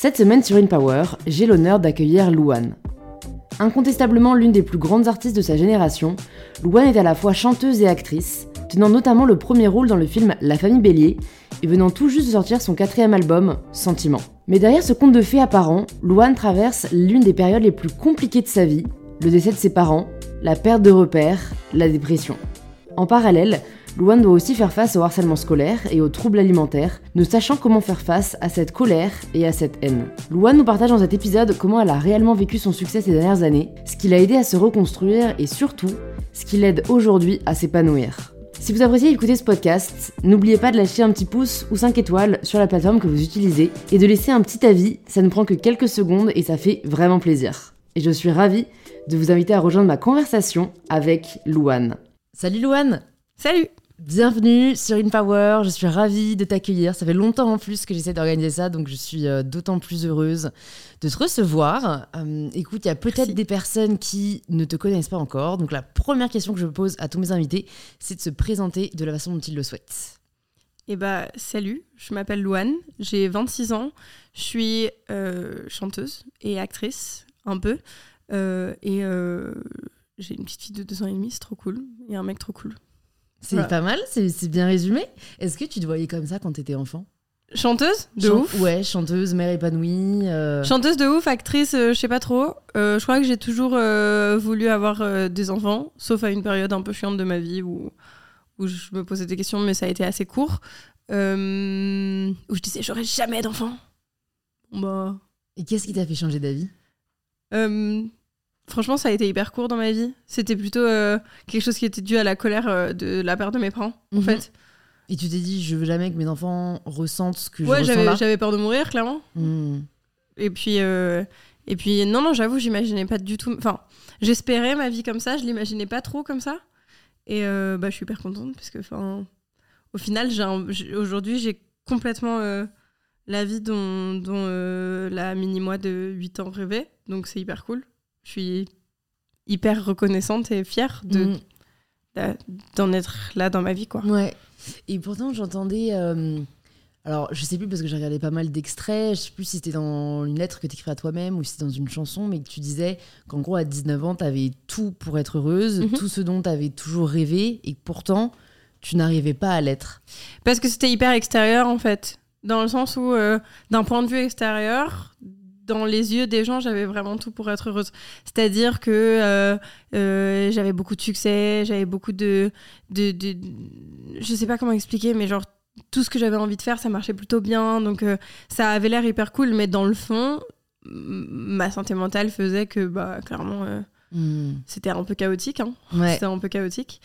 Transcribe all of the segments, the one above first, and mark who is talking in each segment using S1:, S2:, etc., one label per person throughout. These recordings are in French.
S1: Cette semaine sur InPower, j'ai l'honneur d'accueillir Louane. Incontestablement l'une des plus grandes artistes de sa génération, Louane est à la fois chanteuse et actrice, tenant notamment le premier rôle dans le film La famille Bélier et venant tout juste de sortir son quatrième album, Sentiment. Mais derrière ce conte de fées apparent, Louane traverse l'une des périodes les plus compliquées de sa vie, le décès de ses parents, la perte de repères, la dépression. En parallèle, Louane doit aussi faire face au harcèlement scolaire et aux troubles alimentaires, ne sachant comment faire face à cette colère et à cette haine. Louane nous partage dans cet épisode comment elle a réellement vécu son succès ces dernières années, ce qui l'a aidé à se reconstruire et surtout, ce qui l'aide aujourd'hui à s'épanouir. Si vous appréciez écouter ce podcast, n'oubliez pas de lâcher un petit pouce ou 5 étoiles sur la plateforme que vous utilisez et de laisser un petit avis, ça ne prend que quelques secondes et ça fait vraiment plaisir. Et je suis ravie de vous inviter à rejoindre ma conversation avec Louane. Salut Louane
S2: Salut
S1: Bienvenue sur InPower, je suis ravie de t'accueillir. Ça fait longtemps en plus que j'essaie d'organiser ça, donc je suis euh, d'autant plus heureuse de te recevoir. Euh, écoute, il y a peut-être des personnes qui ne te connaissent pas encore, donc la première question que je pose à tous mes invités, c'est de se présenter de la façon dont ils le souhaitent.
S2: Eh bah, salut, je m'appelle Louane, j'ai 26 ans, je suis euh, chanteuse et actrice, un peu, et j'ai une petite fille de 2 ans et demi, c'est trop cool, et un mec trop cool.
S1: C'est pas mal, c'est bien résumé. Est-ce que tu te voyais comme ça quand t'étais enfant?
S2: Chanteuse de ouf
S1: Ouais, chanteuse, mère épanouie. Euh.
S2: Chanteuse de ouf, actrice, euh, je sais pas trop. Euh, je crois que j'ai toujours voulu avoir des enfants, sauf à une période un peu chiante de ma vie où, où je me posais des questions, mais ça a été assez court. où je disais, j'aurai jamais d'enfants.
S1: Bah. Et qu'est-ce qui t'a fait changer d'avis?
S2: Franchement, ça a été hyper court dans ma vie. C'était plutôt euh, quelque chose qui était dû à la colère euh, de la perte de mes parents, en mhm. fait.
S1: Et tu t'es dit, je veux jamais que mes enfants ressentent ce que je ressens.
S2: Ouais, j'avais peur de mourir, clairement. Hmm. Et puis, euh, et puis, non, non, j'avoue, j'imaginais pas du tout. Enfin, j'espérais ma vie comme ça, je l'imaginais pas trop comme ça. Et bah, je suis hyper contente parce que, enfin, au final, aujourd'hui, j'ai complètement la vie dont, dont la mini-moi de 8 ans rêvait. Donc, c'est hyper cool je suis hyper reconnaissante et fière de mm. d'en être là dans ma vie quoi.
S1: Ouais. Et pourtant j'entendais euh, alors je sais plus parce que j'ai regardé pas mal d'extraits, je sais plus si c'était dans une lettre que tu écris à toi-même ou si c'était dans une chanson mais que tu disais qu'en gros à 19 ans tu avais tout pour être heureuse, mm-hmm. tout ce dont tu avais toujours rêvé et que pourtant tu n'arrivais pas à l'être.
S2: Parce que c'était hyper extérieur en fait. Dans le sens où, euh, d'un point de vue extérieur, dans les yeux des gens, j'avais vraiment tout pour être heureuse. C'est-à-dire que euh, euh, j'avais beaucoup de succès, j'avais beaucoup de, de, de, Je sais pas comment expliquer, mais genre, tout ce que j'avais envie de faire, ça marchait plutôt bien. Donc, euh, ça avait l'air hyper cool, mais dans le fond, ma santé mentale faisait que, bah, clairement, hmm. c'était un peu chaotique. Hein. C'était un peu chaotique.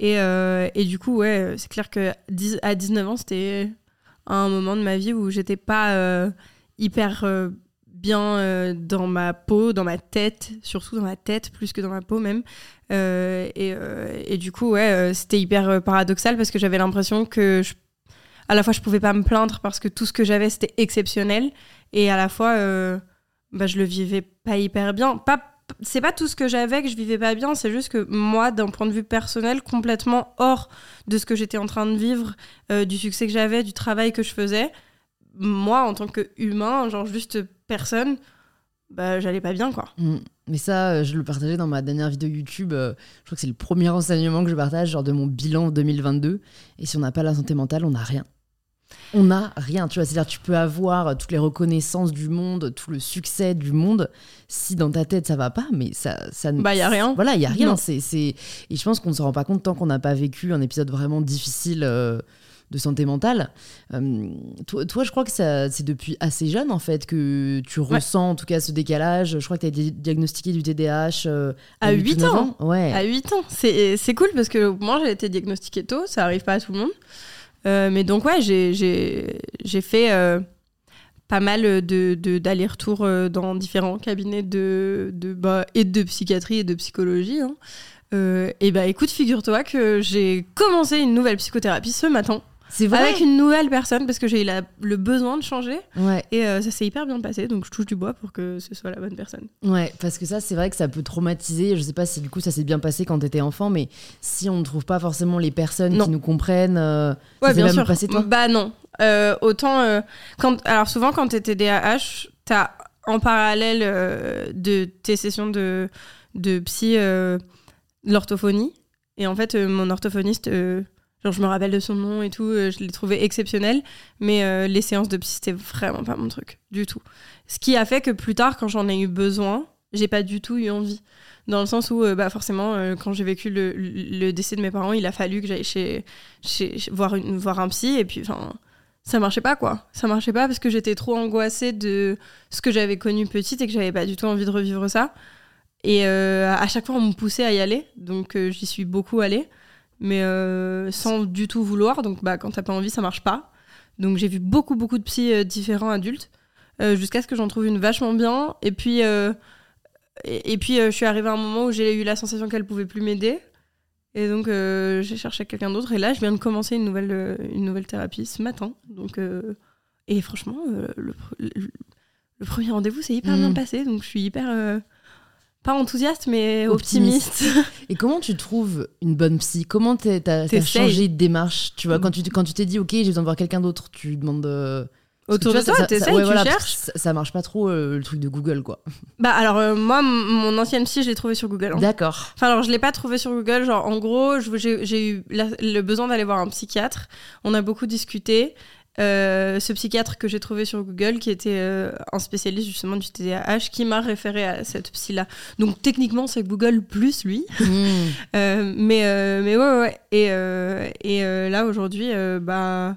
S2: Et, et du coup, ouais, c'est clair que à 19 ans, c'était un moment de ma vie où j'étais pas hyper bien euh, dans ma peau, dans ma tête, surtout dans ma tête, plus que dans ma peau même. Euh, et, euh, et, du coup, ouais, c'était hyper paradoxal parce que j'avais l'impression que à la fois je pouvais pas me plaindre parce que tout ce que j'avais c'était exceptionnel et à la fois bah, je le vivais pas hyper bien. Pas, c'est pas tout ce que j'avais que je vivais pas bien, c'est juste que moi, d'un point de vue personnel, complètement hors de ce que j'étais en train de vivre, du succès que j'avais, du travail que je faisais, moi, en tant qu'humain, genre juste personne, bah, j'allais pas bien, quoi. Mm.
S1: Mais ça, euh, je le partageais dans ma dernière vidéo YouTube. Euh, je crois que c'est le premier enseignement que je partage, genre de mon bilan 2022. Et si on n'a pas la santé mentale, on n'a rien. On n'a rien, tu vois. C'est-à-dire, tu peux avoir toutes les reconnaissances du monde, tout le succès du monde. Si dans ta tête, ça va pas, mais ça. ça
S2: bah, il y a rien.
S1: Voilà, il y a rien. C'est, Et je pense qu'on ne se rend pas compte tant qu'on n'a pas vécu un épisode vraiment difficile. Euh, de santé mentale. Euh, toi, je crois que c'est depuis assez jeune, en fait, que tu ressens en tout cas ce décalage. Je crois que tu as été diagnostiqué du TDAH euh,
S2: à, 8 ans.
S1: Ouais.
S2: À 8 ans. C'est cool parce que moi, j'ai été diagnostiqué tôt, ça arrive pas à tout le monde. Euh, mais donc, ouais, j'ai fait pas mal d'allers-retours de, dans différents cabinets de, de, bah, et de psychiatrie et de psychologie. Hein. et bah écoute, figure-toi que j'ai commencé une nouvelle psychothérapie ce matin.
S1: C'est vrai.
S2: Avec une nouvelle personne parce que j'ai eu le besoin de changer. Ouais. Et euh, ça s'est hyper bien passé, donc je touche du bois pour que ce soit la bonne personne.
S1: Ouais, parce que ça, c'est vrai que ça peut traumatiser. Je sais pas si du coup ça s'est bien passé quand t'étais enfant, mais si on ne trouve pas forcément les personnes qui nous comprennent, euh,
S2: ouais, bien sûr. Passé, toi bah non. Euh, autant quand alors souvent quand t'étais DAH, t'as en parallèle euh, de tes sessions de, de psy euh, l'orthophonie. Et en fait, euh, mon orthophoniste, euh, genre je me rappelle de son nom et tout, euh, je l'ai trouvé exceptionnel. Mais euh, les séances de psy, c'était vraiment pas mon truc, du tout. Ce qui a fait que plus tard, quand j'en ai eu besoin, j'ai pas du tout eu envie. Dans le sens où, euh, bah, forcément, quand j'ai vécu le, le décès de mes parents, il a fallu que j'aille chez, chez, chez- voir, une, voir un psy. Et puis, enfin, ça marchait pas, quoi. Ça marchait pas parce que j'étais trop angoissée de ce que j'avais connu petite et que j'avais pas du tout envie de revivre ça. Et à chaque fois, on me poussait à y aller. Donc, j'y suis beaucoup allée. Mais euh, sans du tout vouloir. Donc, bah, quand t'as pas envie, ça marche pas. Donc, j'ai vu beaucoup, beaucoup de psys euh, différents adultes. euh, jusqu'à ce que j'en trouve une vachement bien. Et puis, et, et puis je suis arrivée à un moment où j'ai eu la sensation qu'elle pouvait plus m'aider. Et donc, j'ai cherché quelqu'un d'autre. Et là, je viens de commencer une nouvelle, une nouvelle thérapie ce matin. Donc, et franchement, le, le- le premier rendez-vous s'est hyper
S1: Mm.
S2: bien passé. Donc, je suis hyper. Pas enthousiaste, mais
S1: Optimiste.
S2: optimiste.
S1: Et comment tu trouves une bonne psy? Comment t'as changé de démarche? Tu vois, quand tu quand tu t'es dit, ok, j'ai besoin de voir quelqu'un d'autre, tu demandes. euh,
S2: Autour de toi,
S1: ça- ça-
S2: t'essayes,
S1: ouais,
S2: tu
S1: voilà,
S2: cherches.
S1: Ça, ça marche pas trop euh, le truc de Google, quoi.
S2: Bah, alors, euh, moi, mon ancienne psy, je l'ai trouvée sur Google. hein.
S1: D'accord.
S2: Enfin, alors, je l'ai pas trouvé sur Google. Genre, en gros, j'ai j'ai eu la- le besoin d'aller voir un psychiatre. On a beaucoup discuté. Euh, ce psychiatre que j'ai trouvé sur Google, qui était euh, un spécialiste justement du TDAH, qui m'a référé à cette psy-là. Donc, techniquement, c'est Google plus lui.
S1: Hmm.
S2: Euh, mais, mais ouais, ouais. Et, et là, aujourd'hui, bah.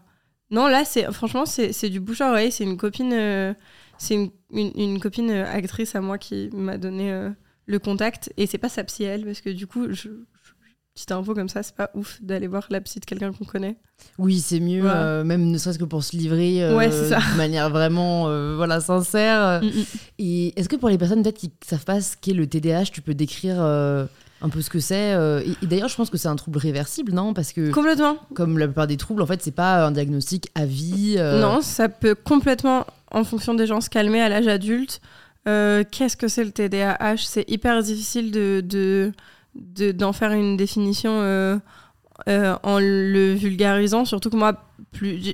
S2: Non, là, c'est franchement, c'est c'est du bouche à oreille. C'est une copine, c'est une, une, une copine actrice à moi qui m'a donné le contact. Et c'est pas sa psy, elle, parce que du coup, je- petite info comme ça, c'est pas ouf d'aller voir la psy de quelqu'un qu'on connaît.
S1: Oui, c'est mieux,
S2: Ouais.
S1: euh, même ne serait-ce que pour se livrer euh,
S2: Ouais,
S1: de manière vraiment euh, voilà, sincère.
S2: Mm, mm.
S1: Et est-ce que pour les personnes peut-être qui ne savent pas ce qu'est le TDAH, tu peux décrire un peu ce que c'est Et, et d'ailleurs, je pense que c'est un trouble réversible, non? Parce que,
S2: Complètement.
S1: comme la plupart des troubles, en fait, c'est pas un diagnostic à vie.
S2: Non, ça peut complètement, en fonction des gens, se calmer à l'âge adulte. Qu'est-ce que c'est le TDAH C'est hyper difficile de, de, de- d'en faire une définition euh, euh, en le vulgarisant. Surtout que moi, plus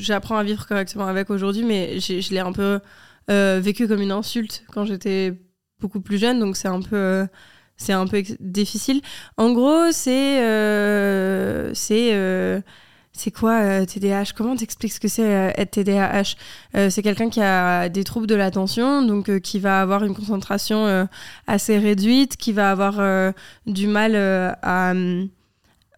S2: j'apprends à vivre correctement avec aujourd'hui, mais je l'ai un peu euh, vécu comme une insulte quand j'étais beaucoup plus jeune, donc c'est un peu. c'est un peu difficile. En gros, c'est c'est c'est quoi euh, TDAH Comment t'expliques ce que c'est euh, être TDAH Euh, C'est quelqu'un qui a des troubles de l'attention, donc euh, qui va avoir une concentration euh, assez réduite, qui va avoir euh, du mal à hum,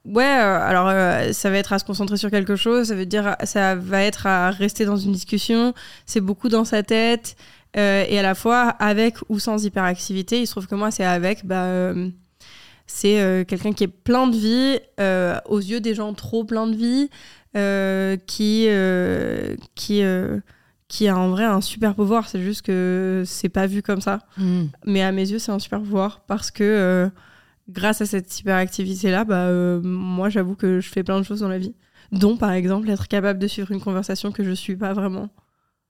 S2: Ouais, alors ça va être à se concentrer sur quelque chose, ça veut dire ça va être à rester dans une discussion, c'est beaucoup dans sa tête et à la fois avec ou sans hyperactivité. Il se trouve que moi c'est avec, bah euh, c'est euh, quelqu'un qui est plein de vie, euh, aux yeux des gens trop plein de vie, euh, qui qui qui a en vrai un super pouvoir. C'est juste que c'est pas vu comme ça.
S1: hmm.
S2: Mais à mes yeux, c'est un super pouvoir parce que grâce à cette hyperactivité-là, bah, moi, j'avoue que je fais plein de choses dans la vie. Dont, par exemple, être capable de suivre une conversation que je suis pas vraiment.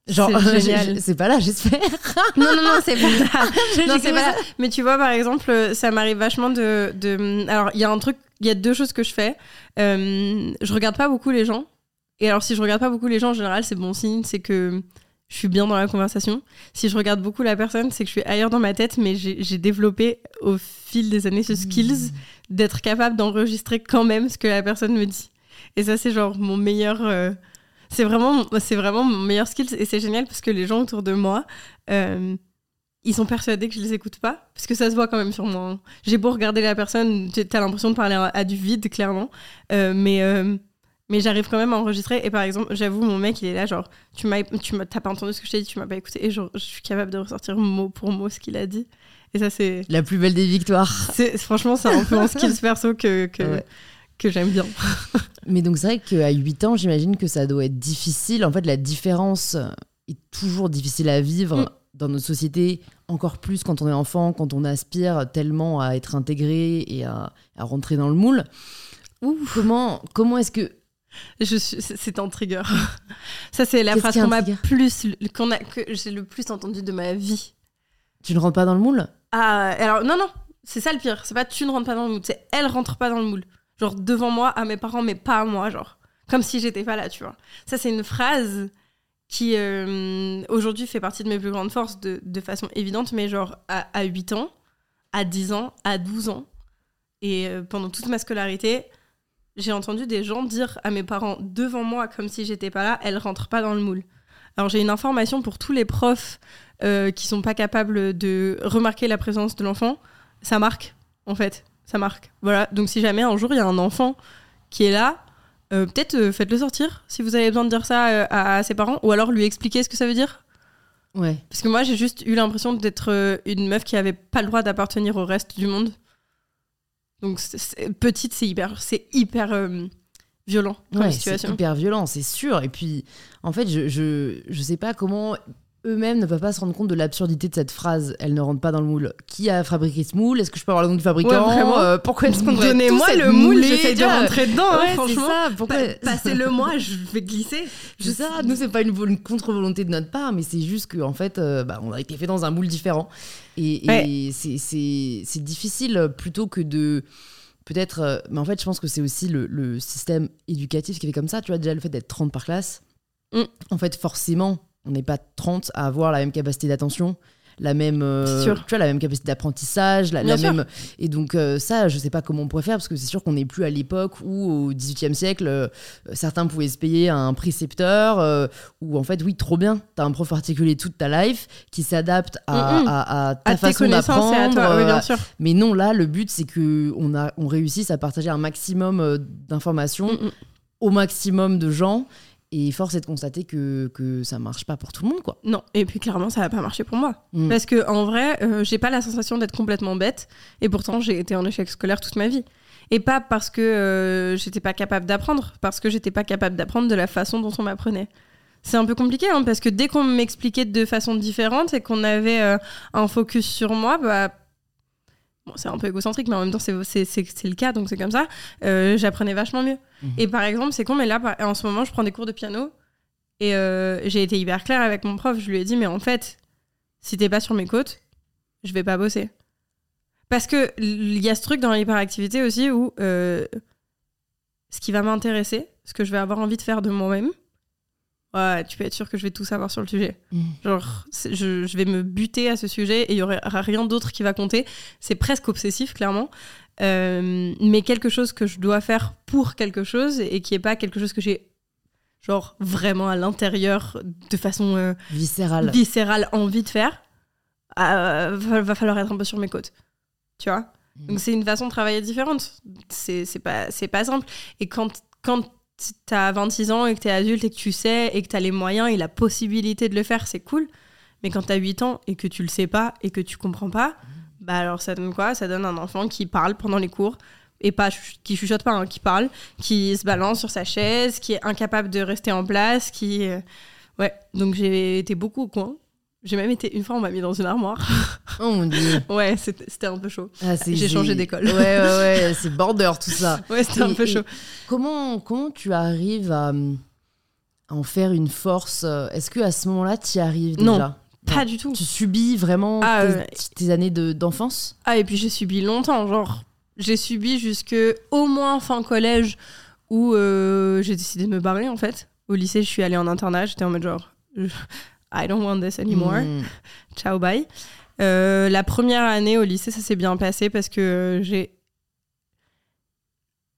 S1: Genre,
S2: C'est
S1: pas là, j'espère.
S2: non, non, non, c'est pas là. non, c'est pas là. Mais tu vois, par exemple, ça m'arrive vachement de. de... Alors, il y a un truc, il y a deux choses que je fais. Euh, je regarde pas beaucoup les gens. Et alors, si je regarde pas beaucoup les gens, en général, c'est bon signe, c'est que je suis bien dans la conversation. Si je regarde beaucoup la personne, c'est que je suis ailleurs dans ma tête, mais j'ai développé au fil des années ce skills d'être capable d'enregistrer quand même ce que la personne me dit. Et ça, c'est genre mon meilleur. euh, c'est vraiment, c'est vraiment mon meilleur skill et c'est génial parce que les gens autour de moi, euh, ils sont persuadés que je les écoute pas parce que ça se voit quand même sur moi. hein. J'ai beau regarder la personne, t'as l'impression de parler à, à du vide clairement, Euh, mais euh, mais j'arrive quand même à enregistrer. Et par exemple, j'avoue, mon mec, il est là, genre, tu m'as, tu m'as, t'as pas entendu ce que je t'ai dit, tu m'as pas écouté, et genre, je suis capable de ressortir mot pour mot ce qu'il a dit. Et ça, c'est,
S1: La plus belle des victoires.
S2: c'est franchement, c'est un peu un skills perso que que,
S1: Ouais.
S2: Que j'aime bien.
S1: Mais donc, c'est vrai qu'à 8 ans, j'imagine que ça doit être difficile. En fait, la différence est toujours difficile à vivre
S2: Mm.
S1: dans notre société, encore plus quand on est enfant, quand on aspire tellement à être intégré et à, à rentrer dans le moule. Comment, comment est-ce que.
S2: Je suis, c'est un trigger. Ça, c'est la phrase qu'on m'a plus, qu'on a, que j'ai le plus entendu de ma vie.
S1: Tu ne rentres pas dans le moule?
S2: Ah, alors non, non, c'est ça le pire. C'est pas tu ne rentres pas dans le moule, c'est elle rentre pas dans le moule. Genre devant moi, à mes parents, mais pas à moi, genre. Comme si j'étais pas là, tu vois. Ça, c'est une phrase qui euh, aujourd'hui fait partie de mes plus grandes forces de, de façon évidente, mais genre à, à 8 ans, à 10 ans, à 12 ans, et euh, pendant toute ma scolarité, j'ai entendu des gens dire à mes parents devant moi, comme si j'étais pas là, elle rentre pas dans le moule. Alors j'ai une information pour tous les profs euh, qui sont pas capables de remarquer la présence de l'enfant. Ça marque, en fait. Ça marque. Voilà. Donc si jamais un jour il y a un enfant qui est là, euh, peut-être euh, faites-le sortir si vous avez besoin de dire ça euh, à, à ses parents, ou alors lui expliquer ce que ça veut dire.
S1: Ouais.
S2: Parce que moi j'ai juste eu l'impression d'être une meuf qui avait pas le droit d'appartenir au reste du monde. Donc petite, c'est hyper, c'est hyper violent comme
S1: Ouais, c'est
S2: situation.
S1: hyper violent, c'est sûr. Et puis, en fait, je, je, je sais pas comment eux-mêmes ne peuvent pas se rendre compte de l'absurdité de cette phrase. Elle ne rentre pas dans le moule. Qui a fabriqué ce moule? Est-ce que je peux avoir le nom du fabricant?
S2: Ouais, vraiment.
S1: Euh, Pourquoi est-ce qu'on
S2: Donnez-moi le moule, j'essaie de rentrer dedans, hein,
S1: Ouais,
S2: franchement.
S1: Pourquoi
S2: Pa- Passez-le moi, je vais glisser.
S1: C'est ça, nous c'est pas une, vo- une contre-volonté de notre part, mais c'est juste qu'en en fait, euh, bah, on a été fait dans un moule différent. Et,
S2: Ouais.
S1: c'est- difficile euh, plutôt que de. Peut-être. euh, mais en fait, je pense que c'est aussi le, le système éducatif qui fait comme ça. Tu vois, déjà le fait d'être 30 par classe.
S2: Mm.
S1: En fait, forcément, on n'est pas 30 à avoir la même capacité d'attention. La même, euh, tu vois, la même capacité d'apprentissage, la, même. Et donc euh, ça, je sais pas comment on pourrait faire parce que c'est sûr qu'on n'est plus à l'époque où au XVIIIe siècle, euh, certains pouvaient se payer un précepteur euh, ou en fait, oui, trop bien. T'as un prof particulier toute ta life qui s'adapte à,
S2: Mm-mm.
S1: à- à ta
S2: À
S1: façon d'apprendre.
S2: oui,
S1: mais non, là, le but, c'est que on, a, on réussisse à partager un maximum d'informations
S2: Mm, mm.
S1: au maximum de gens. Et force est de constater que, que ça marche pas pour tout le monde, quoi.
S2: Non, et puis clairement, ça va pas marcher pour moi.
S1: Mm.
S2: Parce que en vrai, euh, j'ai pas la sensation d'être complètement bête, et pourtant j'ai été en échec scolaire toute ma vie. Et pas parce que euh, j'étais pas capable d'apprendre, parce que j'étais pas capable d'apprendre de la façon dont on m'apprenait. C'est un peu compliqué, hein, parce que dès qu'on m'expliquait de façon différente et qu'on avait euh, un focus sur moi, bah. Bon, c'est un peu égocentrique, mais en même temps, c'est- c'est c'est- c'est le cas, donc c'est comme ça. euh, J'apprenais vachement mieux.
S1: Mhm.
S2: Et par exemple, c'est con, mais là, en ce moment, je prends des cours de piano. Et euh, j'ai été hyper claire avec mon prof. Je lui ai dit, mais en fait, si t'es pas sur mes côtes, je vais pas bosser. Parce que il y a ce truc dans l'hyperactivité aussi où euh, ce qui va m'intéresser, ce que je vais avoir envie de faire de moi-même, ouais, tu peux être sûr que je vais tout savoir sur le sujet.
S1: Mm.
S2: Genre, je, je vais me buter à ce sujet et il y aura rien d'autre qui va compter. C'est presque obsessif, clairement. Euh, mais quelque chose que je dois faire pour quelque chose et qui est pas quelque chose que j'ai genre vraiment à l'intérieur de façon euh,
S1: Viscéral.
S2: viscérale envie de faire, euh, va, va falloir être un peu sur mes côtes. Tu vois?
S1: Mm.
S2: Donc c'est une façon de travailler différente. C'est pas, pas simple. Et quand, quand t'as 26 ans et que t'es adulte et que tu sais et que t'as les moyens et la possibilité de le faire, c'est cool. Mais quand t'as 8 ans et que tu le sais pas et que tu comprends pas, bah alors ça donne quoi? Ça donne un enfant qui parle pendant les cours et pas qui chuchote pas, hein, qui parle, qui se balance sur sa chaise, qui est incapable de rester en place, qui euh, ouais. Donc j'ai été beaucoup au coin. J'ai même été une fois on m'a mis dans une armoire.
S1: Oh mon dieu.
S2: ouais, c'était un peu chaud.
S1: Ah,
S2: J'ai changé d'école.
S1: Ouais, ouais, ouais, c'est border tout ça.
S2: Ouais, c'était un peu chaud.
S1: Comment, comment tu arrives à, à en faire une force? Euh, Est-ce que à ce moment-là, tu y arrives
S2: Non.
S1: déjà?
S2: Pas du tout.
S1: Tu subis vraiment
S2: Ah,
S1: tes,
S2: ouais.
S1: tes années de- d'enfance?
S2: Ah, et puis j'ai subi longtemps, genre, j'ai subi jusque au moins fin collège où euh, j'ai décidé de me barrer en fait. Au lycée, je suis allée en internat, j'étais en mode genre, je- I don't want this anymore,
S1: Mm.
S2: ciao bye. Euh, la première année au lycée, ça s'est bien passé parce que j'ai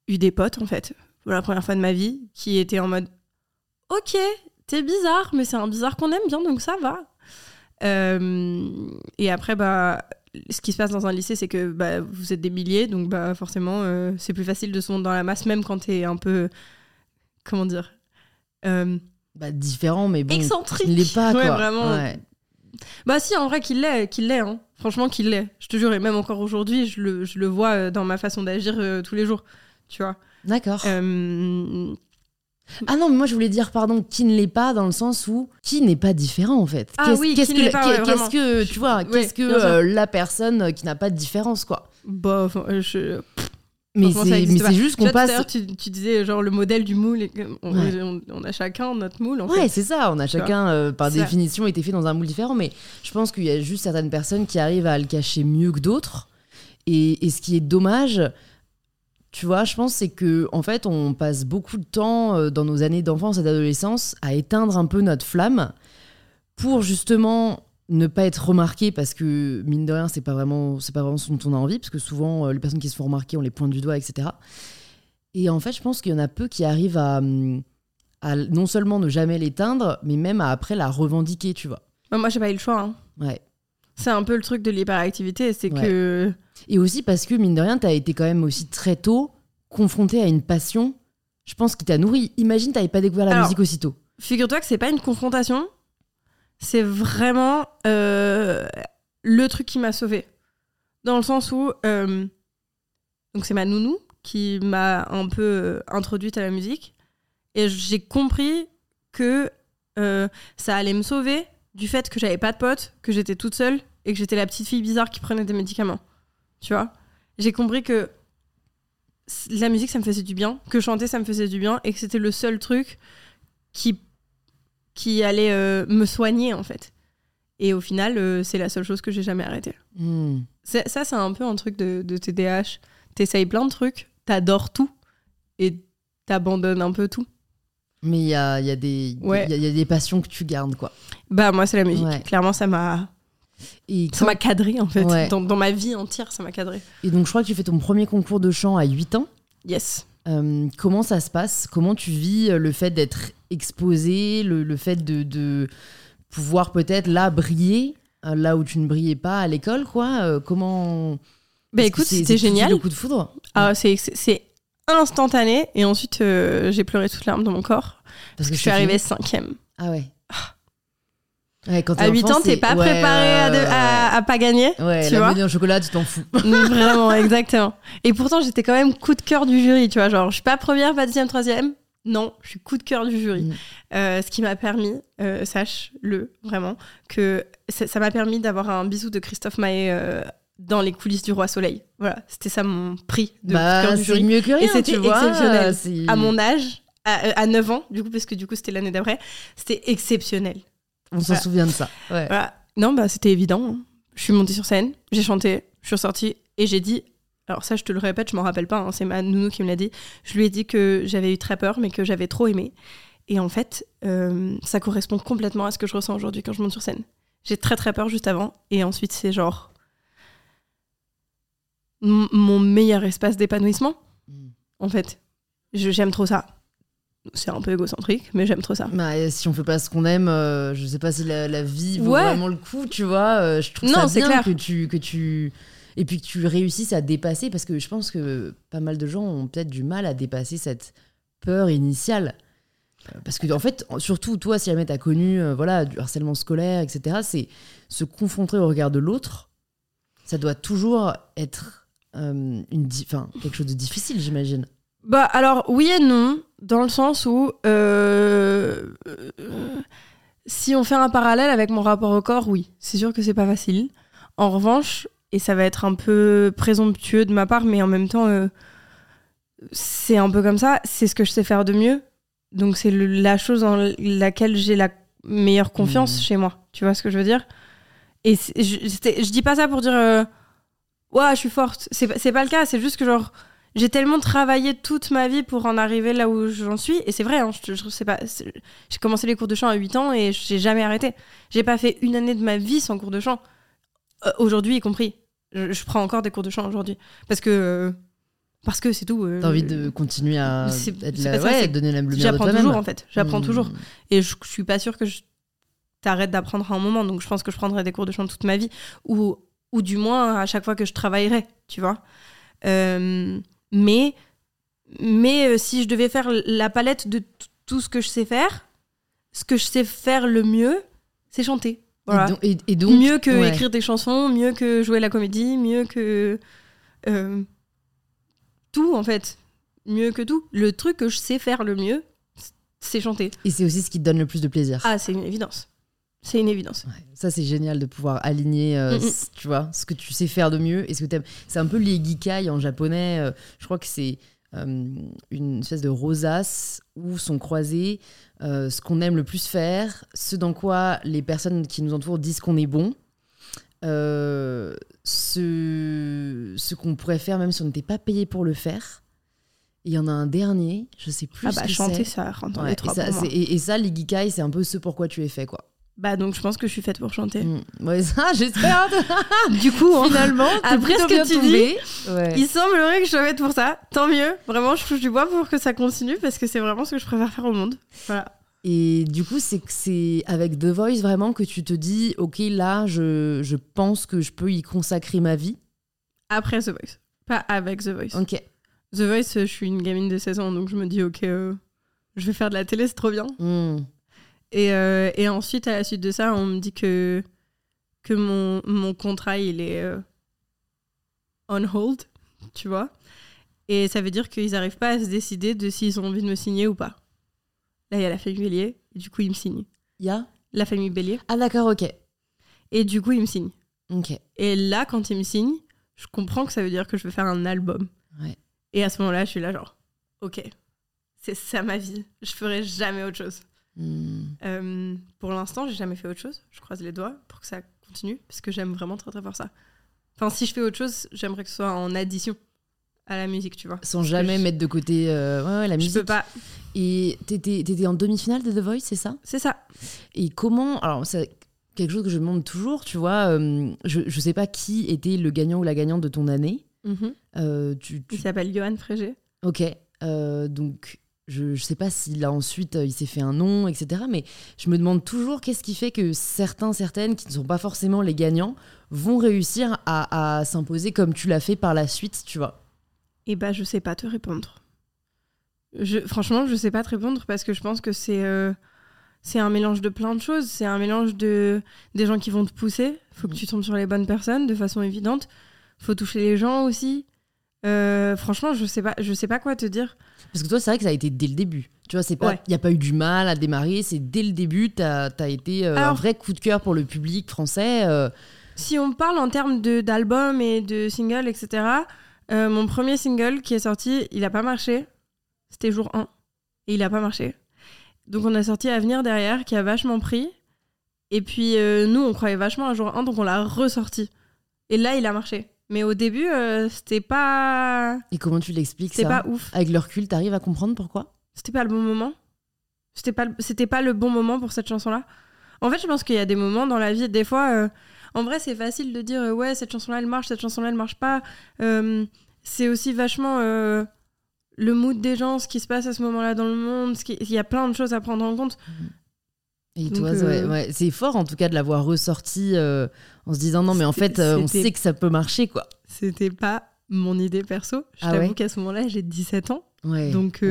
S2: eu des potes en fait, pour la première fois de ma vie, qui étaient en mode, ok, t'es bizarre, mais c'est un bizarre qu'on aime bien, donc ça va. Euh, et après, bah, ce qui se passe dans un lycée, c'est que bah, vous êtes des milliers, donc bah, forcément, euh, c'est plus facile de se monter dans la masse, même quand t'es un peu. Comment dire
S1: Bah, différent, mais bon.
S2: Excentrique.
S1: Il l'est pas,
S2: Ouais,
S1: quoi.
S2: vraiment.
S1: Ouais.
S2: Bah, si, en vrai, qu'il l'est, qu'il l'est, hein. Franchement, qu'il l'est. Je te jure, et même encore aujourd'hui, je le, je le vois euh, dans ma façon d'agir euh, tous les jours. Tu vois
S1: D'accord.
S2: Euh,
S1: Ah non, mais moi je voulais dire, pardon, qui ne l'est pas dans le sens où qui n'est pas différent en fait?
S2: Ah
S1: Qu'est-ce-
S2: oui,
S1: qu'est-ce
S2: qui
S1: que,
S2: pas, ouais,
S1: qu'est-ce
S2: vraiment.
S1: que, tu vois, qu'est-ce que euh, la personne qui n'a pas de différence quoi?
S2: bah, enfin, je,
S1: c'est, mais c'est juste qu'on passe.
S2: tu, tu disais genre le modèle du moule. on,
S1: Ouais.
S2: on- on a chacun notre moule en
S1: Ouais, c'est ça. On a chacun, euh, par définition, été fait dans un moule différent. Mais je pense qu'il y a juste certaines personnes qui arrivent à le cacher mieux que d'autres. Et, et ce qui est dommage, tu vois, je pense c'est que en fait, on passe beaucoup de temps euh, dans nos années d'enfance et d'adolescence à éteindre un peu notre flamme pour justement ne pas être remarqué parce que mine de rien, c'est pas vraiment c'est pas vraiment ce dont on a envie parce que souvent euh, les personnes qui se font remarquer, on les pointe du doigt, etc. Et en fait, je pense qu'il y en a peu qui arrivent à, à non seulement ne jamais l'éteindre, mais même à après la revendiquer, tu vois.
S2: Bah, moi, j'ai pas eu le choix. hein.
S1: Ouais.
S2: C'est un peu le truc de l'hyperactivité, c'est
S1: Ouais.
S2: que.
S1: Et aussi parce que, mine de rien, t'as été quand même aussi très tôt confronté à une passion, je pense, qui t'a nourri. Imagine, t'avais pas découvert la
S2: Alors,
S1: musique aussitôt.
S2: Figure-toi que c'est pas une confrontation, c'est vraiment euh, le truc qui m'a sauvée. Dans le sens où. euh, donc, c'est ma nounou qui m'a un peu euh, introduite à la musique. Et j'ai compris que ça allait me sauver du fait que j'avais pas de potes, que j'étais toute seule et que j'étais la petite fille bizarre qui prenait des médicaments. Tu vois? J'ai compris que la musique, ça me faisait du bien, que chanter, ça me faisait du bien et que c'était le seul truc qui, qui allait euh, me soigner, en fait. Et au final, euh, c'est la seule chose que j'ai jamais arrêtée.
S1: Hmm.
S2: Ça, c'est un peu un truc de, de TDAH. T'essayes plein de trucs, t'adores tout et t'abandonnes un peu tout.
S1: Mais il y a, y, a
S2: Ouais.
S1: y a- il y a des passions que tu gardes, quoi.
S2: Bah, moi, c'est la musique.
S1: Ouais.
S2: Clairement, ça m'a
S1: Et,
S2: ça m'a cadré, en fait.
S1: Ouais.
S2: Dans, dans ma vie entière, ça m'a cadré.
S1: et donc, je crois que tu fais ton premier concours de chant à 8 ans.
S2: Yes.
S1: Euh, comment ça se passe? Comment tu vis euh, le fait d'être exposé, le, le fait de, de pouvoir peut-être là briller, euh, là où tu ne brillais pas à l'école, quoi? Euh, Comment
S2: Bah,
S1: que
S2: écoute, c'était génial.
S1: Le coup de foudre
S2: Ah, c'est c'est- instantané. Et ensuite, euh, j'ai pleuré toute larme dans mon corps.
S1: Parce
S2: Je
S1: que
S2: suis
S1: c'est
S2: arrivée cinquième.
S1: Ah ouais. Ouais, quand t'es
S2: À 8
S1: enfant,
S2: ans, t'es pas
S1: ouais,
S2: préparé à, de-
S1: ouais,
S2: à- à pas gagner.
S1: Ouais,
S2: tu
S1: la
S2: vois
S1: en chocolat, tu t'en fous.
S2: Vraiment, exactement. Et pourtant, j'étais quand même coup de cœur du jury, tu vois. Genre, je suis pas première, pas deuxième, troisième. Non, je suis coup de cœur du jury.
S1: Mm.
S2: Euh, ce qui m'a permis, euh, sache-le vraiment, que ça m'a permis d'avoir un bisou de Christophe Maé euh, dans les coulisses du Roi Soleil. Voilà, c'était ça mon prix de coup de
S1: Bah,
S2: cœur du
S1: c'est
S2: jury.
S1: mieux que rien,
S2: c'était
S1: tu vois.
S2: exceptionnel. À mon âge, à, à 9 ans, du coup, parce que du coup, c'était l'année d'après, c'était exceptionnel.
S1: On s'en
S2: Voilà.
S1: souvient de ça. Ouais.
S2: Voilà. Non, bah, c'était évident. hein. Je suis montée sur scène, j'ai chanté, je suis ressortie et j'ai dit. Alors, ça, je te le répète, je m'en rappelle pas, hein, c'est ma nounou qui me l'a dit. Je lui ai dit que j'avais eu très peur, mais que j'avais trop aimé. Et en fait, euh, ça correspond complètement à ce que je ressens aujourd'hui quand je monte sur scène. J'ai très très peur juste avant, et ensuite, c'est genre. mon meilleur espace d'épanouissement,
S1: Mm.
S2: en fait. J'aime trop ça. C'est un peu égocentrique, mais j'aime trop ça.
S1: Bah, si on fait pas ce qu'on aime, euh, je sais pas si la, la vie vaut
S2: Ouais.
S1: vraiment le coup, tu vois. euh, je trouve
S2: Non,
S1: ça bien
S2: clair.
S1: que tu que tu et puis que tu réussisses à dépasser parce que je pense que pas mal de gens ont peut-être du mal à dépasser cette peur initiale. Euh, Parce que en fait, surtout toi, si jamais t'as connu euh, voilà du harcèlement scolaire, etc., c'est se confronter au regard de l'autre. Ça doit toujours être une, enfin, quelque chose de difficile, j'imagine.
S2: Bah alors oui et non, dans le sens où euh, si on fait un parallèle avec mon rapport au corps, oui, c'est sûr que c'est pas facile. En revanche, et ça va être un peu présomptueux de ma part, mais en même temps, euh, c'est un peu comme ça, c'est ce que je sais faire de mieux. Donc c'est la chose en laquelle j'ai la meilleure confiance
S1: Mhm.
S2: chez moi. Tu vois ce que je veux dire? Et je, je dis pas ça pour dire euh, ouais, je suis forte. C'est pas- c'est pas le cas. C'est juste que genre j'ai tellement travaillé toute ma vie pour en arriver là où j'en suis. Et c'est vrai, hein, je, je sais pas. J'ai commencé les cours de chant à 8 ans et j'ai jamais arrêté. J'ai pas fait une année de ma vie sans cours de chant. Euh, aujourd'hui y compris. Je, je prends encore des cours de chant aujourd'hui parce que euh, parce que c'est tout. euh,
S1: T'as envie de continuer à être la-
S2: ça,
S1: ouais, donner la lumière
S2: J'apprends toujours en fait. J'apprends
S1: Hmm.
S2: toujours. Et je, je suis pas sûre que je t'arrête d'apprendre à un moment. Donc je pense que je prendrai des cours de chant toute ma vie. Ou, ou du moins à chaque fois que je travaillerai, tu vois. Euh, mais mais euh, si je devais faire la palette de tout ce que je sais faire, ce que je sais faire le mieux, c'est chanter. Voilà.
S1: Et, donc, et- et donc-
S2: mieux que
S1: ouais.
S2: écrire des chansons, mieux que jouer la comédie, mieux que euh, tout en fait, mieux que tout. Le truc que je sais faire le mieux, c'est chanter.
S1: Et c'est aussi ce qui te donne le plus de plaisir.
S2: Ah, c'est une évidence. C'est une évidence.
S1: Ouais, ça, c'est génial de pouvoir aligner, euh,
S2: Mm, mm.
S1: tu vois, ce que tu sais faire de mieux et ce que tu aimes. C'est un peu l'ikigai en japonais. euh, je crois que c'est euh, une espèce de rosace où sont croisés ce qu'on aime le plus faire, ce dans quoi les personnes qui nous entourent disent qu'on est bon, ce, ce qu'on pourrait faire même si on n'était pas payé pour le faire. il y en a un dernier, je sais plus.
S2: Ah
S1: ce
S2: bah
S1: que
S2: chanter ça
S1: Ouais,
S2: les
S1: et,
S2: trois
S1: ça, et, et ça, l'Igikai, c'est un peu ce pourquoi tu es fait, quoi.
S2: Bah donc je pense que je suis faite pour chanter.
S1: Mm. Ouais, ça, j'espère.
S2: Du coup, hein,
S1: Finalement,
S2: après ce que tu
S1: tombé. Ouais.
S2: il semblerait que je sois faite pour ça. Tant mieux. Vraiment, je touche du bois pour que ça continue parce que c'est vraiment ce que je préfère faire au monde. Voilà.
S1: Et du coup, c'est que c'est avec The Voice vraiment que tu te dis, ok, là, je, je pense que je peux y consacrer ma vie.
S2: Après The Voice. Pas avec The Voice.
S1: Ok.
S2: The Voice, je suis une gamine de 16 ans, donc je me dis, ok, euh, je vais faire de la télé, c'est trop bien.
S1: Mm.
S2: Et, euh, et ensuite, à la suite de ça, on me dit que, que mon, mon contrat, il est euh, on hold, tu vois. Et ça veut dire qu'ils n'arrivent pas à se décider de s'ils ont envie de me signer ou pas. Là, il y a la famille Bélier, et du coup, ils me signent.
S1: Il y a?
S2: La famille Bélier,
S1: Ah, d'accord, ok.
S2: et du coup, ils me signent.
S1: Ok.
S2: Et là, quand ils me signent, je comprends que ça veut dire que je vais faire un album.
S1: Ouais.
S2: Et à ce moment-là, je suis là, genre, ok, c'est ça ma vie. Je ferai jamais autre chose.
S1: Mm.
S2: Euh, pour l'instant, j'ai jamais fait autre chose. Je croise les doigts pour que ça continue, parce que j'aime vraiment très très fort ça. Enfin, si je fais autre chose, j'aimerais que ce soit en addition à la musique, tu vois.
S1: Sans jamais
S2: je-
S1: mettre de côté euh, ouais, ouais, la
S2: Je
S1: musique.
S2: peux pas.
S1: Et t'étais t'étais en demi-finale de The Voice, c'est ça?
S2: C'est ça.
S1: Et comment Alors, c'est quelque chose que je me demande toujours, tu vois. euh, je, je sais pas qui était le gagnant ou la gagnante de ton année. Euh, tu, tu-
S2: Il s'appelle Johan Frégé.
S1: Ok. donc, je, je sais pas s'il a ensuite, euh, il s'est fait un nom, etc. Mais je me demande toujours qu'est-ce qui fait que certains, certaines, qui ne sont pas forcément les gagnants, vont réussir à, à s'imposer comme tu l'as fait par la suite, tu vois.
S2: Et bah, je sais pas te répondre. Je, franchement, je sais pas te répondre parce que je pense que c'est euh, c'est un mélange de plein de choses. C'est un mélange de des gens qui vont te pousser. Faut que
S1: Mhm.
S2: tu tombes sur les bonnes personnes de façon évidente. Faut toucher les gens aussi. Euh, franchement, je sais pas, je sais pas quoi te dire.
S1: Parce que toi, c'est vrai que ça a été dès le début. Tu vois, c'est pas, il
S2: Ouais.
S1: n'y a pas eu du mal à démarrer. C'est dès le début, t'as as été euh, un vrai coup de cœur pour le public français. euh,
S2: Si on parle en termes de- d'albums et de singles, etc., mon premier single qui est sorti, il a pas marché. C'était jour 1. Et il a pas marché. Donc on a sorti Avenir derrière, qui a vachement pris. Et puis nous, on croyait vachement à jour 1, donc on l'a ressorti. Et là, il a marché. Mais au début, euh, c'était pas...
S1: Et comment tu l'expliques
S2: C'était
S1: ça
S2: pas ouf.
S1: Avec le recul, t'arrives à comprendre pourquoi
S2: C'était pas le bon moment. C'était pas, le- c'était pas le bon moment pour cette chanson-là. En fait, je pense qu'il y a des moments dans la vie, des fois, euh, en vrai, c'est facile de dire euh, ouais, cette chanson-là, elle marche, cette chanson-là, elle marche pas. Euh, c'est aussi vachement le mood des gens, ce qui se passe à ce moment-là dans le monde. ce qui- Il y a plein de choses à prendre en compte.
S1: Et
S2: Donc,
S1: toi,
S2: euh,
S1: ouais, ouais, c'est fort en tout cas de l'avoir ressorti euh, en se disant non, mais en fait, euh, on sait que ça peut marcher, quoi.
S2: C'était pas mon idée perso. Je
S1: Ah
S2: t'avoue
S1: ouais
S2: qu'à ce moment-là, j'ai 17 ans. Donc,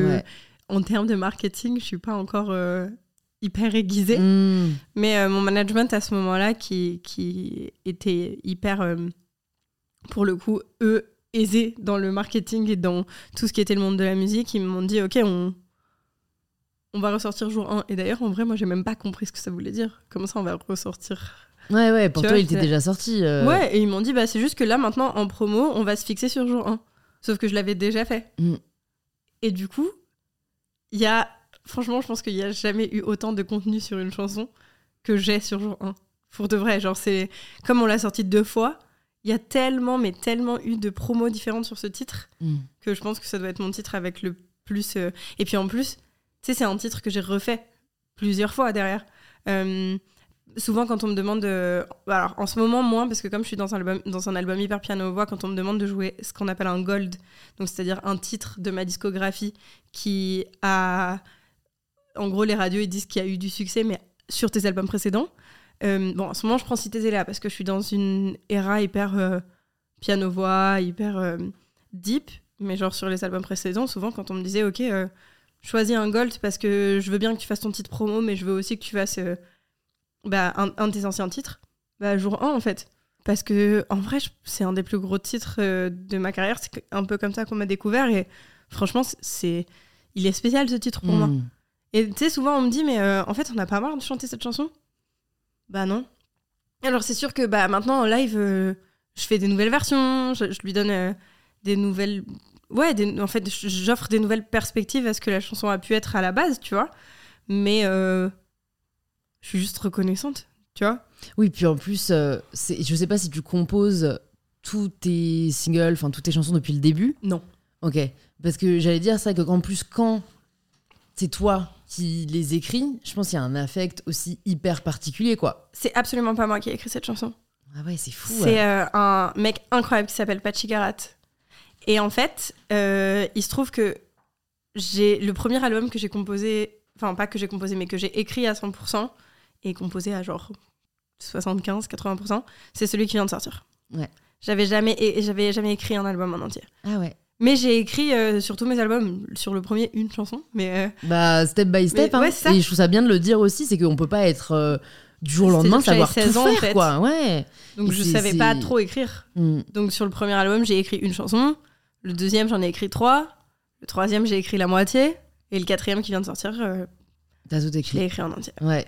S2: en termes de marketing, je suis pas encore hyper aiguisée.
S1: Mm.
S2: Mais mon management à ce moment-là, qui, qui était hyper, pour le coup, eux, aisés dans le marketing et dans tout ce qui était le monde de la musique, ils m'ont dit, OK, on, on va ressortir jour 1. Et d'ailleurs, en vrai, moi, j'ai même pas compris ce que ça voulait dire. Comment ça, on va ressortir
S1: Ouais, ouais, pour
S2: Tu
S1: toi,
S2: vois,
S1: il était déjà sorti. euh,
S2: Ouais, et ils m'ont dit, bah, c'est juste que là, maintenant, en promo, on va se fixer sur jour 1. Sauf que je l'avais déjà fait.
S1: Mm.
S2: Et du coup, il y a. Franchement, je pense qu'il n'y a jamais eu autant de contenu sur une chanson que j'ai sur jour 1. Pour de vrai, genre, c'est. Comme on l'a sorti deux fois, il y a tellement, mais tellement eu de promos différentes sur ce titre
S1: Mm.
S2: que je pense que ça doit être mon titre avec le plus. euh, Et puis en plus, sais, c'est un titre que j'ai refait plusieurs fois derrière. Euh, souvent, quand on me demande. de- Alors, en ce moment, moins, parce que comme je suis dans un album, dans un album hyper piano-voix, quand on me demande de jouer ce qu'on appelle un gold, donc c'est-à-dire un titre de ma discographie qui a. En gros, les radios, ils disent qu'il y a eu du succès, mais sur tes albums précédents. Euh, bon, en ce moment, je prends Cité Zéléa parce que je suis dans une era hyper euh, piano-voix, hyper deep. Mais genre, sur les albums précédents, souvent, quand on me disait, OK, choisis un gold parce que je veux bien que tu fasses ton titre promo, mais je veux aussi que tu fasses euh, bah, un, un de tes anciens titres, bah, jour 1, en fait. Parce que, en vrai, c'est un des plus gros titres euh, de ma carrière. C'est un peu comme ça qu'on m'a découvert. Et franchement, c'est-. Il est spécial ce titre pour moi.
S1: Mm.
S2: Et tu sais, souvent on me dit, mais euh, en fait, on n'a pas marre de chanter cette chanson? Bah non. Alors c'est sûr que bah, maintenant en live, je fais des nouvelles versions, je, je lui donne des nouvelles. Ouais, des- en fait, j'offre des nouvelles perspectives à ce que la chanson a pu être à la base, tu vois. Mais euh, je suis juste reconnaissante, tu vois.
S1: Oui, puis en plus, euh, je sais pas si tu composes tous tes singles, enfin toutes tes chansons depuis le début.
S2: Non.
S1: Ok. Parce que j'allais dire ça, que en plus, quand c'est toi qui les écris, je pense qu'il y a un affect aussi hyper particulier, quoi.
S2: C'est absolument pas moi qui ai écrit cette chanson.
S1: Ah ouais, c'est fou.
S2: C'est euh, un mec incroyable qui s'appelle Pachi Garat. Et en fait, euh, il se trouve que j'ai le premier album que j'ai composé, enfin pas que j'ai composé, mais que j'ai écrit à 100% et composé à genre 75-80%, c'est celui qui vient de sortir.
S1: Ouais.
S2: J'avais jamais, j'avais jamais écrit un album en entier.
S1: Ah ouais.
S2: Mais j'ai écrit euh, sur tous mes albums, sur le premier, une chanson. Mais euh,
S1: Bah, step by step.
S2: Mais-
S1: hein.
S2: ouais, ça.
S1: Et je trouve ça bien de le dire aussi, c'est qu'on peut pas être euh, du jour au lendemain savoir
S2: 16
S1: tout
S2: ans, en
S1: faire,
S2: fait.
S1: quoi. Ouais.
S2: donc
S1: Et
S2: je savais pas trop écrire.
S1: Mm.
S2: Donc sur le premier album, j'ai écrit une chanson. Le deuxième, j'en ai écrit trois. Le troisième, j'ai écrit la moitié. Et le quatrième qui vient de sortir, euh,
S1: T'as tout
S2: je l'ai
S1: écrit.
S2: en entier.
S1: Ouais. Et-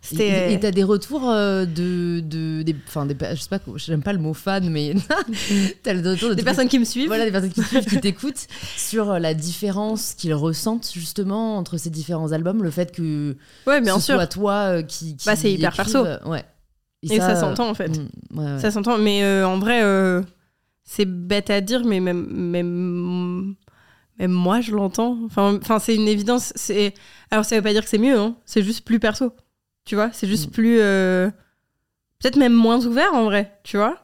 S2: C'était.
S1: Et et t'as des retours euh, de, de des, enfin des, je sais pas, j'aime pas le mot fan, mais t'as le retour de
S2: Des personnes qui me suivent.
S1: voilà, des personnes qui te suivent, qui t'écoutent sur euh, la différence qu'ils ressentent justement entre ces différents albums, le fait que
S2: Ouais, bien
S1: ce
S2: sûr.
S1: soit toi euh, qui, qui
S2: Bah, c'est hyper perso.
S1: euh, ouais.
S2: Et ça s'entend, en fait.
S1: mm, ouais, ouais.
S2: Ça s'entend. Mais euh, en vrai, euh, c'est bête à dire, mais même, même, même moi, je l'entends. Enfin, enfin c'est une évidence. C'est... Alors, ça veut pas dire que c'est mieux, hein. c'est juste plus perso. Tu vois C'est juste
S1: Mm.
S2: plus. euh, Peut-être même moins ouvert en vrai, tu vois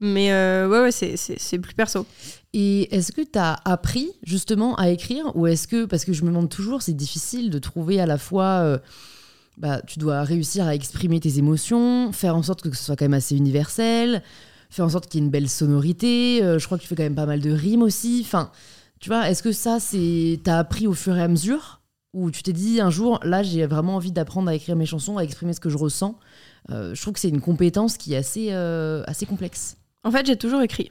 S2: Mais euh, ouais, ouais, c'est, c'est, c'est plus perso.
S1: Et est-ce que tu as appris justement à écrire? Ou est-ce que, parce que je me demande toujours, c'est difficile de trouver à la fois, euh, bah, tu dois réussir à exprimer tes émotions, faire en sorte que ce soit quand même assez universel, faire en sorte qu'il y ait une belle sonorité, euh, je crois que tu fais quand même pas mal de rimes aussi, enfin, tu vois, est-ce que ça, c'est, t'as appris au fur et à mesure? Ou tu t'es dit un jour, là, j'ai vraiment envie d'apprendre à écrire mes chansons, à exprimer ce que je ressens Euh, Je trouve que c'est une compétence qui est assez, euh, assez complexe.
S2: En fait, j'ai toujours écrit.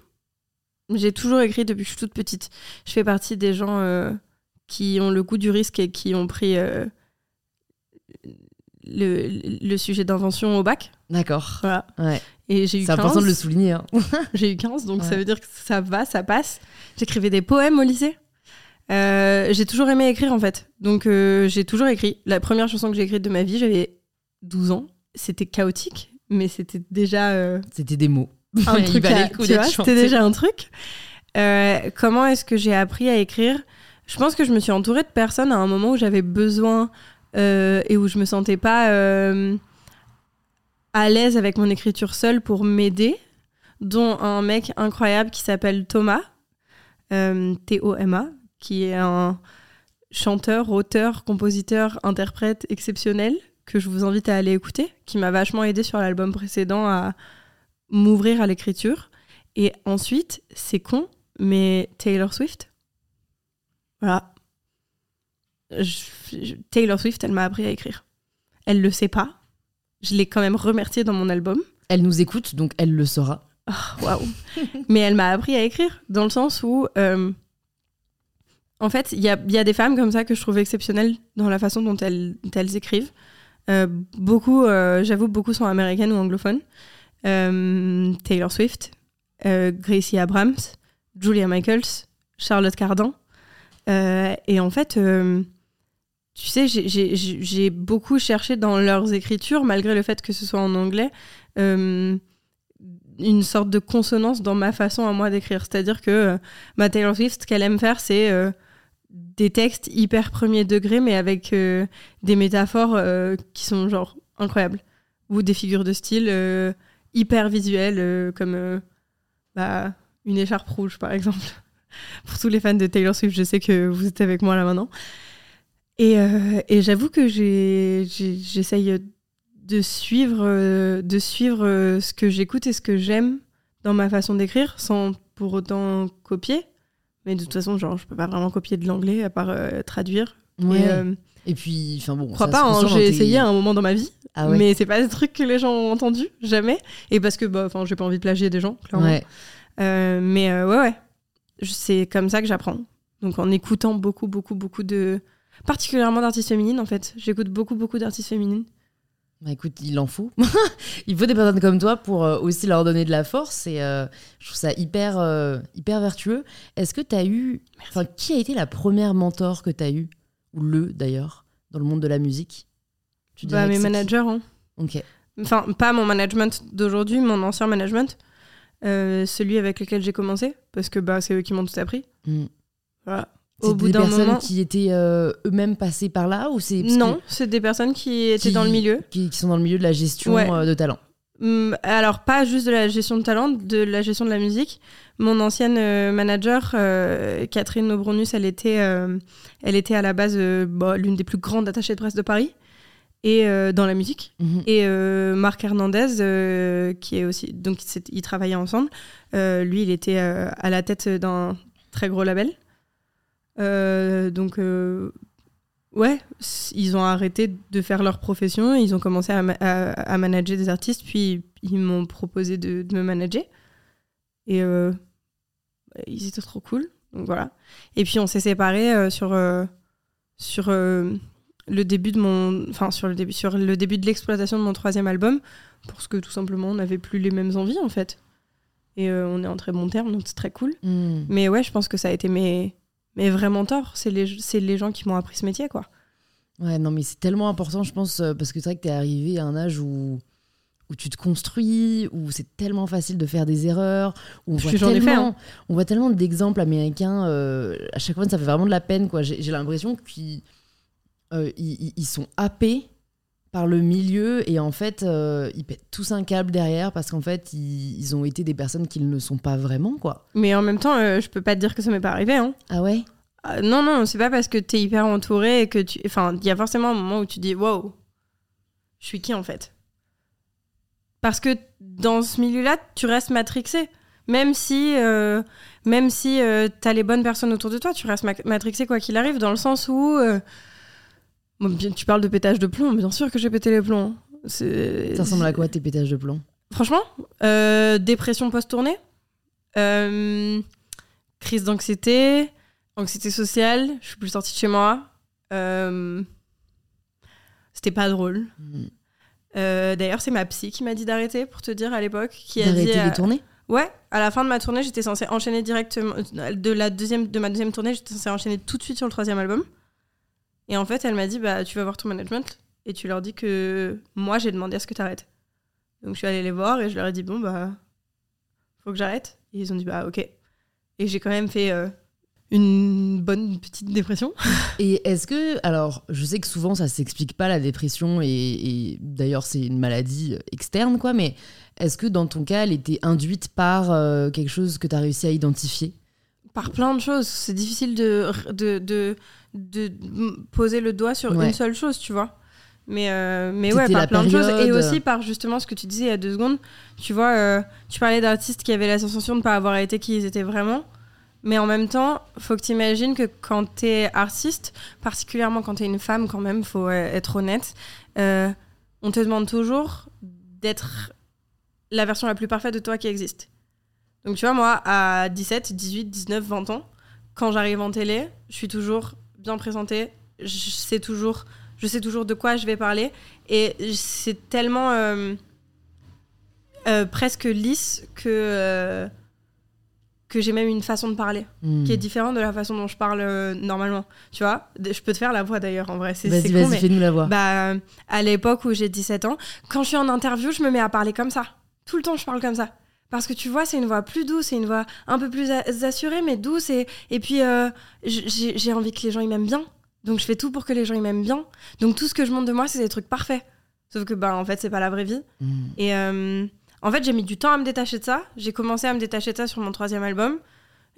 S2: J'ai toujours écrit depuis que je suis toute petite. Je fais partie des gens euh, qui ont le goût du risque et qui ont pris le, le sujet d'invention au bac.
S1: D'accord.
S2: Voilà.
S1: Ouais.
S2: Et j'ai eu
S1: C'est
S2: 15.
S1: important de le souligner. hein.
S2: J'ai eu 15, donc
S1: Ouais.
S2: ça veut dire que ça va, ça passe. J'écrivais des poèmes au lycée. Euh, j'ai toujours aimé écrire en fait. Donc euh, j'ai toujours écrit. La première chanson que j'ai écrite de ma vie, j'avais 12 ans. C'était chaotique, mais c'était déjà euh,
S1: C'était des mots.
S2: un truc. à- tu vois. C'était déjà un truc. Comment est-ce que j'ai appris à écrire? Je pense que je me suis entourée de personnes à un moment où j'avais besoin et où je me sentais pas à l'aise avec mon écriture seule pour m'aider, dont un mec incroyable qui s'appelle Thomas, euh, T-O-M-A, qui est un chanteur, auteur, compositeur, interprète exceptionnel que je vous invite à aller écouter, qui m'a vachement aidé sur l'album précédent à m'ouvrir à l'écriture. Et ensuite, c'est con, mais Taylor Swift. Voilà. Taylor Swift, elle m'a appris à écrire. Elle le sait pas. Je l'ai quand même remerciée dans mon album.
S1: Elle nous écoute, donc elle le saura.
S2: Waouh. Mais elle m'a appris à écrire, dans le sens où, euh, en fait, il y a, il y a des femmes comme ça que je trouve exceptionnelles dans la façon dont elles, dont elles écrivent. Euh, beaucoup, euh, j'avoue, beaucoup sont américaines ou anglophones. Taylor Swift, Gracie Abrams, Julia Michaels, Charlotte Cardin. Et en fait, tu sais, j'ai- beaucoup cherché dans leurs écritures, malgré le fait que ce soit en anglais, euh, une sorte de consonance dans ma façon à moi d'écrire. C'est-à-dire que euh, ma Taylor Swift, ce qu'elle aime faire, c'est euh, des textes hyper premier degré, mais avec des métaphores qui sont genre incroyables. Ou des figures de style hyper visuelles, comme bah, une écharpe rouge, par exemple. Pour tous les fans de Taylor Swift, je sais que vous êtes avec moi là maintenant. Et, euh, et j'avoue que j'essaye de suivre, euh, de suivre euh, ce que j'écoute et ce que j'aime dans ma façon d'écrire, sans pour autant copier. Mais de toute façon, genre, je peux pas vraiment copier de l'anglais à part euh, traduire.
S1: Ouais.
S2: Et, euh,
S1: Et puis, enfin bon.
S2: je crois pas, hein, j'ai essayé à un moment dans ma vie,
S1: Ah ouais.
S2: mais c'est pas des trucs que les gens ont entendu, jamais. Et parce que, bah, enfin, j'ai pas envie de plagier des gens, clairement.
S1: Ouais.
S2: Euh, mais ouais, ouais. C'est comme ça que j'apprends. Donc en écoutant beaucoup, beaucoup, beaucoup de. Particulièrement d'artistes féminines, en fait. J'écoute beaucoup, beaucoup d'artistes féminines.
S1: Bah écoute, il en faut. il faut des personnes comme toi pour euh, aussi leur donner de la force et euh, je trouve ça hyper, euh, hyper vertueux. Est-ce que tu as eu. Enfin, qui a été la première mentor que tu as eu? Ou le d'ailleurs, dans le monde de la musique? Tu
S2: Bah, mes managers, hein.
S1: Ok.
S2: Enfin, pas mon management d'aujourd'hui, mon ancien management. Celui avec lequel j'ai commencé, parce que bah, c'est eux qui m'ont tout appris.
S1: Mm.
S2: Voilà.
S1: C'est
S2: Au bout
S1: des
S2: d'un
S1: personnes
S2: moment.
S1: qui étaient euh, eux-mêmes passées par là ou c'est
S2: Non,
S1: que-
S2: c'est des personnes qui étaient
S1: qui-
S2: dans le milieu.
S1: qui, qui sont dans le milieu de la gestion
S2: Ouais.
S1: euh, de talent.
S2: Hum, Alors, pas juste de la gestion de talent, de la gestion de la musique. Mon ancienne euh, manager, Catherine Aubronus, elle était, elle était à la base bah, l'une des plus grandes attachées de presse de Paris et dans la musique.
S1: Mhm.
S2: Et Marc Hernandez, qui est aussi. Donc, ils travaillaient ensemble. Lui, il était à la tête d'un très gros label. Euh, donc, euh, ouais, ils ont arrêté de faire leur profession. Ils ont commencé à, ma- à- à manager des artistes. Puis, ils m'ont proposé de, de me manager. Et euh, ils étaient trop cool. Donc, voilà. Et puis, on s'est séparés euh, sur. euh, sur euh, le début de mon enfin sur le début sur le début de l'exploitation de mon troisième album parce que tout simplement on n'avait plus les mêmes envies en fait et on est en très bon terme donc c'est très cool
S1: Mhm.
S2: mais ouais je pense que ça a été mes mes vrais mentors c'est les les gens qui m'ont appris ce métier quoi
S1: Ouais, non, mais c'est tellement important, je pense, euh, parce que c'est vrai que t'es arrivé à un âge où, où tu te construis, où c'est tellement facile de faire des erreurs, où on voit
S2: ai fait,
S1: tellement,
S2: hein.
S1: on voit tellement d'exemples américains. euh, à chaque fois, ça fait vraiment de la peine, quoi. J'ai l'impression qu'ils euh, ils- ils sont happés par le milieu et en fait, euh, ils pètent tous un câble derrière parce qu'en fait, ils, ils ont été des personnes qu'ils ne sont pas vraiment, quoi.
S2: mais en même temps euh, je peux pas te dire que ça m'est pas arrivé hein
S1: Ah ouais?
S2: Euh, non non c'est pas parce que t'es hyper entouré et que tu enfin il y a forcément un moment où tu dis wow je suis qui en fait? Parce que dans ce milieu-là, tu restes matrixé. Même si, euh, même si t'as les bonnes personnes autour de toi, tu restes ma- matrixé quoi qu'il arrive, dans le sens où. Bon, tu parles de pétage de plomb, bien sûr que j'ai pété les plombs.
S1: Ça ressemble à quoi tes pétages de plomb?
S2: Franchement, euh, dépression post-tournée, euh, crise d'anxiété, anxiété sociale, je suis plus sortie de chez moi. euh, C'était pas drôle.
S1: Mhm.
S2: Euh, D'ailleurs, c'est ma psy qui m'a dit d'arrêter, pour te dire, à l'époque. Qui a dit.
S1: D'arrêter
S2: euh,
S1: les tournées?
S2: Ouais, à la fin de ma tournée, j'étais censée enchaîner directement. De, la deuxième, de ma deuxième tournée, j'étais censée enchaîner tout de suite sur le troisième album. Et en fait, elle m'a dit bah, Tu vas voir ton management et tu leur dis que moi, j'ai demandé à ce que tu arrêtes. Donc, je suis allée les voir et je leur ai dit Bon, bah, faut que j'arrête. Et ils ont dit Bah, ok. Et j'ai quand même fait euh, une bonne petite dépression.
S1: Et est-ce que, alors, je sais que souvent ça s'explique pas la dépression et, et d'ailleurs c'est une maladie externe, quoi, mais est-ce que dans ton cas elle était induite par euh, quelque chose que tu as réussi à identifier?
S2: Par plein de choses. C'est difficile de, de, de, de poser le doigt sur
S1: Ouais.
S2: une seule chose, tu vois. Mais, euh, mais ouais, par plein de choses. Et aussi par justement ce que tu disais il y a deux secondes. Tu vois, euh, tu parlais d'artistes qui avaient la sensation de ne pas avoir été qui ils étaient vraiment. Mais en même temps, faut que tu imagines que quand tu es artiste, particulièrement quand tu es une femme, quand même, faut euh, être honnête, euh, on te demande toujours d'être la version la plus parfaite de toi qui existe. Donc tu vois, moi, à 17, 18, 19, 20 ans, quand j'arrive en télé, je suis toujours bien présentée, je sais toujours, je sais toujours de quoi je vais parler, et c'est tellement euh, euh, presque lisse que, euh, que j'ai même une façon de parler
S1: Hmm.
S2: qui est différente de la façon dont je parle normalement. Tu vois, je peux te faire la voix d'ailleurs en vrai, c'est
S1: Vas-y,
S2: c'est con,
S1: vas-y,
S2: mais
S1: fais-nous la voix.
S2: bah, à l'époque où j'ai 17 ans, quand je suis en interview, je me mets à parler comme ça. Tout le temps, je parle comme ça. Parce que tu vois, c'est une voix plus douce, c'est une voix un peu plus assurée, mais douce. Et, et puis, euh, j'ai envie que les gens ils m'aiment bien. Donc, je fais tout pour que les gens ils m'aiment bien. Donc, tout ce que je montre de moi, c'est des trucs parfaits. Sauf que, bah, en fait, c'est pas la vraie vie.
S1: Hmm.
S2: Et euh, en fait, j'ai mis du temps à me détacher de ça. J'ai commencé à me détacher de ça sur mon troisième album.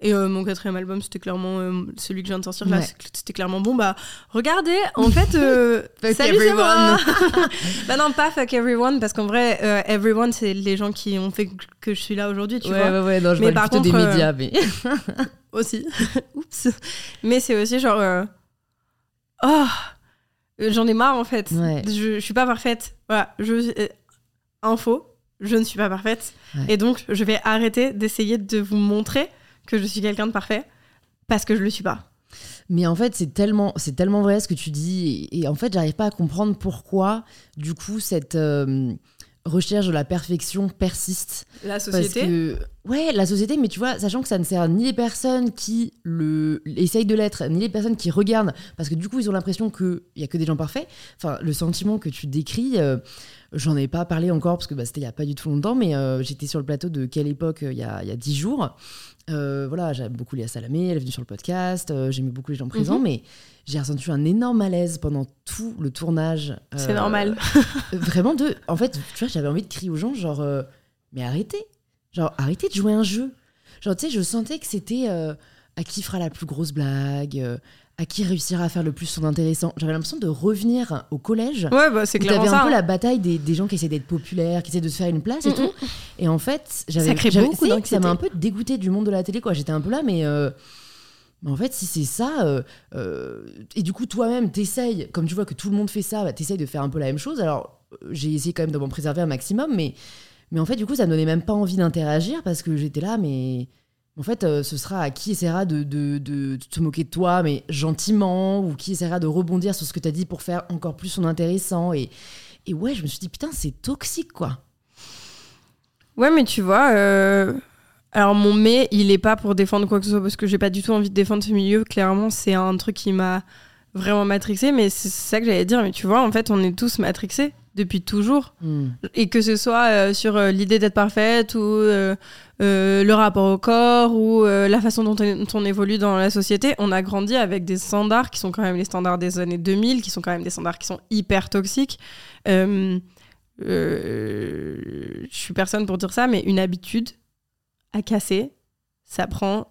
S2: Et euh, mon quatrième album, c'était clairement euh, celui que je viens de sortir là.
S1: Ouais.
S2: C'était clairement bon. Bah, regardez, en fait, euh,
S1: Fuck
S2: salut, moi.
S1: everyone.
S2: bah non, pas fuck everyone, parce qu'en vrai, euh, everyone, c'est les gens qui ont fait que je suis là aujourd'hui, tu
S1: ouais,
S2: vois.
S1: ouais, ouais, non, je
S2: Mais par
S1: des
S2: contre, euh,
S1: médias, mais.
S2: Aussi. Oups. Mais c'est aussi genre. Oh, j'en ai marre en fait.
S1: Ouais.
S2: Je, je suis pas parfaite. Voilà. Je, info, je ne suis pas parfaite. Et donc, je vais arrêter d'essayer de vous montrer que je suis quelqu'un de parfait parce que je le suis pas.
S1: Mais en fait, c'est tellement, c'est tellement vrai ce que tu dis. Et, et en fait, j'arrive pas à comprendre pourquoi, du coup, cette euh, recherche de la perfection persiste.
S2: La
S1: Parce que, ouais, la société, mais tu vois, sachant que ça ne sert ni les personnes qui le, essayent de l'être, ni les personnes qui regardent, parce que du coup, ils ont l'impression qu'il n'y a que des gens parfaits. Enfin, le sentiment que tu décris, euh, j'en ai pas parlé encore, parce que bah, c'était il n'y a pas du tout longtemps, mais euh, j'étais sur le plateau de Quelle époque, il y a, il y a 10 jours. Euh, voilà, j'aime beaucoup Léa Salamé, elle est venue sur le podcast, euh, j'aimais beaucoup les gens présents,
S2: Mhm.
S1: mais j'ai ressenti un énorme malaise pendant tout le tournage.
S2: C'est
S1: Euh,
S2: normal.
S1: Vraiment de. En fait, tu vois, j'avais envie de crier aux gens, genre, mais arrêtez. Genre, arrêtez de jouer un jeu. Genre, tu sais, je sentais que c'était à qui fera la plus grosse blague, à qui réussira à faire le plus son intéressant. J'avais l'impression de revenir au collège.
S2: Ouais, bah, c'est clairement
S1: t'avais un
S2: ça.
S1: peu
S2: hein.
S1: la bataille des, des gens qui essaient d'être populaires, qui essaient de se faire une place et
S2: Mm,
S1: tout. Et en fait, j'avais.
S2: Ça beaucoup
S1: Ça m'a un peu dégoûté du monde de la télé, quoi. J'étais un peu là, mais. euh, mais en fait, si c'est ça, euh, euh, et du coup, toi-même, t'essayes, comme tu vois que tout le monde fait ça, bah, t'essayes de faire un peu la même chose. Alors, j'ai essayé quand même de m'en préserver un maximum, mais, mais en fait, du coup, ça me donnait même pas envie d'interagir parce que j'étais là, mais en fait, euh, ce sera à qui essaiera de, se moquer de toi, mais gentiment, ou qui essaiera de rebondir sur ce que t'as dit pour faire encore plus son intéressant. Et, et ouais, je me suis dit, putain, c'est toxique, quoi.
S2: Ouais, mais tu vois, euh, alors mon mais, il est pas pour défendre quoi que ce soit parce que j'ai pas du tout envie de défendre ce milieu. Clairement, c'est un truc qui m'a vraiment matrixé, mais c'est ça que j'allais dire. Mais tu vois, en fait, on est tous matrixés depuis toujours.
S1: Hmm.
S2: Et que ce soit euh, sur euh, l'idée d'être parfaite ou euh, le rapport au corps ou la façon dont on, dont on évolue dans la société, on a grandi avec des standards qui sont quand même les standards des années 2000, qui sont quand même des standards qui sont hyper toxiques. Je suis personne pour dire ça, mais une habitude à casser, ça prend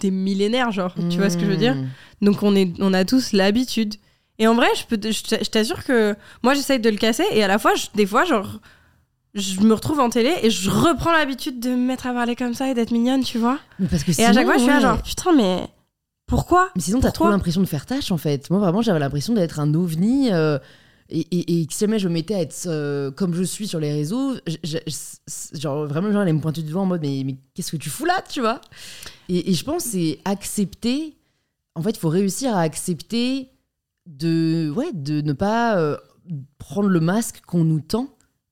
S2: des millénaires, genre. Tu vois ce que je veux dire?
S1: Hmm.
S2: donc on, est, on a tous l'habitude. Et en vrai, je, peux je t'a- je t'assure que moi j'essaye de le casser et à la fois, je- des fois, genre, je me retrouve en télé et je reprends l'habitude de me mettre à parler comme ça et d'être mignonne, tu vois.
S1: Mais parce que
S2: Et à chaque fois, je suis là genre, putain, mais pourquoi?
S1: Mais sinon, t'as trop l'impression de faire tâche, en fait. Moi, vraiment, j'avais l'impression d'être un ovni. euh, et, et, et que si jamais je me mettais à être euh, comme je suis sur les réseaux, je- je- je- genre, vraiment, les gens allaient me pointer du doigt en mode Mais, mais qu'est-ce que tu fous là, tu vois? Et, et je pense c'est accepter. En fait, il faut réussir à accepter de, ouais, de ne pas euh, prendre le masque qu'on nous tend.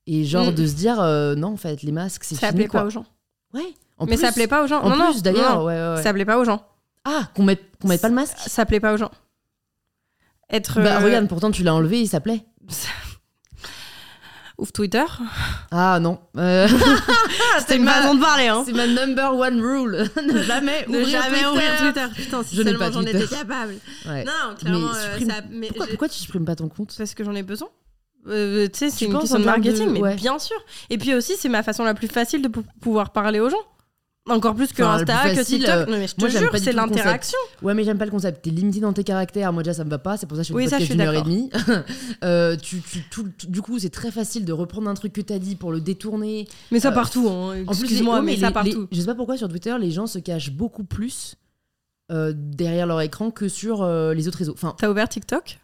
S1: Et genre
S2: Mm.
S1: de se dire euh, Non, en fait, les masques, c'est
S2: Ça
S1: fini.
S2: plaît
S1: quoi.
S2: pas aux gens.
S1: Ouais. En
S2: mais ça plaît pas aux gens.
S1: En
S2: non,
S1: plus, d'ailleurs,
S2: non,
S1: ouais, ouais, ouais.
S2: ça plaît pas aux gens.
S1: Ah, qu'on mette, qu'on mette pas le masque
S2: Ça plaît pas aux gens. Être.
S1: Bah
S2: euh,
S1: regarde, pourtant tu l'as enlevé, il s'appelait.
S2: Ouf Twitter.
S1: Ah non. Euh,
S2: C'était
S1: une façon
S2: de parler, hein.
S1: c'est ma number one rule. ne jamais
S2: Ne
S1: ouvrir
S2: jamais
S1: Twitter.
S2: ouvrir Twitter. Putain, si
S1: Je
S2: seulement j'en étais capable.
S1: Ouais.
S2: Non, clairement,
S1: Mais
S2: euh,
S1: supprime-
S2: ça- mais
S1: Pourquoi,
S2: j'ai-
S1: pourquoi tu supprimes pas ton compte?
S2: Parce que j'en ai besoin. Euh, tu sais, c'est une question de marketing, mais
S1: ouais.
S2: bien sûr. Et puis aussi, c'est ma façon la plus facile de pou- pouvoir parler aux gens. Encore plus que
S1: Enfin, le
S2: Insta,
S1: plus
S2: que
S1: facile,
S2: TikTok.
S1: euh,
S2: Non, mais je te
S1: moi, j'aime
S2: jure,
S1: pas du
S2: c'est
S1: tout le concept.
S2: l'interaction.
S1: Ouais, mais j'aime pas le concept. T'es limité dans tes caractères. Moi déjà, ça me va pas. C'est pour ça que je fais
S2: Oui, ça, je suis
S1: d'une heure et demie. Euh, tu, tu- tout- tout- du coup, c'est très facile de reprendre un truc que t'as dit pour le détourner.
S2: Mais ça
S1: Euh,
S2: partout, hein.
S1: En plus,
S2: excuse-moi,
S1: les-
S2: mais,
S1: ouais,
S2: ça
S1: les-
S2: partout.
S1: je sais pas pourquoi sur Twitter, les gens se cachent beaucoup plus euh, derrière leur écran que sur euh, les autres réseaux. Enfin,
S2: T'as ouvert TikTok?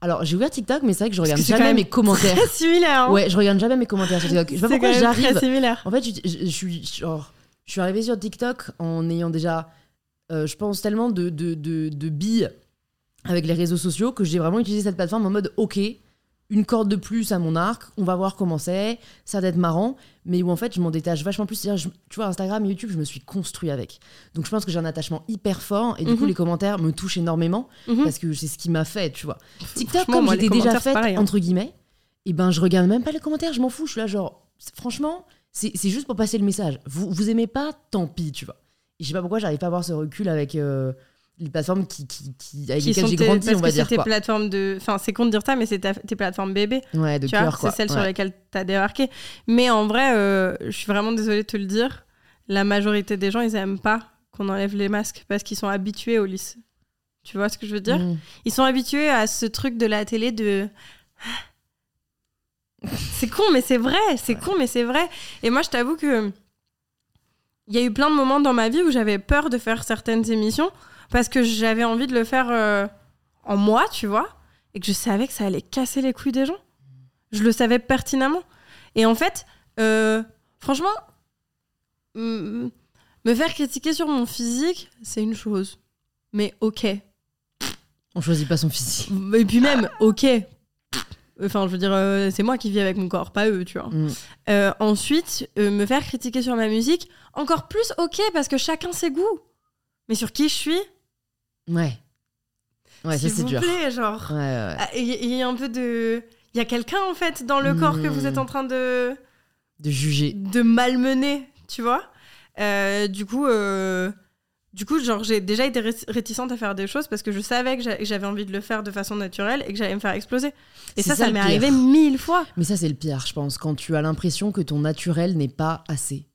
S1: alors j'ai ouvert TikTok, mais c'est vrai que je regarde
S2: que c'est quand
S1: jamais
S2: même
S1: mes commentaires.
S2: Très similaire. hein.
S1: Ouais, je regarde jamais mes commentaires sur TikTok. Je sais pas
S2: C'est
S1: pourquoi
S2: quand même
S1: j'arrive.
S2: très similaire.
S1: En fait, je, je- je suis genre, je suis arrivée sur TikTok en ayant déjà, euh, je pense tellement de, de, de, de billes avec les réseaux sociaux que j'ai vraiment utilisé cette plateforme en mode ok, une corde de plus à mon arc, on va voir comment c'est, ça va être marrant, mais où en fait je m'en détache vachement plus. Je- tu vois, Instagram et YouTube, je me suis construit avec. Donc je pense que j'ai un attachement hyper fort et du coup
S2: Mhm.
S1: les commentaires me touchent énormément
S2: Mhm.
S1: parce que c'est ce qui m'a fait, tu vois. TikTok, comme j'étais déjà faite,
S2: hein.
S1: entre guillemets, et ben je regarde même pas les commentaires, je m'en fous, je suis là genre, franchement, c'est juste pour passer le message. Vous, vous aimez pas, tant pis, tu vois. Et je sais pas pourquoi j'arrive pas à avoir ce recul avec euh, les plateformes qui, qui, qui- avec
S2: Qui
S1: lesquelles j'ai grandi, on va dire.
S2: tes
S1: Quoi.
S2: plateformes de. Enfin, c'est con de dire ça, mais c'est tes plateformes bébés.
S1: Ouais, de cœur,
S2: c'est celle sur
S1: Ouais.
S2: laquelle t'as débarqué. Mais en vrai, euh, je suis vraiment désolée de te le dire. La majorité des gens, ils aiment pas qu'on enlève les masques parce qu'ils sont habitués au lycée. Tu vois ce que je veux dire?
S1: Mm.
S2: Ils sont habitués à ce truc de la télé de. C'est con, mais c'est vrai. C'est con, mais c'est vrai. Et moi, je t'avoue que. Il y a eu plein de moments dans ma vie où j'avais peur de faire certaines émissions parce que j'avais envie de le faire euh, en moi, tu vois, et que je savais que ça allait casser les couilles des gens. Je le savais pertinemment. Et en fait, euh, franchement, me faire critiquer sur mon physique, c'est une chose. Mais ok.
S1: On choisit pas son physique.
S2: Et puis même, ok. Enfin, je veux dire, euh, c'est moi qui vis avec mon corps, pas eux, tu vois.
S1: Mm.
S2: Euh, ensuite, euh, me faire critiquer sur ma musique, encore plus ok, parce que chacun ses goûts. Mais sur qui je suis?
S1: Ouais. Ouais, ça
S2: S'il
S1: c'est
S2: vous
S1: dur.
S2: plaît, genre.
S1: Ouais, ouais.
S2: Ah, Il y, il y a un peu de. Il y a quelqu'un, en fait, dans le corps que vous
S1: Hmm.
S2: êtes en train de,
S1: De juger.
S2: de malmener, tu vois? Du coup, du coup, genre, j'ai déjà été ré- réticente à faire des choses parce que je savais que j'a- que j'avais envie de le faire de façon naturelle et que j'allais me faire exploser. Et ça,
S1: ça,
S2: m'est arrivé mille fois.
S1: Mais ça, c'est le pire, je pense, quand tu as l'impression que ton naturel n'est pas assez.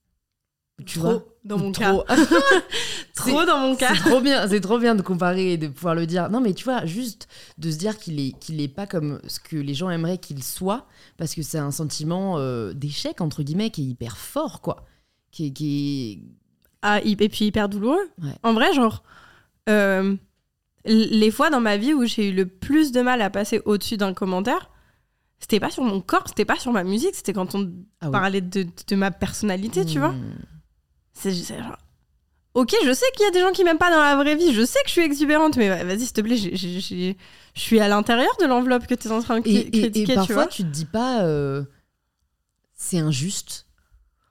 S1: Tu
S2: trop
S1: vois
S2: dans mon
S1: Trop.
S2: cas. Trop dans mon cas.
S1: C'est trop bien, c'est trop bien de comparer et de pouvoir le dire. Non, mais tu vois, juste de se dire qu'il est, qu'il est pas comme ce que les gens aimeraient qu'il soit, parce que c'est un sentiment euh, d'échec entre guillemets qui est hyper fort, quoi. Qui est, qui
S2: Ah, et puis hyper douloureux.
S1: Ouais.
S2: En vrai, genre, euh, les fois dans ma vie où j'ai eu le plus de mal à passer au-dessus d'un commentaire, c'était pas sur mon corps, c'était pas sur ma musique, c'était quand on
S1: Ah
S2: parlait de, de ma personnalité, tu vois.
S1: Hmm.
S2: C'est c'est genre. Ok, je sais qu'il y a des gens qui m'aiment pas dans la vraie vie, je sais que je suis exubérante, mais vas-y, s'il te plaît, je suis à l'intérieur de l'enveloppe que tu es en train de
S1: Et,
S2: cri-
S1: et- et
S2: critiquer, tu
S1: parfois,
S2: vois.
S1: tu te dis pas, euh, c'est injuste.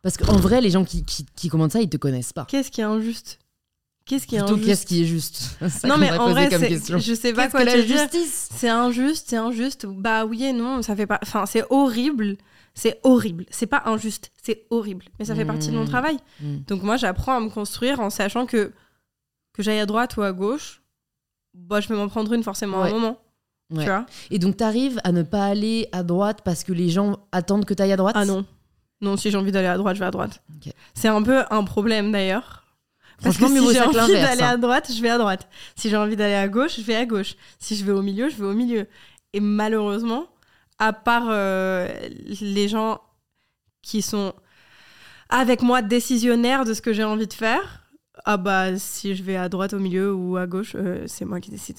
S1: Parce qu'en vrai, les gens qui, qui, qui commentent ça, ils te connaissent pas.
S2: Qu'est-ce qui est injuste? Qu'est-ce qui est
S1: Plutôt,
S2: injuste?
S1: qu'est-ce qui est juste? Ça
S2: Non, mais en vrai,
S1: comme
S2: je sais pas
S1: Qu'est-ce
S2: quoi
S1: que la justice?
S2: C'est injuste, c'est injuste. Bah oui et non, ça fait pas. Enfin, c'est horrible. C'est horrible. C'est pas injuste, c'est horrible. Mais ça fait partie de mon
S1: Mm.
S2: travail.
S1: Mm.
S2: Donc moi, j'apprends à me construire en sachant que que j'aille à droite ou à gauche, bah je vais m'en prendre une forcément à un moment.
S1: Ouais.
S2: Tu vois?
S1: Et donc, t'arrives à ne pas aller à droite parce que les gens attendent que t'ailles à droite?
S2: Ah non. Non, si j'ai envie d'aller à droite, je vais à droite. C'est un peu un problème d'ailleurs. Parce que si j'ai envie d'aller
S1: hein.
S2: à droite, je vais à droite. Si j'ai envie d'aller à gauche, je vais à gauche. Si je vais au milieu, je vais au milieu. Et malheureusement, à part euh, les gens qui sont avec moi décisionnaires de ce que j'ai envie de faire, ah bah si je vais à droite, au milieu ou à gauche, euh, c'est moi qui décide.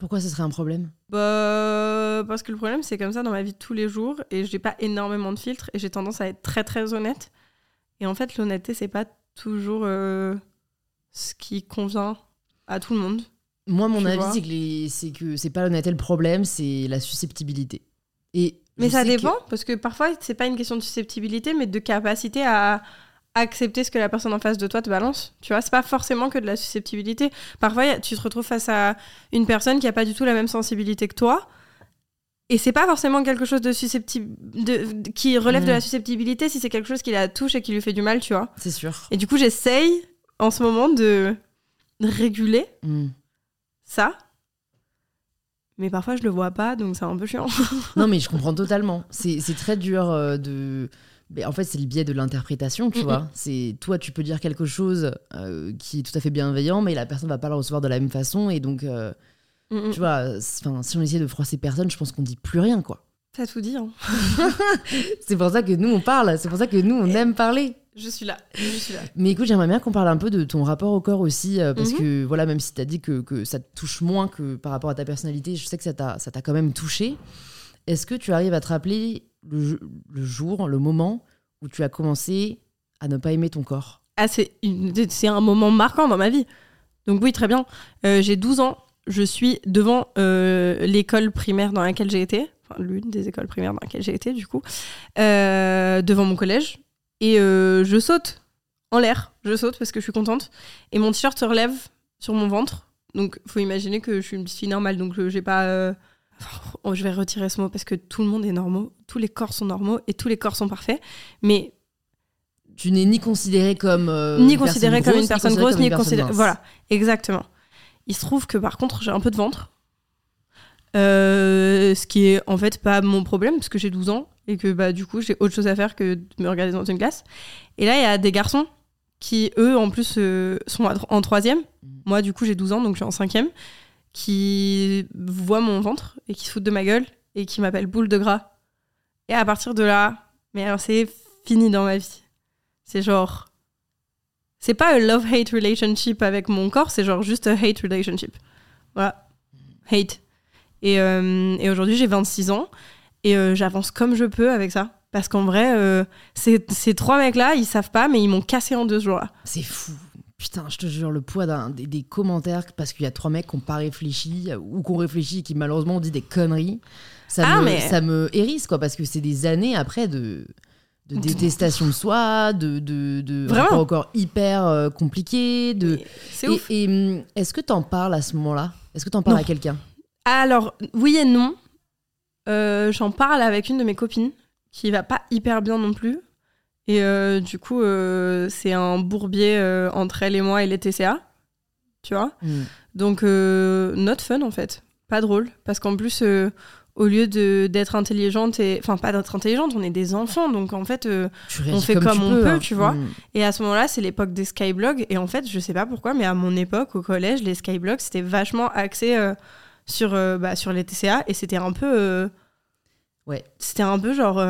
S1: Pourquoi ce serait un problème?
S2: Bah, parce que le problème, c'est comme ça dans ma vie de tous les jours et j'ai pas énormément de filtres et j'ai tendance à être très très honnête. Et en fait, l'honnêteté, c'est pas toujours euh, ce qui convient à tout le monde.
S1: Moi, mon avis, c'est que c'est pas l'honnêteté le problème, c'est la susceptibilité. Et
S2: Mais ça
S1: que-
S2: dépend parce que parfois, c'est pas une question de susceptibilité, mais de capacité à accepter ce que la personne en face de toi te balance. Tu vois, c'est pas forcément que de la susceptibilité. Parfois, a- tu te retrouves face à une personne qui a pas du tout la même sensibilité que toi. Et c'est pas forcément quelque chose de susceptible, de, de- qui relève de
S1: Mm.
S2: la susceptibilité si c'est quelque chose qui la touche et qui lui fait du mal, tu vois.
S1: C'est sûr.
S2: Et du coup, j'essaye en ce moment de réguler
S1: Mm.
S2: ça. Mais parfois, je le vois pas, donc c'est un peu chiant.
S1: Non, mais je comprends totalement. C'est c'est très dur euh, de. Mais en fait, c'est le biais de l'interprétation, tu vois. C'est toi, tu peux dire quelque chose euh, qui est tout à fait bienveillant, mais la personne va pas le recevoir de la même façon, et donc, euh, tu vois, si on essayait de froisser personne, je pense qu'on dit plus rien, quoi.
S2: T'as tout dit, hein.
S1: C'est pour ça que nous on parle, c'est pour ça que nous on aime parler.
S2: Je suis là, je suis là.
S1: Mais écoute, j'aimerais bien qu'on parle un peu de ton rapport au corps aussi, euh, parce
S2: Mhm.
S1: que voilà, même si tu as dit que, que ça te touche moins que par rapport à ta personnalité, je sais que ça t'a quand même touché. Est-ce que tu arrives à te rappeler le, le jour, le moment où tu as commencé à ne pas aimer ton corps
S2: Ah, c'est c'est un moment marquant dans ma vie. Donc oui, très bien. Euh, j'ai 12 ans. Je suis devant euh, l'école primaire dans laquelle j'ai été. Enfin, l'une des écoles primaires dans laquelle j'ai été, du coup. Euh, devant mon collège. Et je saute en l'air. Je saute parce que je suis contente. Et mon t-shirt se relève sur mon ventre. Donc, faut imaginer que je suis une fille normale. Donc, j'ai pas... oh, je vais retirer ce mot parce que tout le monde est normaux. Tous les corps sont normaux et tous les corps sont parfaits. Mais
S1: Tu n'es ni considérée comme euh,
S2: ni
S1: personne
S2: comme une personne grosse, ni
S1: mince.
S2: Voilà, exactement. Il se trouve que par contre, j'ai un peu de ventre. Euh, ce qui est en fait pas mon problème, parce que j'ai 12 ans et que bah, du coup, j'ai autre chose à faire que de me regarder dans une glace. Et là, il y a des garçons qui, eux, en plus, euh, sont en troisième.
S1: Mhm.
S2: Moi, du coup, j'ai 12 ans, donc je suis en cinquième. Qui voient mon ventre et qui se foutent de ma gueule et qui m'appellent boule de gras. Et à partir de là, mais alors c'est fini dans ma vie. C'est genre. C'est pas un love-hate relationship avec mon corps, c'est genre juste un hate relationship. Voilà. Hate. Et, euh, et aujourd'hui, j'ai 26 ans et euh, j'avance comme je peux avec ça. Parce qu'en vrai, euh, ces, trois mecs-là, ils savent pas, mais ils m'ont cassé en deux ce jour-là.
S1: C'est fou. Putain, je te jure, le poids d'un- des, des commentaires, parce qu'il y a trois mecs qui n'ont pas réfléchi, euh, ou qui ont réfléchi et qui malheureusement ont dit des conneries, ça,
S2: Ah,
S1: me,
S2: mais-
S1: ça me hérisse, quoi, parce que c'est des années après de, de détestation de soi, de, de, de
S2: Vraiment.
S1: corps hyper euh, compliqué. De...
S2: C'est
S1: Et-
S2: ouf.
S1: Et, hum, est-ce que t'en parles à ce moment-là? Est-ce que t'en parles
S2: Non.
S1: à quelqu'un?
S2: Alors, oui et non. Euh, J'en parle avec une de mes copines qui va pas hyper bien non plus. Et euh, du coup, euh, c'est un bourbier euh, entre elle et moi et les TCA. Tu vois
S1: Mm.
S2: Donc, not fun en fait. Pas drôle. Parce qu'en plus, au lieu d'être intelligente, et enfin, pas d'être intelligente, on est des enfants. Donc, en fait,
S1: réagis
S2: fait comme on
S1: peux,
S2: peut,
S1: hein.
S2: tu vois.
S1: Mm.
S2: et à ce moment-là, c'est l'époque des skyblogs. Et en fait, je sais pas pourquoi, mais à mon époque, au collège, les skyblogs, c'était vachement axé sur, bah, sur les TCA. Et c'était un peu.
S1: Ouais.
S2: C'était un peu genre.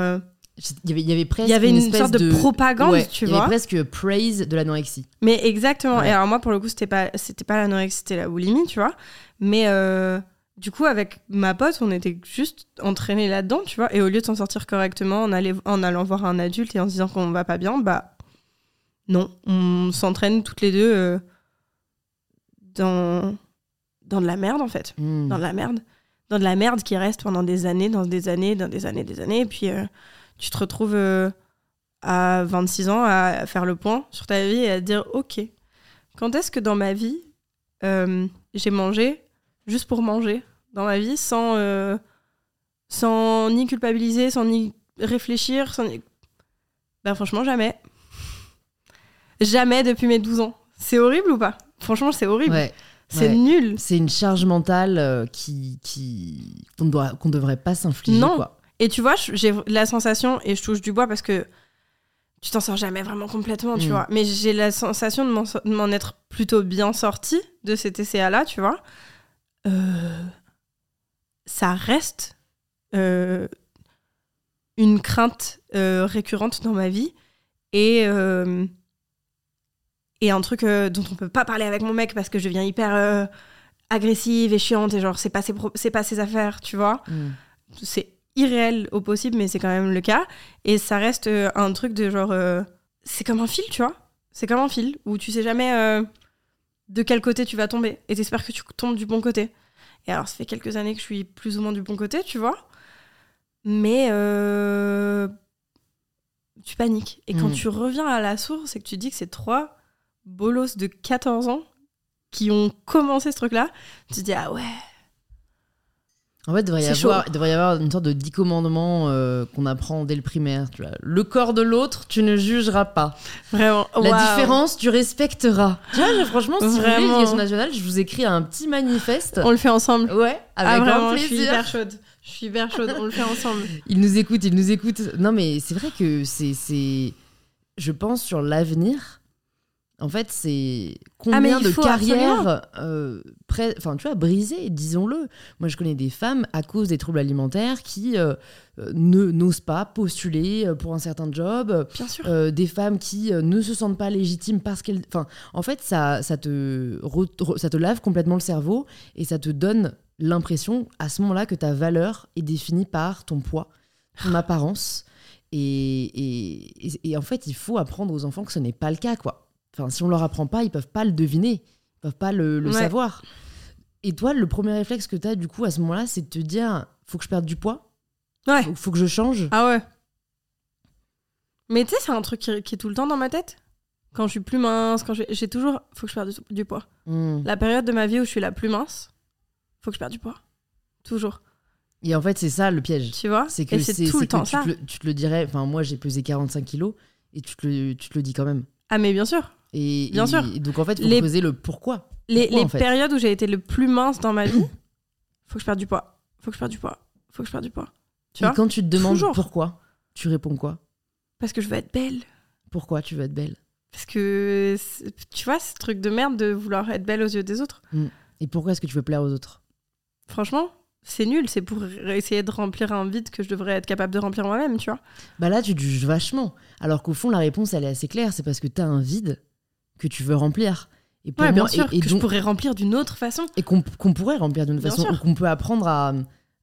S1: Il y avait, il y avait presque
S2: Il y avait une,
S1: espèce
S2: sorte de, propagande,
S1: Ouais,
S2: tu
S1: il y
S2: vois.
S1: avait presque praise de l'anorexie.
S2: Mais exactement.
S1: Ouais.
S2: Et alors moi, pour le coup, c'était pas, c'était pas l'anorexie, c'était la boulimie, tu vois. Mais euh, du coup, avec ma pote, on était juste entraînés là-dedans, tu vois. Et au lieu de s'en sortir correctement en, allait- en allant voir un adulte et en se disant qu'on va pas bien, bah non, on s'entraîne toutes les deux euh, dans dans de la merde en fait,
S1: Mm.
S2: dans de la merde, dans de la merde qui reste pendant des années, dans des années, dans des années, des années. Et puis euh, tu te retrouves euh, à 26 ans à faire le point sur ta vie et à te dire ok, quand est-ce que dans ma vie euh, j'ai mangé juste pour manger dans ma vie sans euh, sans ni culpabiliser, sans ni réfléchir, sans ni... Ben franchement jamais. Jamais depuis mes 12 ans. C'est horrible ou pas? Franchement, c'est horrible.
S1: Ouais.
S2: c'est
S1: ouais.
S2: nul.
S1: C'est une charge mentale euh, qui, qui qu'on doit qu'on devrait pas s'infliger
S2: Non.
S1: quoi.
S2: Et tu vois, j'ai la sensation, et je touche du bois parce que tu t'en sors jamais vraiment complètement, tu
S1: Mm.
S2: vois. Mais j'ai la sensation de m'en être plutôt bien sortie de ces TCA-là, tu vois. Euh, ça reste euh, une crainte euh, récurrente dans ma vie et, et un truc dont on peut pas parler avec mon mec parce que je deviens hyper agressive et chiante et genre c'est pas ses, pro- pas ses affaires, tu vois
S1: Mm.
S2: c'est irréel au possible, mais c'est quand même le cas. Et ça reste euh, un truc de genre. euh, c'est comme un fil, tu vois. C'est comme un fil où tu sais jamais euh, de quel côté tu vas tomber. Et t'espères que tu tombes du bon côté. Et alors, ça fait quelques années que je suis plus ou moins du bon côté, tu vois. Mais. euh, tu paniques. Et quand
S1: Mm.
S2: tu reviens à la source et que tu dis que c'est trois bolos de 14 ans qui ont commencé ce truc-là, tu te dis, ah ouais.
S1: En fait, il devrait y, avoir, il devrait y avoir une sorte de dix commandements euh, qu'on apprend dès le primaire. Tu vois. Le corps de l'autre, tu ne jugeras pas.
S2: Vraiment.
S1: La différence, tu respecteras. Tu vois, franchement, si vous voulez
S2: Vraiment.
S1: l'éducation nationale, je vous écris un petit manifeste.
S2: On le fait ensemble.
S1: Ouais,
S2: Ah,
S1: avec
S2: vraiment,
S1: grand
S2: je suis
S1: plaisir.
S2: hyper chaude. Je suis hyper chaude, on le fait ensemble.
S1: Il nous écoute, il nous écoute. Non, mais c'est vrai que c'est, je pense sur l'avenir. En fait, c'est combien
S2: Ah, mais il
S1: de carrières, euh, enfin, tu vois, brisées, disons-le. Moi, je connais des femmes à cause des troubles alimentaires qui euh, euh, ne n'osent pas postuler pour un certain job.
S2: Bien sûr.
S1: Euh, des femmes qui ne se sentent pas légitimes parce qu'elles. Enfin, en fait, ça, ça, te re- ça te lave complètement le cerveau et ça te donne l'impression à ce moment-là que ta valeur est définie par ton poids, ton apparence. Et, et, et- et en fait, il faut apprendre aux enfants que ce n'est pas le cas, quoi. Enfin, si on leur apprend pas, ils peuvent pas le deviner, ils peuvent pas le, le
S2: Ouais.
S1: savoir. Et toi, le premier réflexe que tu as, du coup, à ce moment-là, c'est de te dire faut que je perde du poids,
S2: Ouais.
S1: faut, faut que je change.
S2: Ah ouais. Mais tu sais, c'est un truc qui, qui est tout le temps dans ma tête. Quand je suis plus mince, quand j'ai toujours. Faut que je perde du, du poids.
S1: Hmm.
S2: La période de ma vie où je suis la plus mince, faut que je perde du poids. Toujours.
S1: Et en fait, c'est ça le piège.
S2: Tu vois?
S1: C'est que
S2: c'est tout le temps
S1: tu,
S2: ça.
S1: te le, tu te le dirais. Enfin, moi, j'ai pesé 45 kilos et tu te le, tu te le dis quand même.
S2: Ah, mais bien sûr.
S1: Et,
S2: Bien
S1: et-
S2: sûr.
S1: et donc, en fait, il faut
S2: Les-
S1: creuser le pourquoi.
S2: Les,
S1: Pourquoi,
S2: les
S1: en fait?
S2: périodes où j'ai été le plus mince dans ma vie, faut que je perde du poids. Faut que je perde du poids. Faut que je perde du poids. Tu
S1: et
S2: vois?
S1: quand tu te demandes
S2: Toujours.
S1: pourquoi, tu réponds quoi?
S2: Parce que je veux être belle.
S1: Pourquoi tu veux être belle?
S2: Parce que, tu vois, ce truc de merde de vouloir être belle aux yeux des autres.
S1: Et pourquoi est-ce que tu veux plaire aux autres?
S2: Franchement, c'est nul. C'est pour essayer de remplir un vide que je devrais être capable de remplir moi-même, tu vois.
S1: Bah là, tu te juges vachement. Alors qu'au fond, la réponse, elle est assez claire. C'est parce que tu as un vide que tu veux remplir. Et pour
S2: Ouais,
S1: moi,
S2: bien sûr,
S1: et, et
S2: que je
S1: donc-
S2: pourrais remplir d'une autre façon.
S1: et qu'on pourrait remplir d'une
S2: Bien
S1: façon,
S2: sûr.
S1: ou qu'on peut apprendre à,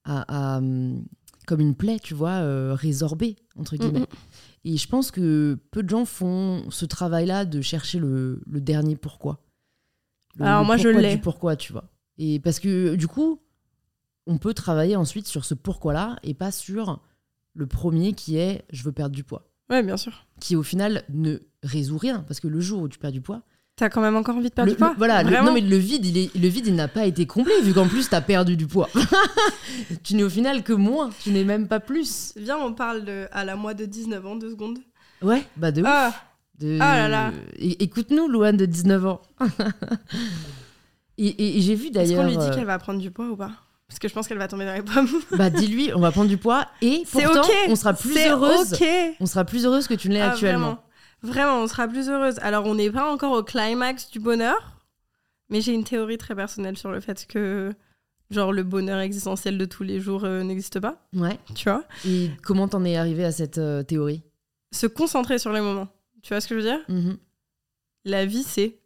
S1: à- à, hum, comme une plaie, tu vois, euh, résorber, entre guillemets.
S2: Mm, mm.
S1: Et je pense que peu de gens font ce travail-là de chercher le, le dernier pourquoi. Le-
S2: Alors
S1: le
S2: moi, je l'ai.
S1: pourquoi, tu vois. Et parce que du coup, on peut travailler ensuite sur ce pourquoi-là et pas sur le premier qui est je veux perdre du poids.
S2: Ouais, bien sûr.
S1: Qui au final ne résout rien. Parce que le jour où tu perds du poids,
S2: T'as quand même encore envie de perdre
S1: le-
S2: du poids
S1: le- voilà, le, non mais le vide, il est, le vide, il n'a pas été comblé vu qu'en plus t'as perdu du poids. tu n'es au final que moins, tu n'es même pas plus.
S2: Viens, on parle de, à la moi de 19 ans, deux secondes.
S1: Ouais, bah de ouf.
S2: Ah,
S1: De-
S2: Ah là là.
S1: Écoute-nous, Louane de 19 ans. et et- et j'ai vu
S2: Est-ce
S1: d'ailleurs.
S2: qu'on lui dit
S1: euh,
S2: qu'elle va prendre du poids ou pas? Parce que je pense qu'elle va tomber dans les pommes.
S1: Bah dis-lui, on va prendre du poids et pourtant on sera plus heureuse.
S2: ok.
S1: On sera plus heureuse que tu ne l'es
S2: Ah,
S1: actuellement.
S2: Vraiment. Vraiment, on sera plus heureuse. Alors, on n'est pas encore au climax du bonheur, mais j'ai une théorie très personnelle sur le fait que, genre, le bonheur existentiel de tous les jours euh, n'existe pas.
S1: Ouais.
S2: Tu vois?
S1: Et comment t'en es arrivé à cette euh, théorie?
S2: Se concentrer sur les moments. Tu vois ce que je veux dire?
S1: Mhm.
S2: La vie, c'est.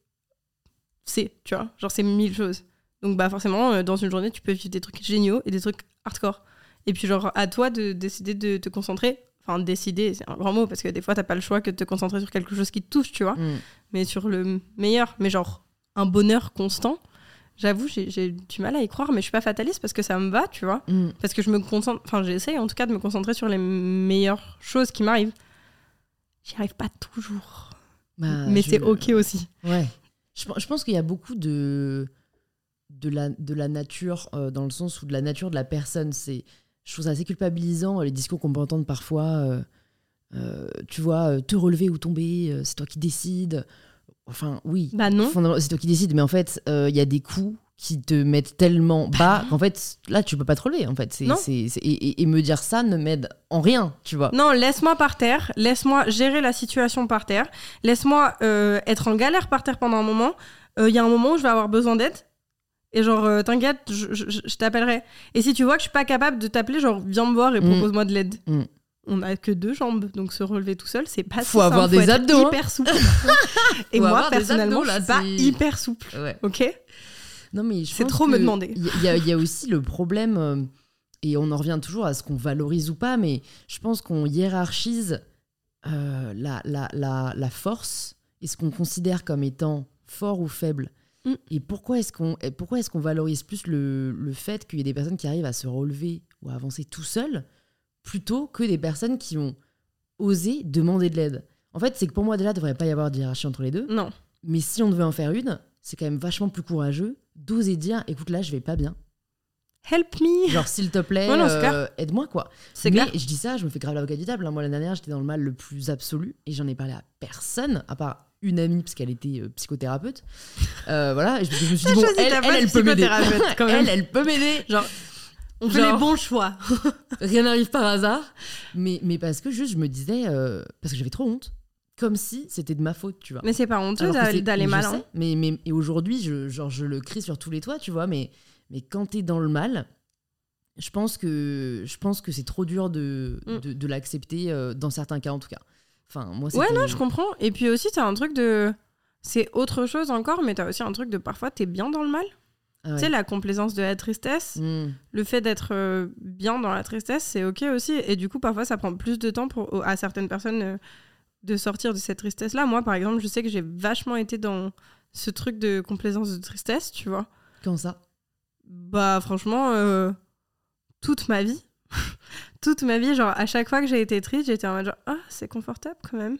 S2: C'est, tu vois? Genre, c'est mille choses. Donc, bah, forcément, euh, dans une journée, tu peux vivre des trucs géniaux et des trucs hardcore. Et puis, genre, à toi de décider de te concentrer. Enfin, décider, c'est un grand mot, parce que des fois, t'as pas le choix que de te concentrer sur quelque chose qui te touche, tu vois
S1: Mm.
S2: mais sur le meilleur. Mais genre, un bonheur constant, j'avoue, j'ai du mal à y croire, mais je suis pas fataliste parce que ça me va, tu vois.
S1: Mm.
S2: Parce que je me concentre, enfin, j'essaye en tout cas de me concentrer sur les meilleures choses qui m'arrivent. J'y arrive pas toujours.
S1: Bah,
S2: mais c'est ok aussi.
S1: Ouais. Je pense qu'il y a beaucoup de, de, la, de la nature, euh, dans le sens où de la nature de la personne, c'est. Je trouve ça assez culpabilisant, euh, les discours qu'on peut entendre parfois. euh, euh, tu vois, te relever ou tomber, c'est toi qui décides. Enfin, oui.
S2: Bah non.
S1: C'est toi qui décides, mais en fait, euh, il y a des coups qui te mettent tellement bas qu'en fait, là, tu peux pas te relever. En fait, c'est- et, et- et me dire ça ne m'aide en rien, tu vois.
S2: Non, laisse-moi par terre, laisse-moi gérer la situation par terre, laisse-moi euh, être en galère par terre pendant un moment. Il y a un moment où je vais avoir besoin d'aide. Et genre, euh, t'inquiète, je, je- je- je t'appellerai. Et si tu vois que je suis pas capable de t'appeler, genre, viens me voir et
S1: Mm.
S2: propose-moi de l'aide.
S1: Mm.
S2: On a que deux jambes, donc se relever tout seul, c'est pas si
S1: Faut avoir
S2: simple,
S1: des
S2: faut être
S1: abdos, hein.
S2: hyper souple. et
S1: Faut
S2: moi,
S1: avoir des
S2: personnellement,
S1: abdos, là,
S2: je suis pas hyper souple.
S1: Ouais.
S2: Ok?
S1: Non, mais je
S2: C'est trop me demander.
S1: Il y, a- il y a aussi le problème, euh, et on en revient toujours à ce qu'on valorise ou pas, mais je pense qu'on hiérarchise euh, la, la, la, la force et ce qu'on considère comme étant fort ou faible.
S2: Mm.
S1: Et pourquoi est-ce qu'on pourquoi est-ce qu'on valorise plus le, le fait qu'il y ait des personnes qui arrivent à se relever ou à avancer tout seuls plutôt que des personnes qui ont osé demander de l'aide? En fait, c'est que pour moi, déjà, il ne devrait pas y avoir de hiérarchie entre les deux.
S2: Non.
S1: Mais si on devait en faire une, c'est quand même vachement plus courageux d'oser dire écoute, là, je vais pas bien.
S2: Help me
S1: Genre, s'il te plaît,
S2: Ouais,
S1: euh, aide-moi, quoi.
S2: C'est
S1: Mais
S2: clair.
S1: je dis ça, je me fais grave l'avocat du diable. hein. Moi, l'année dernière, j'étais dans le mal le plus absolu et j'en ai parlé à personne, à part une amie, parce qu'elle était euh, psychothérapeute. Euh, voilà, et je, je me suis dit, bon, elle, elle, peut m'aider. elle, elle peut m'aider.
S2: Genre, on fait
S1: Genre-
S2: les bons choix.
S1: Rien n'arrive par hasard. Mais, mais parce que juste, je me disais, euh, parce que j'avais trop honte. Comme si c'était de ma faute, tu vois.
S2: Mais c'est pas honteux d'aller mal.
S1: sais, mais, mais et aujourd'hui, je, genre, je le crie sur tous les toits, tu vois. Mais, mais quand t'es dans le mal, je pense que, je pense que c'est trop dur de,
S2: Mm.
S1: de, de l'accepter, euh, dans certains cas en tout cas. Enfin, moi,
S2: Ouais, non, je comprends. Et puis aussi, t'as un truc de. C'est autre chose encore, mais t'as aussi un truc de parfois, t'es bien dans le mal.
S1: Ah ouais.
S2: Tu sais, la complaisance de la tristesse,
S1: Mm.
S2: le fait d'être euh, bien dans la tristesse, c'est ok aussi. Et du coup, parfois, ça prend plus de temps pour, à certaines personnes euh, de sortir de cette tristesse-là. Moi, par exemple, je sais que j'ai vachement été dans ce truc de complaisance de tristesse, tu vois.
S1: Quand ça?
S2: Bah, franchement, euh, toute ma vie. Toute ma vie, genre, à chaque fois que j'ai été triste, j'étais en mode genre, ah, c'est confortable quand même.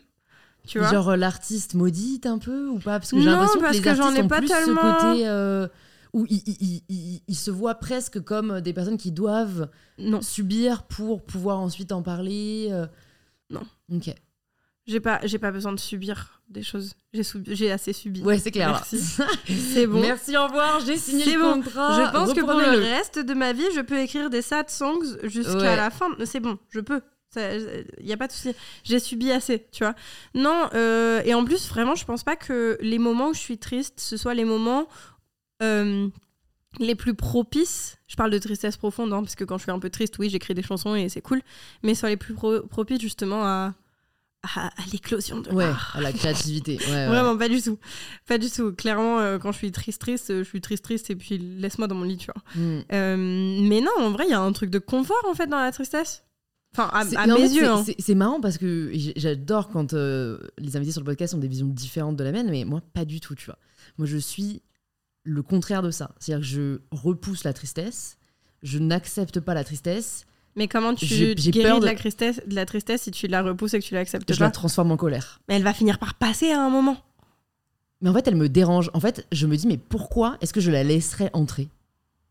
S2: Tu vois?
S1: Genre euh, l'artiste maudite un peu ou pas? Parce que j'ai l'impression que les
S2: que
S1: artistes
S2: ai
S1: ont
S2: pas
S1: plus
S2: tellement.
S1: ce côté euh, où ils- ils- ils- ils se voient presque comme des personnes qui doivent
S2: Non.
S1: subir pour pouvoir ensuite en parler. euh.
S2: Non.
S1: Ok.
S2: J'ai pas, j'ai pas besoin de subir des choses. J'ai, assez subi.
S1: Ouais, c'est clair.
S2: Merci. C'est bon.
S1: Merci, au revoir. J'ai signé
S2: C'est
S1: le
S2: bon.
S1: contrat.
S2: Je pense que pour le reste de ma vie, je peux écrire des sad songs jusqu'à
S1: Ouais.
S2: la fin. C'est bon, je peux. Il n'y a pas de souci. J'ai subi assez, tu vois. Non, euh, et en plus, vraiment, je pense pas que les moments où je suis triste, ce soit les moments euh, les plus propices. Je parle de tristesse profonde, hein, parce que quand je suis un peu triste, oui, j'écris des chansons et c'est cool. Mais soit les plus pro- propices, justement, à, à, à l'éclosion de
S1: Ouais,
S2: l'art.
S1: à la créativité. Ouais, ouais.
S2: Vraiment, pas du tout. Pas du tout. Clairement, euh, quand je suis triste, triste, euh, je suis triste, triste, et puis laisse-moi dans mon lit, tu vois.
S1: Mm.
S2: Euh, mais non, en vrai, il y a un truc de confort, en fait, dans la tristesse. Enfin, à,
S1: en
S2: mes
S1: fait,
S2: yeux.
S1: c'est-
S2: hein.
S1: c'est- marrant parce que j'adore quand euh, les invités sur le podcast ont des visions différentes de la mienne, mais moi, pas du tout, tu vois. Moi, je suis le contraire de ça. C'est-à-dire que je repousse la tristesse, je n'accepte pas la tristesse,
S2: Mais comment tu
S1: j'ai- j'ai
S2: guéris
S1: peur
S2: de...
S1: de-
S2: la tristesse, de la tristesse si tu la repousses et que tu l'acceptes
S1: je
S2: pas
S1: la transforme en colère.
S2: Mais elle va finir par passer à un moment.
S1: Mais en fait, elle me dérange. En fait, je me dis, mais pourquoi est-ce que je la laisserais entrer?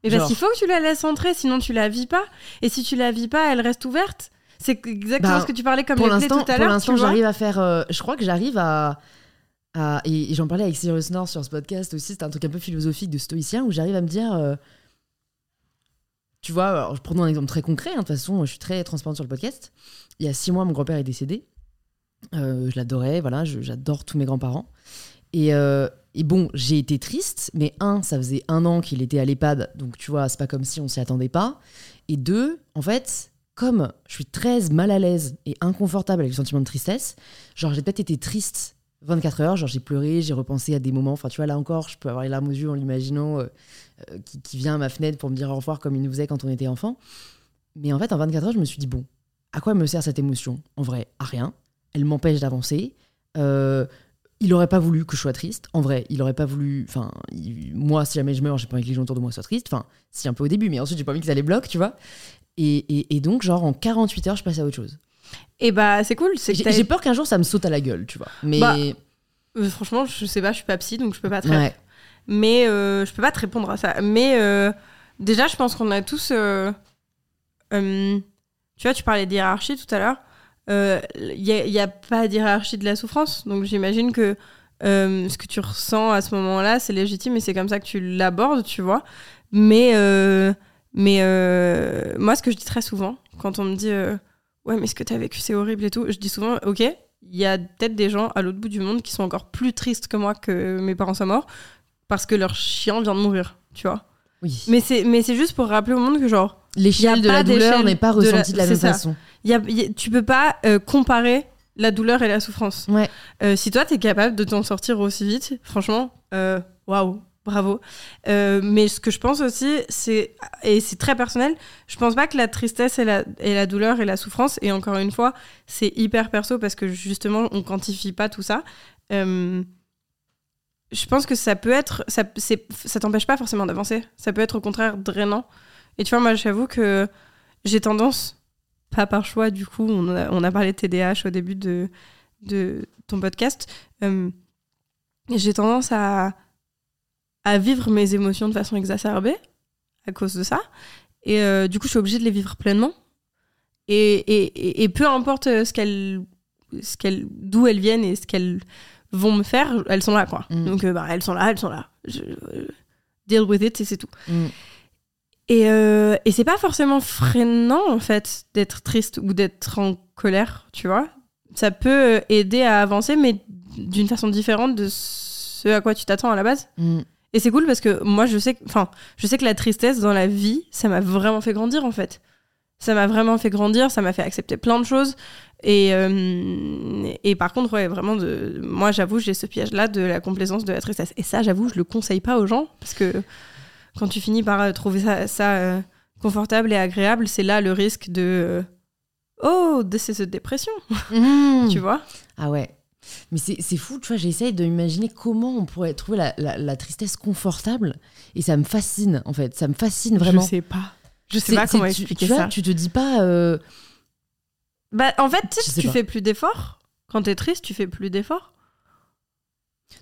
S2: Mais parce qu'il faut que tu la laisses entrer, sinon tu la vis pas. Et si tu la vis pas, elle reste ouverte. C'est exactement
S1: Bah,
S2: ce que tu parlais comme
S1: pour l'instant,
S2: tout à
S1: pour
S2: l'heure.
S1: l'instant,
S2: tu vois.
S1: j'arrive à faire. euh, je crois que j'arrive à. à- et et j'en parlais avec Cyrus North sur ce podcast aussi. C'était un truc un peu philosophique de stoïcien où j'arrive à me dire. euh, tu vois, alors, je prends un exemple très concret. hein, de toute façon, je suis très transparente sur le podcast. Il y a six mois, mon grand-père est décédé. Euh, je l'adorais, voilà, j'adore tous mes grands-parents. Et, euh, et bon, j'ai été triste, mais un, ça faisait un an qu'il était à l'EHPAD, donc tu vois, c'est pas comme si on s'y attendait pas. Et deux, en fait, comme je suis très mal à l'aise et inconfortable avec le sentiment de tristesse, genre j'ai peut-être été triste 24 heures, genre j'ai pleuré, j'ai repensé à des moments, enfin tu vois, là encore, je peux avoir les larmes aux yeux en l'imaginant, euh, euh, qui, vient à ma fenêtre pour me dire au revoir comme il nous faisait quand on était enfant. Mais en fait, en 24 heures, je me suis dit, bon, à quoi me sert cette émotion? En vrai, à rien. Elle m'empêche d'avancer. Euh, il aurait pas voulu que je sois triste. En vrai, il aurait pas voulu. Enfin, moi, si jamais je meurs, j'ai pas envie que les gens autour de moi soient tristes. Enfin, si un peu au début, mais ensuite, j'ai pas envie que ça les bloque, tu vois. Et, et- et donc, genre, en 48 heures, je passe à autre chose.
S2: Et bah, c'est cool. c'est
S1: J'ai peur qu'un jour, ça me saute à la gueule, tu vois. Mais.
S2: Bah, Euh, franchement, je sais pas, je suis pas psy, donc je peux pas te répondre.
S1: ouais.
S2: Mais euh, je peux pas te répondre à ça. Mais euh, déjà, je pense qu'on a tous. tu vois, tu parlais d'hiérarchie tout à l'heure. Il n'y a, y a pas d'hiérarchie de la souffrance. Donc j'imagine que ce que tu ressens à ce moment-là, c'est légitime et c'est comme ça que tu l'abordes, tu vois. Mais, mais moi, ce que je dis très souvent, quand on me dit Ouais, mais ce que tu as vécu, c'est horrible et tout, je dis souvent Ok, il y a peut-être des gens à l'autre bout du monde qui sont encore plus tristes que moi que mes parents soient morts parce que leur chien vient de mourir, tu vois.
S1: Oui.
S2: Mais c'est, mais c'est juste pour rappeler au monde que, genre,
S1: L'échelle de la douleur n'est pas
S2: de la-
S1: ressentie de la, même
S2: ça.
S1: façon.
S2: y a, y a- tu peux pas euh, comparer la douleur et la souffrance.
S1: Ouais.
S2: Euh, si toi, t'es capable de t'en sortir aussi vite, franchement, euh, waouh, bravo. Euh, mais ce que je pense aussi, c'est, et c'est très personnel, je pense pas que la tristesse et la, et la douleur et la souffrance, et encore une fois, c'est hyper perso parce que justement, on quantifie pas tout ça. Euh, je pense que ça peut être, ça, c'est, ça t'empêche pas forcément d'avancer. Ça peut être au contraire drainant. Et tu vois, moi, j'avoue que j'ai tendance, pas par choix, du coup, on a, on a parlé de TDAH au début de, de ton podcast, euh, j'ai tendance à, à vivre mes émotions de façon exacerbée à cause de ça. Et euh, du coup, je suis obligée de les vivre pleinement. Et, et, et- peu importe ce qu'elles, ce qu'elles, d'où elles viennent et ce qu'elles vont me faire, elles sont là, quoi.
S1: Mm.
S2: Donc, euh, bah, elles sont là, elles sont là. Je, euh, deal with it et c'est tout.
S1: Mm.
S2: Et, euh, et c'est pas forcément freinant, en fait, d'être triste ou d'être en colère, tu vois. Ça peut euh, aider à avancer, mais d'une façon différente de ce à quoi tu t'attends à la base.
S1: Mm.
S2: Et c'est cool parce que moi, je sais, que- enfin, je sais que la tristesse dans la vie, ça m'a vraiment fait grandir, en fait. Ça m'a vraiment fait grandir, ça m'a fait accepter plein de choses. Et, euh, et par contre, ouais, vraiment, de, moi, j'avoue, j'ai ce piège-là de la complaisance de la tristesse. Et ça, j'avoue, je le conseille pas aux gens parce que quand tu finis par euh, trouver ça, ça, euh, confortable et agréable, c'est là le risque de euh, oh, de ces dépression,
S1: Mm.
S2: tu vois?
S1: Ah ouais. Mais c'est c'est fou, tu vois, j'essaye d'imaginer comment on pourrait trouver la, la- la tristesse confortable. Et ça me fascine, en fait. Ça me fascine vraiment.
S2: Je sais pas. Je sais
S1: C'est-
S2: pas comment
S1: c'est- tu-
S2: expliquer
S1: tu vois,
S2: ça.
S1: Tu te dis pas. euh,
S2: Bah, en fait, tu sais,
S1: pas.
S2: fais plus d'efforts. Quand t'es triste, tu fais plus d'efforts.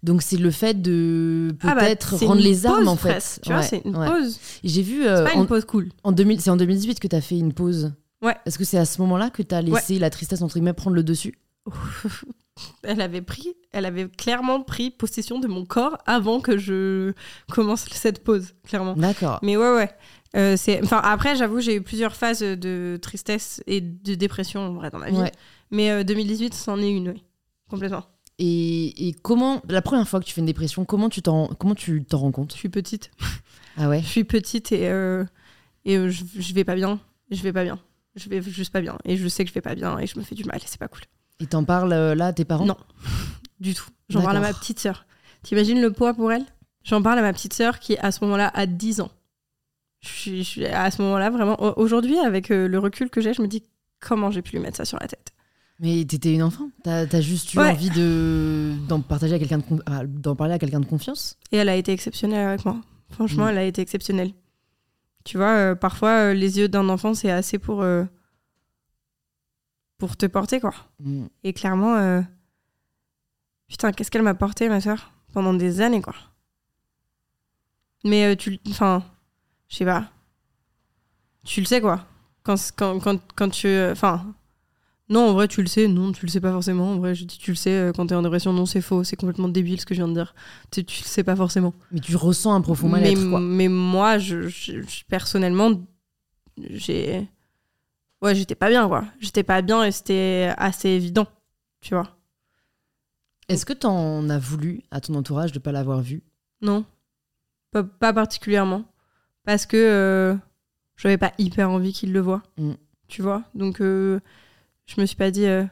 S1: Donc c'est le fait de
S2: Ah bah,
S1: peut-être
S2: c'est
S1: rendre les armes,
S2: pause
S1: en fait.
S2: presque, Tu vois, c'est une
S1: ouais.
S2: pause.
S1: J'ai vu.
S2: C'est
S1: euh,
S2: pas
S1: en,
S2: une pause cool.
S1: en 2000 c'est en 2018 que tu as fait une pause.
S2: Ouais.
S1: Est-ce que c'est à ce moment-là que tu as laissé la tristesse, entre guillemets, prendre le dessus?
S2: Elle avait pris, elle avait clairement pris possession de mon corps avant que je commence cette pause, clairement.
S1: D'accord.
S2: Mais ouais, ouais. Euh, c'est, enfin, après, j'avoue, j'ai eu plusieurs phases de tristesse et de dépression en vrai dans ma vie.
S1: Ouais.
S2: Mais euh, 2018, c'en est une, oui. Complètement.
S1: Et, et comment, la première fois que tu fais une dépression, comment tu t'en, comment tu t'en rends compte?
S2: Je suis petite.
S1: Ah ouais?
S2: Je suis petite et, euh, et euh, je, je vais pas bien. Je vais pas bien. Je vais juste pas bien. Et je sais que je vais pas bien et je me fais du mal et c'est pas cool.
S1: Et t'en parles euh, là à tes parents?
S2: Non. Du tout. J'en parle à ma petite sœur. T'imagines le poids pour elle? J'en parle à ma petite sœur qui, à ce moment-là, a 10 ans. Je suis, je suis- à ce moment-là, vraiment, au- aujourd'hui, avec euh, le recul que j'ai, je me dis comment j'ai pu lui mettre ça sur la tête.
S1: Mais t'étais une enfant? T'as as juste eu
S2: Ouais.
S1: envie de, d'en partager à quelqu'un d'en parler à quelqu'un de confiance?
S2: Et elle a été exceptionnelle avec moi. Franchement,
S1: Mm.
S2: elle a été exceptionnelle. Tu vois, euh, parfois, euh, les yeux d'un enfant, c'est assez pour, euh, pour te porter, quoi.
S1: Mm.
S2: Et clairement, euh, putain, qu'est-ce qu'elle m'a porté, ma soeur, pendant des années, quoi. Mais euh, tu, enfin, je sais pas. Tu le sais, quoi. Quand, quand, quand, quand tu, euh, enfin, Non, en vrai, tu le sais. Non, tu le sais pas forcément. En vrai, je dis tu le sais quand t'es en dépression. Non, c'est faux. C'est complètement débile ce que je viens de dire. Tu, tu le sais pas forcément.
S1: Mais tu ressens un profond mal-être, quoi.
S2: mais moi, je- je- personnellement, j'ai. Ouais, j'étais pas bien, quoi. J'étais pas bien et c'était assez évident. Tu vois.
S1: Est-ce que t'en as voulu à ton entourage de pas l'avoir vu?
S2: Non. Pas, pas particulièrement. Parce que euh, j'avais pas hyper envie qu'il le voie.
S1: Mm.
S2: Tu vois Donc, euh, je me suis pas dit. euh,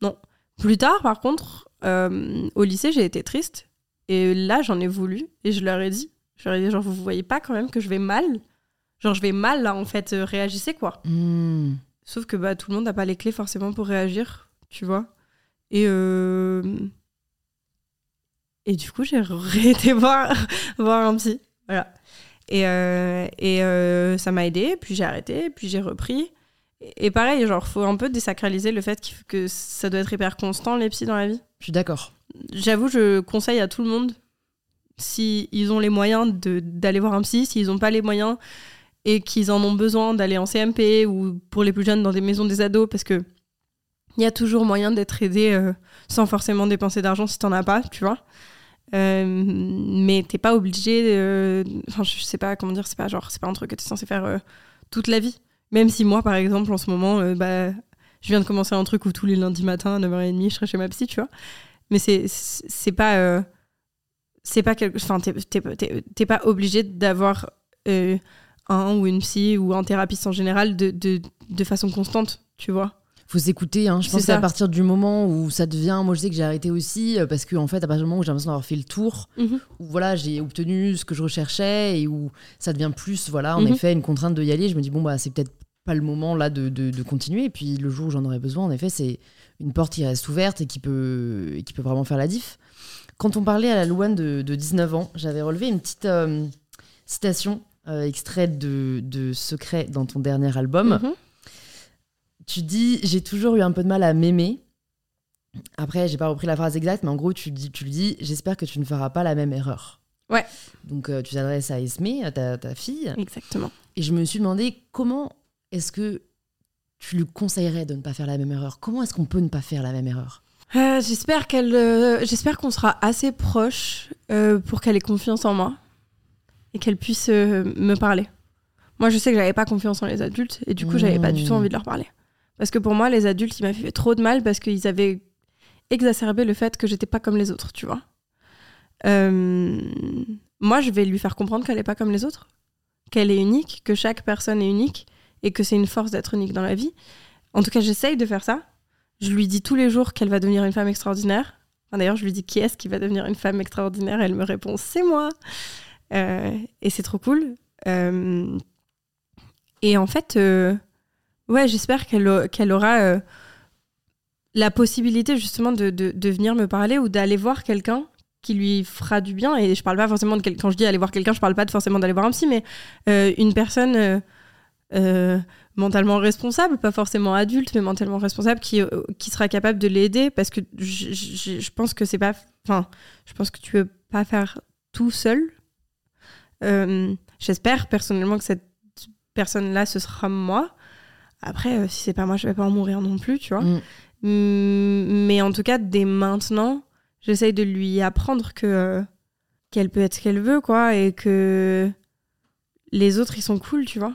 S2: Non. Plus tard, par contre, au lycée, j'ai été triste. Et là, j'en ai voulu. Et je leur ai dit. Je leur ai dit, genre, vous voyez pas quand même que je vais mal? Genre, je vais mal, là, en fait. euh, réagissez, quoi.
S1: Hmm.
S2: Sauf que bah, tout le monde n'a pas les clés forcément pour réagir, tu vois. Et, euh, et du coup, j'ai été voir, voir un psy. Voilà. Et, euh, et euh, ça m'a aidé, puis j'ai arrêté, puis j'ai repris. Et, et pareil, genre, faut un peu désacraliser le fait qu'il- que ça doit être hyper constant, les psys dans la vie.
S1: Je suis d'accord.
S2: J'avoue, je conseille à tout le monde, si ils ont les moyens de- d'aller voir un psy, s'ils n'ont pas les moyens et qu'ils en ont besoin d'aller en CMP ou pour les plus jeunes dans des maisons des ados, parce que il y a toujours moyen d'être aidé euh, sans forcément dépenser d'argent si t'en as pas, tu vois. Euh, mais t'es pas obligé. Enfin, je sais pas comment dire, c'est pas genre, c'est pas un truc que t'es censé faire euh, toute la vie. Même si moi, par exemple, en ce moment, euh, bah, je viens de commencer un truc où tous les lundis matins à 9h30, je serai chez ma psy, tu vois. Mais c'est pas. c'est pas quelque. Enfin, t'es- pas obligé d'avoir un ou une psy ou un thérapeute en général de, de, de façon constante, tu vois.
S1: Faut s'écouter. Hein. Je pense qu'à partir du moment où ça devient, moi je sais que j'ai arrêté aussi euh, parce que en fait à partir du moment où j'ai l'impression d'avoir fait le tour,
S2: Mhm.
S1: où voilà j'ai obtenu ce que je recherchais et où ça devient plus voilà en
S2: Mhm.
S1: effet une contrainte de y aller, je me dis bon bah c'est peut-être pas le moment là de, de, de continuer et puis le jour où j'en aurais besoin en effet c'est une porte qui reste ouverte et qui peut et qui peut vraiment faire la diff. Quand on parlait à la Louane de, de 19 ans, j'avais relevé une petite euh, citation euh, extraite de, de Secret dans ton dernier album.
S2: Mhm.
S1: Tu dis j'ai toujours eu un peu de mal à m'aimer. Après, j'ai pas repris la phrase exacte, mais en gros, tu, dis, tu lui dis j'espère que tu ne feras pas la même erreur.
S2: Ouais.
S1: Donc, euh, tu t'adresses à Esmé, à ta, ta fille,
S2: Exactement.
S1: et je me suis demandé comment est-ce que tu lui conseillerais de ne pas faire la même erreur? Comment est-ce qu'on peut ne pas faire la même erreur?
S2: Euh, j'espère qu'elle, euh, j'espère qu'on sera assez proche euh, pour qu'elle ait confiance en moi et qu'elle puisse euh, me parler. Moi, je sais que j'avais pas confiance en les adultes et du coup, j'avais pas du tout
S1: Mmh.
S2: envie de leur parler. Parce que pour moi, les adultes, ils m'avaient fait trop de mal parce qu'ils avaient exacerbé le fait que j'étais pas comme les autres, tu vois. Euh, moi, je vais lui faire comprendre qu'elle est pas comme les autres, qu'elle est unique, que chaque personne est unique et que c'est une force d'être unique dans la vie. En tout cas, j'essaye de faire ça. Je lui dis tous les jours qu'elle va devenir une femme extraordinaire. Enfin, D'ailleurs, je lui dis qui est-ce qui va devenir une femme extraordinaire? Elle me répond c'est moi. Euh, et c'est trop cool. Euh, et en fait, euh, ouais, j'espère qu'elle qu'elle aura la possibilité justement de, de, venir me parler ou d'aller voir quelqu'un qui lui fera du bien. Et je parle pas forcément de quel- quand je dis aller voir quelqu'un, je parle pas forcément d'aller voir un psy, mais une personne mentalement responsable, pas forcément adulte, mais mentalement responsable, qui, qui sera capable de l'aider, parce que je pense que c'est pas, enfin, je pense que tu peux pas faire tout seul. Euh, J'espère personnellement que cette personne-là, ce sera moi. Après, euh, si c'est pas moi, je vais pas en mourir non plus, tu vois.
S1: Mm.
S2: Mm, Mais en tout cas, dès maintenant, j'essaye de lui apprendre que euh, qu'elle peut être ce qu'elle veut, quoi, et que les autres, ils sont cool, tu vois.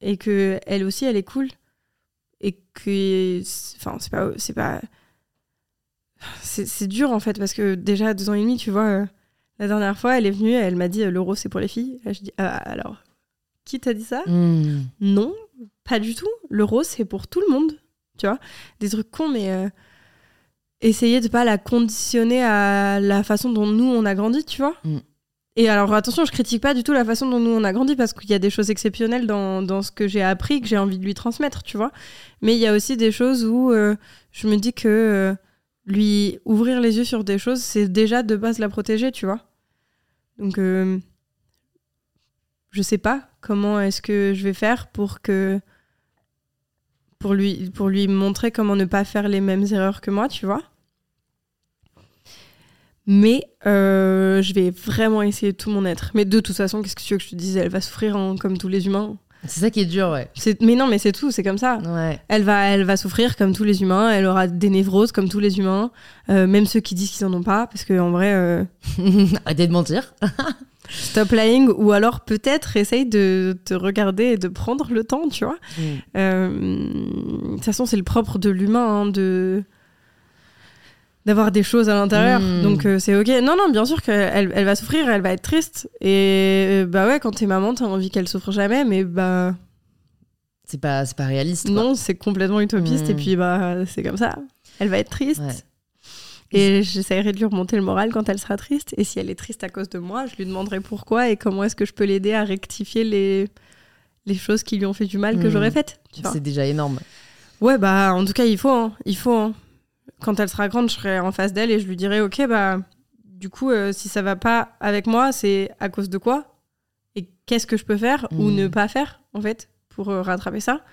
S2: Et que elle aussi, elle est cool. Et que. Enfin, c'est pas. C'est pas. C'est dur, en fait, parce que déjà, à deux ans et demi, tu vois, la dernière fois, elle est venue, elle m'a dit euh, l'euro, c'est pour les filles. Là, je dis, ah, alors, qui t'a dit ça
S1: Hmm.
S2: non, pas du tout. L'euro, c'est pour tout le monde. Tu vois Des trucs cons, mais euh, essayer de pas la conditionner à la façon dont nous, on a grandi, tu vois
S1: Mm.
S2: Et alors, attention, je critique pas du tout la façon dont nous, on a grandi, parce qu'il y a des choses exceptionnelles dans, dans ce que j'ai appris, que j'ai envie de lui transmettre, tu vois Mais il y a aussi des choses où euh, je me dis que euh, lui ouvrir les yeux sur des choses, c'est déjà de base la protéger, tu vois Donc, euh, je sais pas comment est-ce que je vais faire pour que pour lui pour lui montrer comment ne pas faire les mêmes erreurs que moi, tu vois. Mais euh, je vais vraiment essayer tout mon être. Mais de toute façon, qu'est-ce que tu veux que je te dise? Elle va souffrir comme tous les humains.
S1: C'est ça qui est dur, ouais.
S2: C'est- Mais non, mais c'est tout, c'est comme ça.
S1: Ouais.
S2: Elle va, elle va souffrir comme tous les humains, elle aura des névroses comme tous les humains, euh, même ceux qui disent qu'ils en ont pas, parce que en vrai, euh,
S1: Arrêtez de mentir.
S2: stop lying, ou alors peut-être essaye de te regarder et de prendre le temps, tu vois. Euh, de toute façon, c'est le propre de l'humain, hein, de d'avoir des choses à l'intérieur.
S1: Mm.
S2: Donc euh, c'est ok. Non, non, bien sûr qu'elle elle va souffrir, elle va être triste. Et euh, bah ouais, quand t'es maman, t'as envie qu'elle souffre jamais, mais bah
S1: C'est pas, pas réaliste. quoi.
S2: non, c'est complètement utopiste. Et puis bah c'est comme ça. Elle va être triste.
S1: Ouais.
S2: Et j'essaierai de lui remonter le moral quand elle sera triste. Et si elle est triste à cause de moi, je lui demanderai pourquoi et comment est-ce que je peux l'aider à rectifier les, les choses qui lui ont fait du mal que
S1: Mm.
S2: j'aurais faites.
S1: C'est déjà énorme.
S2: Ouais, bah, en tout cas, il faut, hein. il faut. hein. Quand elle sera grande, je serai en face d'elle et je lui dirai, ok, bah, du coup, euh, si ça va pas avec moi, c'est à cause de quoi Et qu'est-ce que je peux faire ou
S1: Mm.
S2: ne pas faire, en fait, pour euh, rattraper ça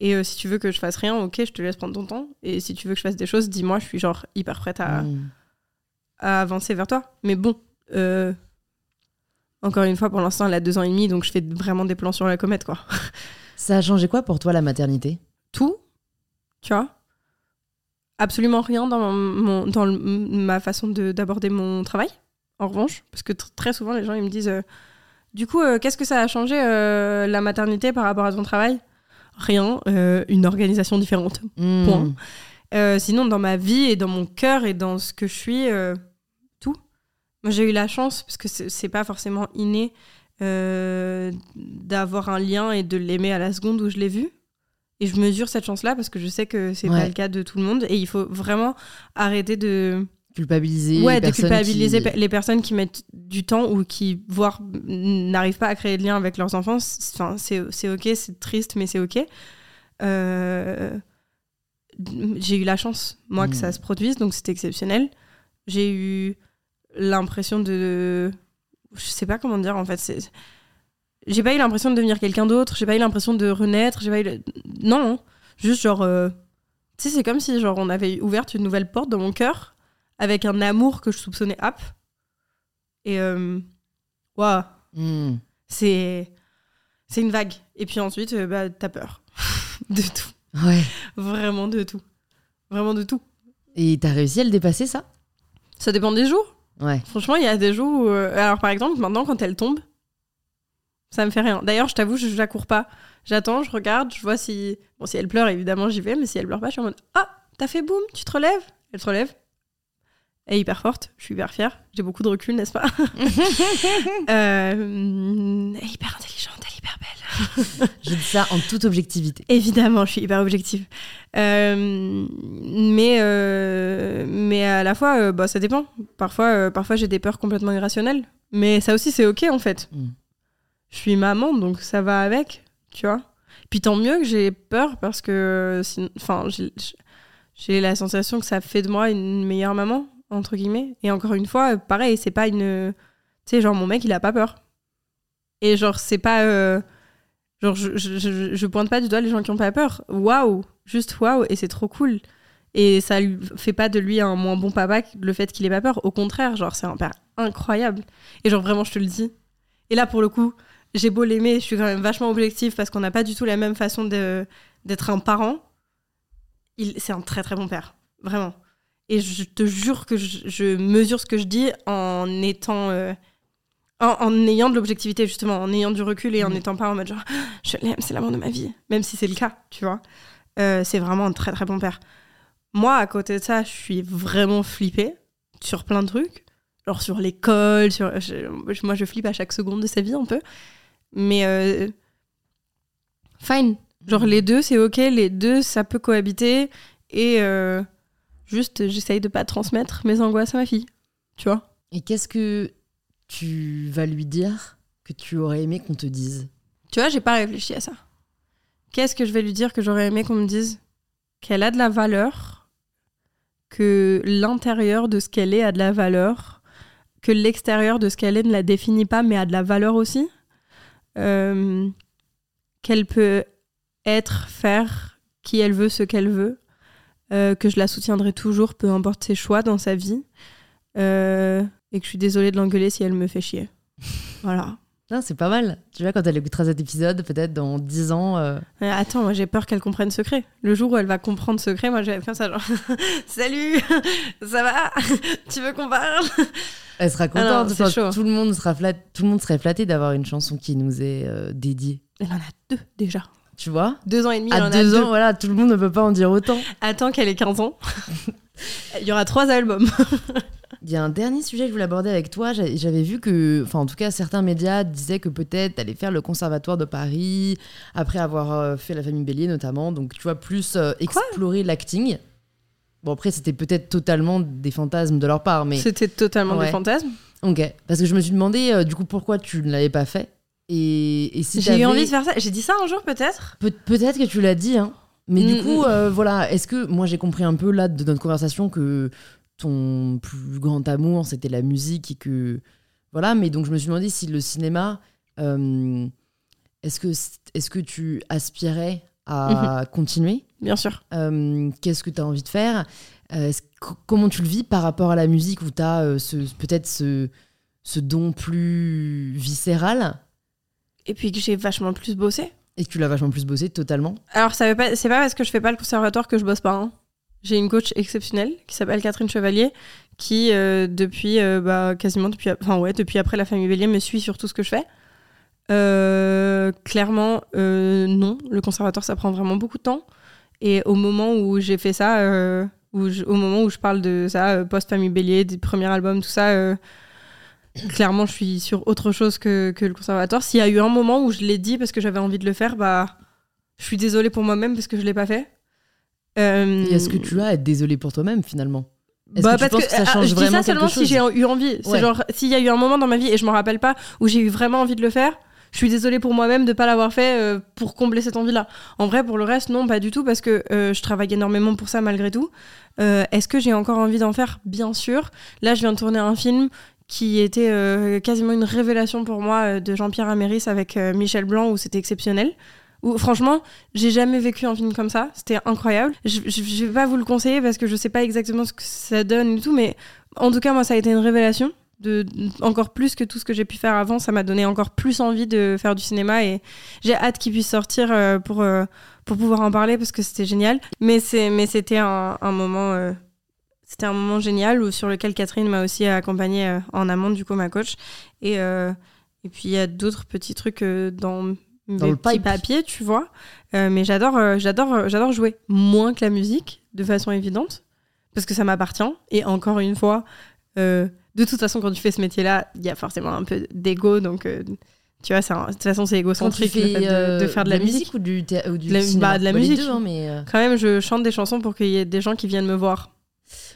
S2: Et euh, si tu veux que je fasse rien, ok, je te laisse prendre ton temps. Et si tu veux que je fasse des choses, dis-moi, je suis genre hyper prête à,
S1: Mm.
S2: à avancer vers toi. Mais bon, encore une fois, pour l'instant, elle a deux ans et demi, donc je fais vraiment des plans sur la comète, quoi.
S1: Ça a changé quoi pour toi la maternité?
S2: Tout, tu vois? Absolument rien dans, mon, mon- dans le- ma façon de- d'aborder mon travail, en revanche. Parce que tr- très souvent, les gens ils me disent euh, Du coup, euh, qu'est-ce que ça a changé euh, la maternité par rapport à ton travail? Rien, une organisation différente.
S1: Mm.
S2: Point. Sinon, dans ma vie et dans mon cœur et dans ce que je suis, tout. Moi, j'ai eu la chance, parce que c'est pas forcément inné, d'avoir un lien et de l'aimer à la seconde où je l'ai vu. Et je mesure cette chance-là parce que je sais que c'est
S1: Ouais.
S2: pas le cas de tout le monde. Et il faut vraiment arrêter de,
S1: Culpabiliser.
S2: ouais,
S1: les
S2: de
S1: personnes
S2: culpabiliser
S1: qui-
S2: les personnes qui mettent du temps ou qui, voire, n'arrivent pas à créer de lien avec leurs enfants. C'est- Enfin, c'est c'est ok, c'est triste, mais c'est ok. Euh, J'ai eu la chance, moi, que ça se produise, donc c'était exceptionnel. J'ai eu l'impression de. Je sais pas comment dire, en fait. c'est- J'ai pas eu l'impression de devenir quelqu'un d'autre, j'ai pas eu l'impression de renaître, j'ai pas eu. le- Non, juste genre. euh, Tu sais, c'est comme si genre, on avait ouvert une nouvelle porte dans mon cœur avec un amour que je soupçonnais ap. Et. euh, Waouh,
S1: Mm.
S2: c'est. C'est une vague. Et puis ensuite, euh, bah, t'as peur. de tout.
S1: Ouais.
S2: Vraiment de tout. Vraiment de tout.
S1: Et t'as réussi à le dépasser ça?
S2: Ça dépend des jours.
S1: Ouais.
S2: Franchement, il y a des jours où. euh, Alors, par exemple, maintenant, quand elle tombe, ça me fait rien. D'ailleurs, je t'avoue, je, je la cours pas. J'attends, je regarde, je vois si. Bon, si elle pleure, évidemment, j'y vais, mais si elle pleure pas, je suis en mode Ah, t'as fait boum, tu te relèves? Elle se relève. Elle est hyper forte, je suis hyper fière. J'ai beaucoup de recul, n'est-ce pas? Euh, Elle est hyper intelligente, elle est hyper belle.
S1: Je dis ça en toute objectivité.
S2: Évidemment, je suis hyper objective. Euh, mais, euh, mais à la fois, bah, ça dépend. Parfois, parfois j'ai des peurs complètement irrationnelles. Mais ça aussi, c'est OK en fait.
S1: Mm.
S2: Je suis maman, donc ça va avec, tu vois. Puis tant mieux que j'ai peur parce que enfin, j'ai- la sensation que ça fait de moi une meilleure maman, entre guillemets. Et encore une fois, pareil, c'est pas une. Tu sais, genre, mon mec, il a pas peur. Et genre, c'est pas. euh, Genre, je, je, je- pointe pas du doigt les gens qui ont pas peur. Waouh! Juste waouh! Et c'est trop cool. Et ça lui fait pas de lui un moins bon papa le fait qu'il ait pas peur. Au contraire, genre, c'est un père incroyable. Et genre, vraiment, je te le dis. Et là, pour le coup, j'ai beau l'aimer, je suis quand même vachement objective parce qu'on n'a pas du tout la même façon d'être un parent. Il- C'est un très très bon père. Vraiment. Et je te jure que je, je mesure ce que je dis en étant. euh, en, en ayant de l'objectivité, justement, en ayant du recul et en n'étant pas en mode genre, je l'aime, c'est l'amour de ma vie. Même si c'est le cas, tu vois. Euh, c'est vraiment un très très bon père. Moi, à côté de ça, je suis vraiment flippée sur plein de trucs. Genre sur l'école, sur... je- moi je flippe à chaque seconde de sa vie un peu. Mais euh, fine. Genre les deux, c'est ok, les deux, ça peut cohabiter. Et euh, juste, j'essaye de pas transmettre mes angoisses à ma fille. Tu vois?
S1: Et qu'est-ce que tu vas lui dire que tu aurais aimé qu'on te dise?
S2: Tu vois, j'ai pas réfléchi à ça. Qu'est-ce que je vais lui dire que j'aurais aimé qu'on me dise? Qu'elle a de la valeur, que l'intérieur de ce qu'elle est a de la valeur, que l'extérieur de ce qu'elle est ne la définit pas mais a de la valeur aussi, Euh, qu'elle peut être, faire qui elle veut, ce qu'elle veut, euh, que je la soutiendrai toujours, peu importe ses choix dans sa vie, euh, et que je suis désolée de l'engueuler si elle me fait chier. Voilà.
S1: Non, c'est pas mal. Tu vois, quand elle écoutera cet épisode, peut-être dans 10 ans. euh,
S2: Mais attends, moi j'ai peur qu'elle comprenne secret. Le jour où elle va comprendre secret, moi je vais comme ça, genre Salut, ça va? Tu veux qu'on parle?
S1: Elle sera
S2: Ah non,
S1: contente.
S2: c'est
S1: Enfin,
S2: chaud.
S1: tout, le monde sera flat- tout le monde serait flatté d'avoir une chanson qui nous est euh, dédiée.
S2: Elle en a deux déjà.
S1: Tu vois?
S2: Deux ans et demi, elle en
S1: À
S2: a
S1: deux
S2: deux.
S1: ans, voilà, tout le monde ne peut pas en dire autant.
S2: Attends qu'elle ait 15 ans. Il y aura trois albums.
S1: Il y a un dernier sujet que je voulais aborder avec toi. J'a- J'avais vu que, enfin, en tout cas, certains médias disaient que peut-être t'allais faire le conservatoire de Paris après avoir euh, fait la famille Bélier notamment. Donc, tu vois, plus euh, explorer l'acting. Bon, après, c'était peut-être totalement des fantasmes de leur part, mais.
S2: C'était totalement
S1: Ouais.
S2: des fantasmes?
S1: Ok. Parce que je me suis demandé, euh, du coup, pourquoi tu ne l'avais pas fait. Et, et si
S2: J'ai eu envie de faire ça. J'ai dit ça un jour peut-être?
S1: Peut- Peut-être que tu l'as dit, hein. Mais du
S2: Mm,
S1: coup,
S2: mm.
S1: euh, voilà, est-ce que moi j'ai compris un peu là de notre conversation que ton plus grand amour c'était la musique et que voilà, mais donc je me suis demandé si le cinéma, euh, est-ce que est-ce que tu aspirais à continuer?
S2: Bien sûr.
S1: Euh, Qu'est-ce que tu as envie de faire? Euh, Comment tu le vis par rapport à la musique où tu as peut-être ce, ce don plus viscéral?
S2: Et puis que j'ai vachement plus bossé.
S1: et que tu l'as vachement plus bossé totalement?
S2: Alors, ça veut pas, c'est pas parce que je fais pas le conservatoire que je bosse pas. hein. J'ai une coach exceptionnelle qui s'appelle Catherine Chevalier, qui euh, depuis euh, bah, quasiment depuis, enfin ouais, depuis après la famille Bélier me suit sur tout ce que je fais. Euh, clairement, non, le conservatoire ça prend vraiment beaucoup de temps. Et au moment où j'ai fait ça, au moment où je parle de ça, post famille Bélier, des premiers albums, tout ça. Clairement, je suis sur autre chose que, que le conservatoire. S'il y a eu un moment où je l'ai dit parce que j'avais envie de le faire, bah, je suis désolée pour moi-même parce que je l'ai pas fait. Euh,
S1: Et est-ce que tu as à être désolé pour toi-même finalement?
S2: Bah,
S1: que
S2: parce que,
S1: que ça
S2: ah,
S1: change
S2: je dis ça seulement si j'ai eu envie. C'est
S1: Ouais.
S2: genre s'il y a eu un moment dans ma vie et je me rappelle pas où j'ai eu vraiment envie de le faire, je suis désolée pour moi-même de pas l'avoir fait euh, pour combler cette envie-là. En vrai, pour le reste, non, pas du tout parce que euh, je travaille énormément pour ça malgré tout. Euh, Est-ce que j'ai encore envie d'en faire? Bien sûr. Là, je viens de tourner un film qui était euh, quasiment une révélation pour moi euh, de Jean-Pierre Améris avec euh, Michel Blanc où c'était exceptionnel. Où, franchement, j'ai jamais vécu un film comme ça. C'était incroyable. Je, je, je vais pas vous le conseiller parce que je sais pas exactement ce que ça donne et tout, mais en tout cas, moi, ça a été une révélation. De, encore plus que tout ce que j'ai pu faire avant, ça m'a donné encore plus envie de faire du cinéma et j'ai hâte qu'il puisse sortir euh, pour, euh, pour pouvoir en parler parce que c'était génial. Mais mais c'était un, moment euh, un moment génial sur lequel Catherine m'a aussi accompagnée euh, en amont du coup ma coach et euh, et puis il y a d'autres petits trucs euh, dans
S1: le pipe.
S2: papiers, tu vois. Euh, mais j'adore euh, j'adore euh, j'adore jouer moins que la musique de façon évidente parce que ça m'appartient et encore une fois euh, de toute façon quand tu fais ce métier là il y a forcément un peu d'ego donc euh, tu vois un- de toute façon c'est égocentrique le
S1: fais
S2: fait de, de faire de la, musique.
S1: ou du, ou du
S2: la-
S1: cinéma
S2: bah, de la musique.
S1: deux, hein, mais
S2: quand même je chante des chansons pour qu'il y ait des gens qui viennent me voir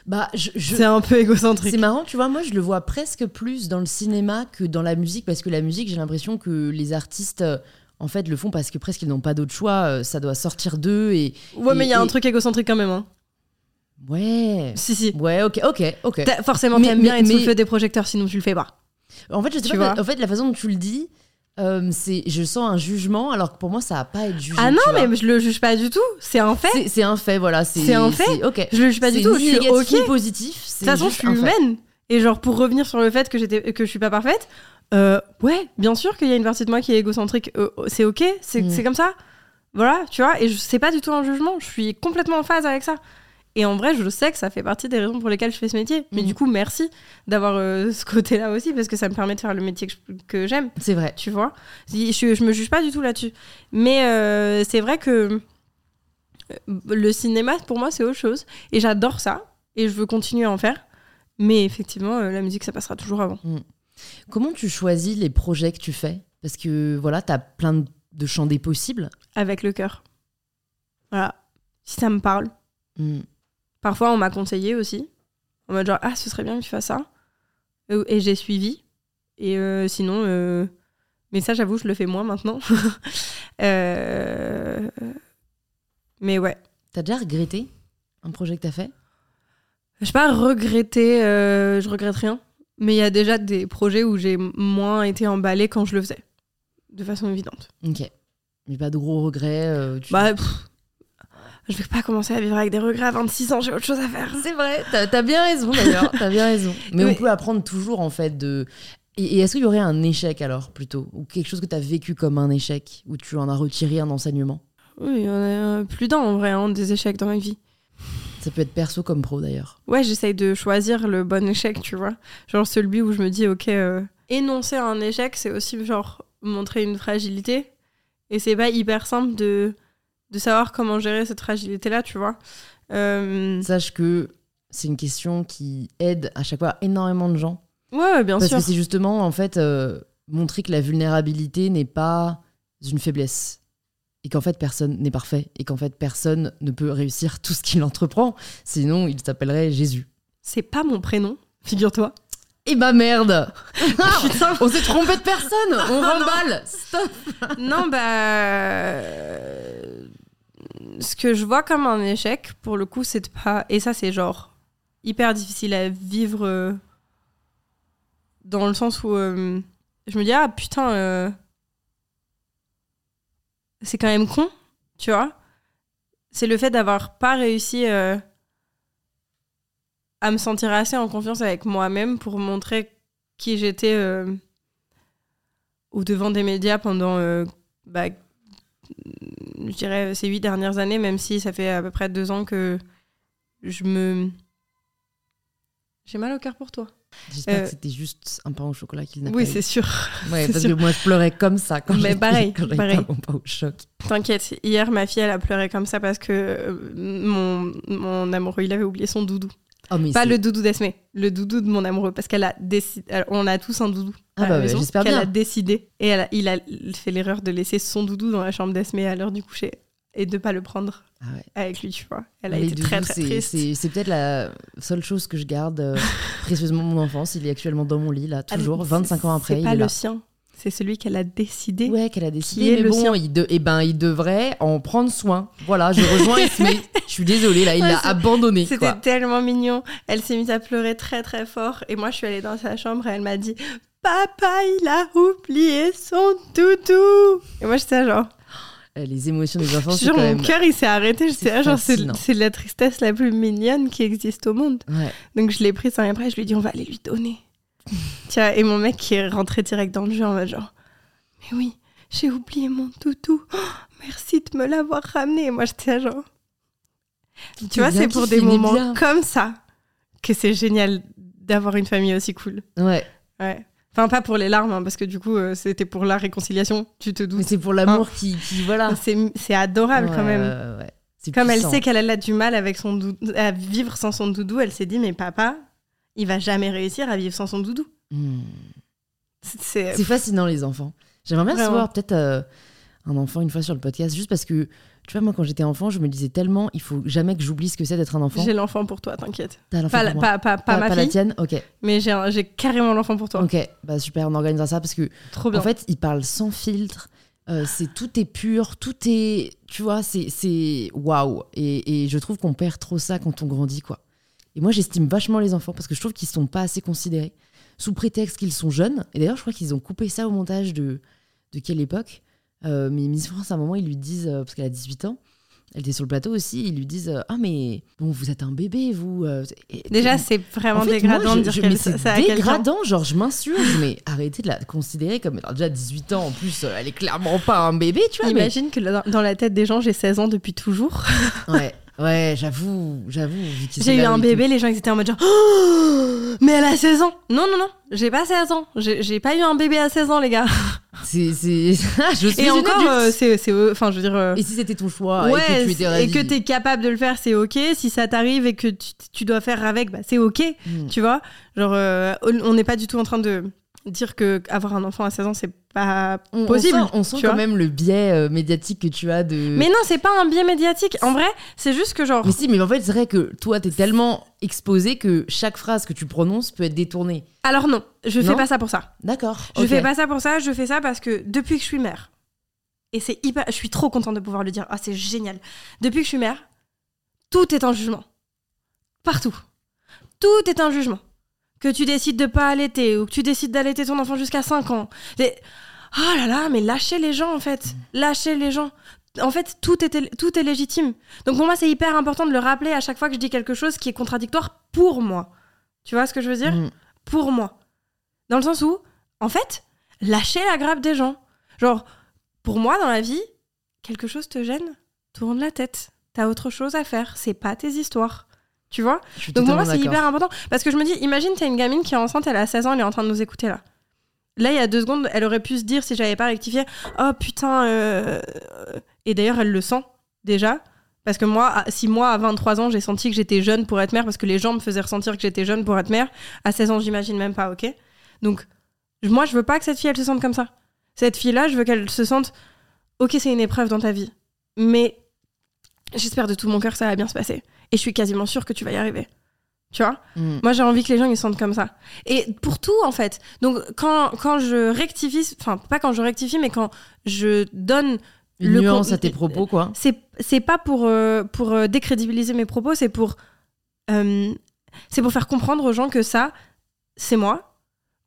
S1: bah, je, je-
S2: c'est un peu égocentrique
S1: c'est marrant, tu vois. Moi, je le vois presque plus dans le cinéma que dans la musique, parce que la musique, j'ai l'impression que les artistes, en fait, le font parce que presque ils n'ont pas d'autre choix. euh, Ça doit sortir d'eux et
S2: ouais mais il y a
S1: et-
S2: un truc égocentrique quand même hein.
S1: ouais,
S2: si si
S1: ouais, ok, ok, ok.
S2: T'as- forcément
S1: Mais-
S2: t'aimes bien
S1: mais-
S2: être sous le
S1: mais-
S2: feu des projecteurs sinon tu le fais pas
S1: En fait, je sais
S2: Tu
S1: pas.
S2: vois
S1: En fait, la façon dont tu le dis, euh, c'est, je sens un jugement, alors que pour moi, ça va pas être jugé.
S2: ah non
S1: tu vois.
S2: mais je le juge pas du tout c'est un fait
S1: c'est, c'est un fait, voilà. C'est,
S2: C'est un fait.
S1: Ok.
S2: je le juge pas du
S1: C'est
S2: tout je suis ok
S1: positif.
S2: De toute façon, je suis humaine. Et genre, pour revenir sur le fait que, j'étais, que je suis pas parfaite, euh, ouais, bien sûr qu'il y a une partie de moi qui est égocentrique. euh, c'est ok, c'est,
S1: Mm.
S2: c'est comme ça. Voilà, tu vois, et je, c'est pas du tout un jugement. Je suis complètement en phase avec ça. Et en vrai, je sais que ça fait partie des raisons pour lesquelles je fais ce métier. Mais
S1: Mm.
S2: du coup, merci d'avoir euh, ce côté-là aussi, parce que ça me permet de faire le métier que, j'aime
S1: C'est vrai.
S2: tu vois? Je, je, je me juge pas du tout là-dessus. Mais euh, c'est vrai que le cinéma, pour moi, c'est autre chose. Et j'adore ça. Et je veux continuer à en faire. Mais effectivement, euh, la musique, ça passera toujours avant.
S1: Comment tu choisis les projets que tu fais? Parce que voilà, t'as plein de, champs des possibles.
S2: Avec le cœur. Voilà. Si ça me parle.
S1: Hmm.
S2: Parfois, on m'a conseillé aussi. En mode genre, ah, ce serait bien que tu fasses ça. Euh, Et j'ai suivi. Et euh, sinon, euh, mais ça, j'avoue, je le fais moins maintenant. Euh, Mais ouais.
S1: T'as déjà regretté un projet que t'as fait?
S2: Je sais pas regretter, je regrette rien. Mais il y a déjà des projets où j'ai moins été emballée quand je le faisais. De façon évidente.
S1: Ok. Mais pas de gros regrets. euh, tu-
S2: Bah, pff, je vais pas commencer à vivre avec des regrets à 26 ans, j'ai autre chose à faire.
S1: C'est vrai, t'as as bien raison d'ailleurs, t'as bien raison. Mais on peut apprendre toujours en fait de. Et, et est-ce qu'il y aurait un échec alors plutôt Ou quelque chose que tu as vécu comme un échec Où tu en as retiré un enseignement?
S2: Oui, il y en a euh, plus d'un en vrai, hein, des échecs dans ma vie.
S1: Ça peut être perso comme pro d'ailleurs.
S2: Ouais, j'essaye de choisir le bon échec, tu vois. Genre celui où je me dis, ok, euh, énoncer un échec, c'est aussi genre montrer une fragilité. Et c'est pas hyper simple de, de savoir comment gérer cette fragilité-là, tu vois. Euh,
S1: Sache que c'est une question qui aide à chaque fois énormément de gens.
S2: Ouais, bien
S1: Parce
S2: sûr.
S1: que c'est justement, en fait, euh, montrer que la vulnérabilité n'est pas une faiblesse. Et qu'en fait, personne n'est parfait. Et qu'en fait, personne ne peut réussir tout ce qu'il entreprend. Sinon, il s'appellerait Jésus.
S2: C'est pas mon prénom, figure-toi.
S1: Eh bah merde
S2: Putain.
S1: On s'est trompé de personne On remballe Stop
S2: non, bah. euh, Ce que je vois comme un échec, pour le coup, c'est de pas. Et ça, c'est genre hyper difficile à vivre euh, dans le sens où euh, je me dis, ah putain, euh, c'est quand même con, tu vois. C'est le fait d'avoir pas réussi euh, à me sentir assez en confiance avec moi-même pour montrer qui j'étais euh, au devant des médias pendant, euh, bah, je ces huit dernières années, même si ça fait à peu près deux ans que je me... J'ai mal au cœur pour toi.
S1: J'espère
S2: Euh,
S1: que c'était juste un pain au chocolat qu'il n'a pas
S2: Oui, c'est sûr.
S1: Ouais, parce
S2: sûr.
S1: que moi, je pleurais comme ça quand j'ai
S2: pareil,
S1: quand
S2: pareil.
S1: pas mon pain au choc.
S2: T'inquiète, hier, ma fille, elle a pleuré comme ça parce que euh, mon, mon amoureux, il avait oublié son doudou.
S1: Oh, mais
S2: Pas le doudou d'Esmé, le doudou de mon amoureux, parce qu'elle a décidé. On a tous un doudou.
S1: Ah bah, j'espère
S2: qu'elle
S1: bien.
S2: a décidé. Et elle a- il a fait l'erreur de laisser son doudou dans la chambre d'Esmé à l'heure du coucher et de pas le prendre
S1: Ah ouais.
S2: avec lui, tu vois. Elle a
S1: Les
S2: été très
S1: c'est-
S2: triste.
S1: C'est c'est peut-être la seule chose que je garde euh, précieusement mon enfance. Il est actuellement dans mon lit, là, toujours,
S2: Elle-
S1: 25 ans après.
S2: C'est
S1: il
S2: pas
S1: est
S2: le
S1: là.
S2: sien, c'est celui qu'elle a décidé.
S1: Ouais, qu'elle a décidé.
S2: est
S1: mais
S2: le
S1: bon,
S2: sien.
S1: il, de- eh ben, il devrait en prendre soin. Voilà, je rejoins Esme. Je suis désolée, là, il
S2: Ouais,
S1: l'a abandonné.
S2: C'était tellement mignon. Elle s'est mise à pleurer très très fort. Et moi, je suis allée dans sa chambre et elle m'a dit Papa, il a oublié son doudou. Et moi, j'étais genre.
S1: Euh, Les émotions des enfants,
S2: Genre, mon cœur, il s'est arrêté. J'étais là, genre, c'est la tristesse la plus mignonne qui existe au monde.
S1: Ouais.
S2: Donc, je l'ai pris sans rien après. Je lui ai dit On va aller lui donner. Tiens, et mon mec qui est rentré direct dans le jeu en mode genre Mais oui, j'ai oublié mon doudou. Oh, merci de me l'avoir ramené. Et moi, j'étais genre. Tu vois, c'est pour des moments
S1: bien.
S2: comme ça que c'est génial d'avoir une famille aussi cool.
S1: Ouais.
S2: Ouais. Enfin, pas pour les larmes, hein, parce que du coup, euh, c'était pour la réconciliation, tu te
S1: Mais
S2: doutes.
S1: c'est pour l'amour qui, qui. Voilà.
S2: C'est adorable quand même.
S1: ouais, ouais. C'est
S2: Comme elle sait qu'elle a du mal avec son doudou, à vivre sans son doudou, elle s'est dit, mais papa, il va jamais réussir à vivre sans son doudou.
S1: Hmm.
S2: C'est-
S1: fascinant, les enfants. J'aimerais bien recevoir peut-être euh, un enfant une fois sur le podcast, juste parce que, tu vois, moi, quand j'étais enfant, je me disais tellement, il faut jamais que j'oublie ce que c'est d'être un enfant.
S2: J'ai l'enfant pour toi, t'inquiète. Pas, la- pas, pas, pas ma
S1: la
S2: fille,
S1: tienne Ok.
S2: mais j'ai carrément l'enfant pour toi.
S1: Ok, bah super, on organisera ça parce que
S2: Trop bien.
S1: en fait, il parle sans filtre. euh, c'est tout est pur, tout est, tu vois, c'est c'est waouh. Et, et je trouve qu'on perd trop ça quand on grandit, quoi. Et moi, j'estime vachement les enfants parce que je trouve qu'ils sont pas assez considérés sous prétexte qu'ils sont jeunes. Et d'ailleurs, je crois qu'ils ont coupé ça au montage de de quelle époque. Euh, mais Miss France, à un moment, ils lui disent euh, parce qu'elle a 18 ans. Elle était sur le plateau aussi, ils lui disent euh, Ah, mais bon, vous êtes un bébé, vous. et-
S2: Déjà, c'est vraiment
S1: en fait,
S2: dégradant
S1: moi,
S2: de
S1: je-
S2: dire
S1: je- mais
S2: ça à
S1: dégradant, genre je m'insurge, mais arrêtez de la considérer comme elle a déjà 18 ans en plus, elle est clairement pas un bébé, tu vois. mais-
S2: Imagine que dans la tête des gens, j'ai 16 ans depuis toujours.
S1: Ouais, ouais, j'avoue, j'avoue.
S2: J'ai eu un
S1: et
S2: bébé, les gens ils étaient en mode genre Oh, Mais elle a 16 ans Non, non, non, j'ai pas 16 ans. J'ai pas eu un bébé à 16 ans, les gars.
S1: C'est, je suis
S2: Et encore, euh, c'est. Enfin, je veux dire. euh,
S1: Et si c'était ton choix et
S2: ouais,
S1: que tu étais
S2: et que t'es capable de le faire, c'est ok. Si ça t'arrive et que tu, tu dois faire avec, bah, c'est ok.
S1: Hmm.
S2: Tu vois Genre, euh, on n'est pas du tout en train de dire que avoir un enfant à 16 ans, c'est pas
S1: on, on
S2: possible.
S1: sent, on sent quand même le biais euh, médiatique que tu as de.
S2: Mais non, c'est pas un biais médiatique. En vrai, c'est juste que genre.
S1: Mais si, mais en fait, c'est vrai que toi, t'es tellement exposé que chaque phrase que tu prononces peut être détournée.
S2: Alors non, je fais
S1: Non
S2: pas ça pour ça.
S1: D'accord.
S2: Je
S1: ok.
S2: fais pas ça pour ça, je fais ça parce que depuis que je suis mère, et c'est hyper. Je suis trop contente de pouvoir le dire. Ah, c'est génial. Depuis que je suis mère, tout est un jugement. Partout. Tout est un jugement. Que tu décides de pas allaiter ou que tu décides d'allaiter ton enfant jusqu'à 5 ans. Et- Oh là là, mais lâchez les gens en fait. Lâchez les gens. En fait, tout est, tout est légitime. Donc pour moi, c'est hyper important de le rappeler à chaque fois que je dis quelque chose qui est contradictoire pour moi. Tu vois ce que je veux dire?
S1: Hmm.
S2: pour moi. Dans le sens où en fait, lâcher la grappe des gens. Genre, pour moi, dans la vie, quelque chose te gêne, tourne la tête. T'as autre chose à faire, c'est pas tes histoires. Tu vois
S1: Je suis
S2: Donc pour moi, c'est hyper important. Parce que je me dis, imagine, t'as une gamine qui est enceinte, elle a 16 ans, elle est en train de nous écouter là. Là, il y a deux secondes, elle aurait pu se dire, si j'avais pas rectifié, oh putain. euh, Et d'ailleurs, elle le sent déjà. Parce que moi, si moi, à 23 ans, j'ai senti que j'étais jeune pour être mère, parce que les gens me faisaient ressentir que j'étais jeune pour être mère, à 16 ans, j'imagine même pas, ok? Donc, moi, je veux pas que cette fille, elle se sente comme ça. Cette fille-là, je veux qu'elle se sente, ok, c'est une épreuve dans ta vie, mais j'espère de tout mon cœur que ça va bien se passer. Et je suis quasiment sûre que tu vas y arriver. Tu vois?
S1: Mm.
S2: Moi, j'ai envie que les gens ils se sentent comme ça. Et pour tout, en fait. Donc, quand, quand je rectifie, enfin, pas quand je rectifie, mais quand je donne.
S1: Une
S2: le
S1: nuance à tes propos, quoi.
S2: C'est c'est pas pour, euh, pour euh, décrédibiliser mes propos, c'est pour. euh, c'est pour faire comprendre aux gens que ça, c'est moi,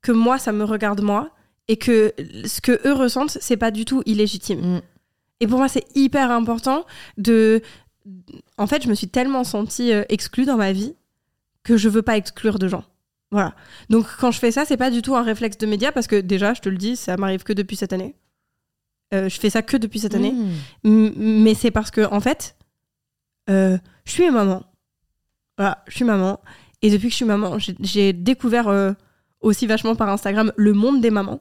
S2: que moi, ça me regarde moi, et que ce que eux ressentent, c'est pas du tout illégitime.
S1: Mm.
S2: Et pour moi, c'est hyper important de. En fait, je me suis tellement sentie euh, exclue dans ma vie que je veux pas exclure de gens. Voilà. Donc, quand je fais ça, c'est pas du tout un réflexe de média parce que déjà, je te le dis, ça m'arrive que depuis cette année. Euh, je fais ça que depuis cette année.
S1: Mm.
S2: M- mais c'est parce que, en fait, euh, je suis maman. Voilà, je suis maman. Et depuis que je suis maman, j'ai- j'ai découvert euh, aussi vachement par Instagram le monde des mamans.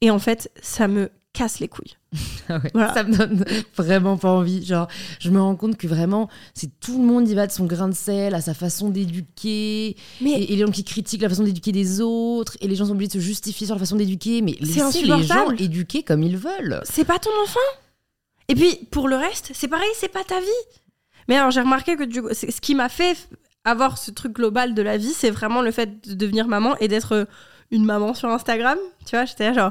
S2: Et en fait, ça me casse les couilles.
S1: Ah ouais,
S2: Voilà.
S1: Ça me donne vraiment pas envie. Genre, je me rends compte que vraiment, c'est tout le monde y va de son grain de sel, à sa façon d'éduquer.
S2: Mais
S1: Et, et les gens qui critiquent la façon d'éduquer des autres. Et les gens sont obligés de se justifier sur la façon d'éduquer. Mais laissez les gens éduquer comme ils veulent.
S2: c'est pas ton enfant. Et puis, pour le reste, c'est pareil, c'est pas ta vie. Mais alors, j'ai remarqué que du coup, ce qui m'a fait avoir ce truc global de la vie, c'est vraiment le fait de devenir maman et d'être euh, une maman sur Instagram. Tu vois, j'étais genre,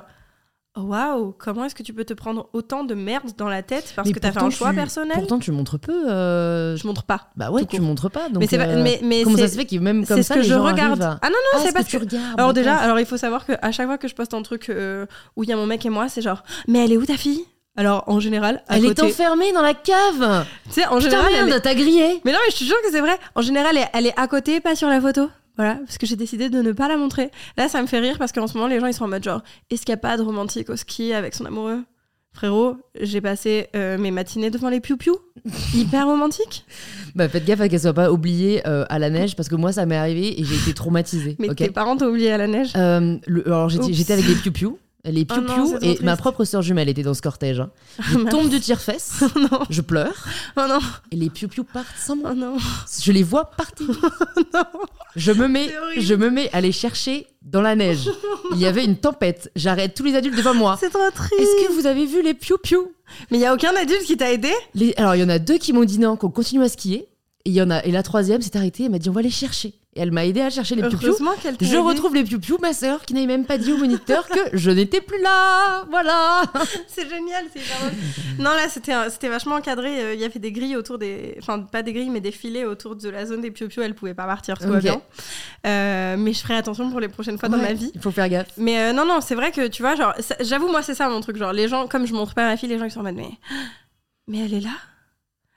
S2: waouh, comment est-ce que tu peux te prendre autant de merde dans la tête parce
S1: Mais
S2: que t'as fait un choix
S1: tu-
S2: personnel?
S1: Pourtant, tu montres peu. euh,
S2: Je montre pas.
S1: Bah ouais, tu montres pas. Donc,
S2: mais c'est pas-
S1: euh,
S2: mais, mais
S1: comment ça se fait que même comme
S2: c'est
S1: ça,
S2: ce que
S1: les
S2: je
S1: gens
S2: regarde.
S1: à-
S2: Ah non, non,
S1: Ah,
S2: c'est
S1: ce
S2: parce
S1: que
S2: que.
S1: tu regardes.
S2: Alors déjà, alors il faut savoir que à chaque fois que je poste un truc euh, où il y a mon mec et moi, c'est genre, mais elle est où ta fille? Alors en général, à
S1: elle est enfermée dans la cave.
S2: tu sais, en
S1: Putain,
S2: général, elle est-
S1: merde, t'as grillé.
S2: Mais non, mais je te jure que c'est vrai. En général, elle elle est à côté, pas sur la photo. Voilà, parce que j'ai décidé de ne pas la montrer. Là, ça me fait rire parce qu'en ce moment, les gens ils sont en mode genre escapade romantique au ski avec son amoureux? Frérot, j'ai passé euh, mes matinées devant les piou-piou. Hyper romantique.
S1: Bah faites gaffe à qu'elle soit pas oubliée euh, à la neige parce que moi ça m'est arrivé et j'ai été traumatisée.
S2: Mais
S1: ok?
S2: tes parents t'ont oublié à la neige?
S1: Euh, le- alors j'étais avec les piou-piou. Les
S2: Oh non, c'est trop
S1: et ma propre sœur jumelle était dans ce cortège. hein. Je tombe du tire-fesse,
S2: non,
S1: je pleure
S2: oh non,
S1: et les piou-piou partent sans moi.
S2: oh non.
S1: Je les vois partir.
S2: non.
S1: Je me mets, je me mets à les chercher dans la neige. Il y avait une tempête. J'arrête tous les adultes devant moi.
S2: C'est trop triste.
S1: Est-ce que vous avez vu les piou-piou
S2: Mais il y a aucun adulte qui t'a aidé?
S1: Les- Alors il y en a deux qui m'ont dit non, qu'on continue à skier. Et il y en a et la troisième s'est arrêtée. Elle m'a dit on va les chercher. Et elle m'a aidé à chercher les piou-piou. Je retrouve les piou-piou, ma sœur, qui n'avait même pas dit au moniteur que je n'étais plus là. Voilà.
S2: C'est génial, c'est. Non, là, c'était vachement encadré. euh, Il y avait des grilles autour des. Enfin, pas des grilles, mais des filets autour de la zone des piou-piou. Elle pouvait pas partir, tout va
S1: Ok.
S2: bien. Euh, mais je ferai attention pour les prochaines fois dans ma vie.
S1: Il faut faire gaffe.
S2: Mais euh, non, non, c'est vrai que tu vois, genre, j'avoue, moi, c'est ça mon truc. Genre, les gens, comme je montre pas ma fille, les gens ils sont en mode, mais. Mais elle est là?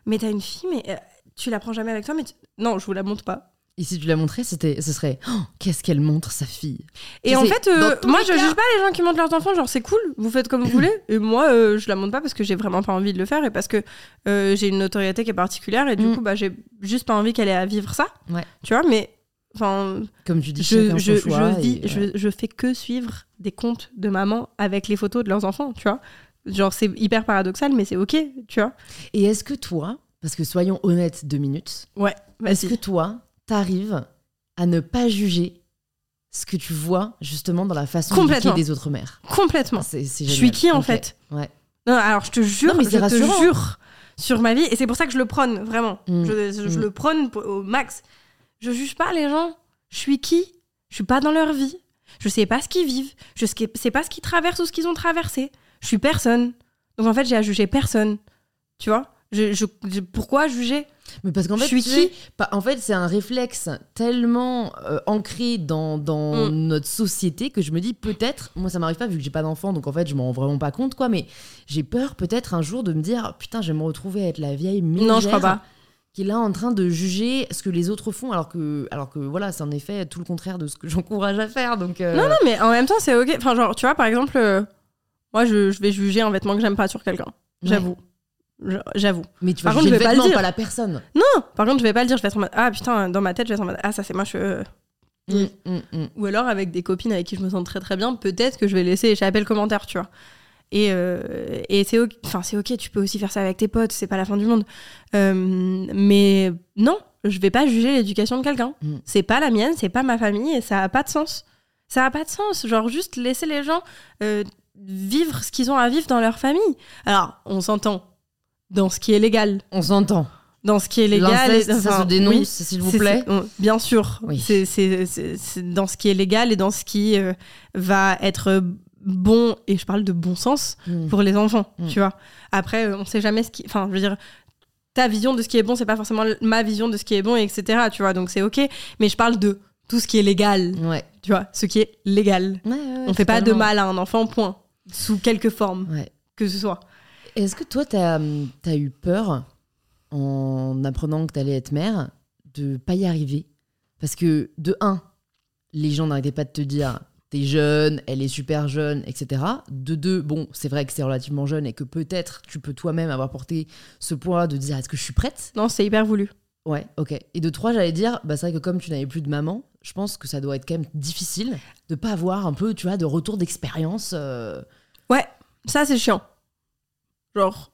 S2: Mais t'as une fille, mais euh, tu la prends jamais avec toi, mais. tu- Non, je vous la montre pas.
S1: Et si tu la montrais, c'était, ce serait oh, qu'est-ce qu'elle montre sa fille.
S2: Et en fait, euh, moi, je
S1: cas-
S2: juge pas les gens qui montrent leurs enfants. Genre, c'est cool, vous faites comme vous voulez. Et moi, euh, je la montre pas parce que j'ai vraiment pas envie de le faire et parce que euh, j'ai une notoriété qui est particulière et du
S1: Mm.
S2: coup, bah, j'ai juste pas envie qu'elle ait à vivre ça.
S1: Ouais.
S2: Tu vois, mais enfin,
S1: Comme tu dis,
S2: je, je, je, vis,
S1: et,
S2: je, je fais que suivre des comptes de maman avec les photos de leurs enfants, tu vois. Genre, c'est hyper paradoxal, mais c'est ok, tu vois.
S1: Et est-ce que toi, parce que soyons honnêtes deux minutes,
S2: Ouais,
S1: est-ce que toi, t'arrives à ne pas juger ce que tu vois justement dans la façon
S2: Complètement.
S1: des autres mères
S2: Complètement.
S1: Ah, c'est, c'est
S2: Je suis qui en fait
S1: Ouais.
S2: Non, alors je te jure,
S1: Non,
S2: je
S1: c'est
S2: te
S1: rassurant.
S2: jure sur ma vie, et c'est pour ça que je le prône vraiment.
S1: Mm.
S2: Je, je- je
S1: Mm.
S2: le prône au max. Je juge pas les gens. Je suis qui? Je suis pas dans leur vie. Je sais pas ce qu'ils vivent. Je sais pas ce qu'ils traversent ou ce qu'ils ont traversé. Je suis personne. Donc en fait, j'ai à juger personne. Tu vois? Je, je- je- Pourquoi juger?
S1: Mais parce qu'en fait,
S2: Je suis qui?
S1: en fait, c'est un réflexe tellement euh, ancré dans, dans
S2: Mm.
S1: notre société que je me dis peut-être, moi ça m'arrive pas vu que j'ai pas d'enfant, donc en fait je m'en rends vraiment pas compte quoi, mais j'ai peur peut-être un jour de me dire putain, je vais me retrouver à être la vieille mégère
S2: Non, je crois pas.
S1: qui est là en train de juger ce que les autres font, alors que, alors que voilà, c'est en effet tout le contraire de ce que j'encourage à faire. Donc, euh,
S2: Non, non, mais en même temps, c'est ok. Enfin, genre, tu vois, par exemple, euh, moi, je, je vais juger un vêtement que j'aime pas sur quelqu'un. J'avoue. J'avoue.
S1: Mais tu vas
S2: Par contre, je vais pas le dire.
S1: pas la personne.
S2: Non, par contre, je vais pas le dire. Je vais être en mode Ah putain, dans ma tête, je vais être en mode Ah, ça c'est moche. euh.
S1: Mm, mm, mm.
S2: Ou alors avec des copines avec qui je me sens très très bien, peut-être que je vais laisser échapper le commentaire, tu vois. Et, euh, et c'est ok, enfin c'est ok, tu peux aussi faire ça avec tes potes, c'est pas la fin du monde. Euh, mais non, je vais pas juger l'éducation de quelqu'un.
S1: Mm.
S2: C'est pas la mienne, c'est pas ma famille et ça a pas de sens. Ça a pas de sens. Genre juste laisser les gens euh, vivre ce qu'ils ont à vivre dans leur famille. Alors on s'entend dans ce qui est légal,
S1: On s'entend.
S2: dans ce qui est légal.
S1: Ça se dénonce,
S2: oui.
S1: s'il vous plaît.
S2: on- bien sûr.
S1: Oui.
S2: C'est- dans ce qui est légal et dans ce qui euh, va être bon, et je parle de bon sens,
S1: Mm.
S2: pour les enfants,
S1: Mm.
S2: tu vois. Après, euh, on sait jamais ce qui... Enfin, je veux dire, ta vision de ce qui est bon, c'est pas forcément ma vision de ce qui est bon, etc. Tu vois, donc c'est ok. Mais je parle de tout ce qui est légal,
S1: Ouais.
S2: tu vois, ce qui est légal.
S1: Ouais, ouais,
S2: on fait pas de mal à un enfant, point. Sous quelque forme que ce soit.
S1: Est-ce que toi, t'as as eu peur en apprenant que t'allais être mère de pas y arriver? Parce que, de un, les gens n'arrêtaient pas de te dire t'es jeune, elle est super jeune, etc. De deux, bon, c'est vrai que c'est relativement jeune et que peut-être tu peux toi-même avoir porté ce poids de dire est-ce que je suis prête?
S2: Non, c'est hyper voulu.
S1: Ouais, ok. Et de trois, j'allais dire, bah, c'est vrai que comme tu n'avais plus de maman, je pense que ça doit être quand même difficile de pas avoir un peu, tu vois, de retour d'expérience. euh,
S2: Ouais, ça c'est chiant. Genre,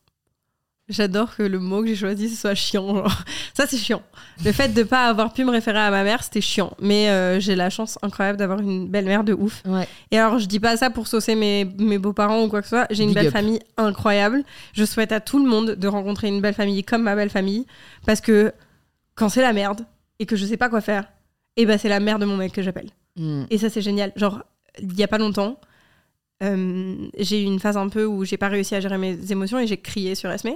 S2: j'adore que le mot que j'ai choisi ce soit chiant. genre. Ça c'est chiant. Le fait de pas avoir pu me référer à ma mère, c'était chiant. Mais euh, j'ai la chance incroyable d'avoir une belle-mère de ouf.
S1: Ouais.
S2: Et alors, je dis pas ça pour saucer mes, mes beaux-parents ou quoi que ce soit. J'ai une
S1: Big
S2: belle
S1: up.
S2: famille incroyable. Je souhaite à tout le monde de rencontrer une belle famille comme ma belle famille. Parce que quand c'est la merde et que je sais pas quoi faire, et ben c'est la mère de mon mec que j'appelle.
S1: Hmm.
S2: Et ça, c'est génial. Genre, il y a pas longtemps, euh, j'ai eu une phase un peu où j'ai pas réussi à gérer mes émotions et j'ai crié sur Esme.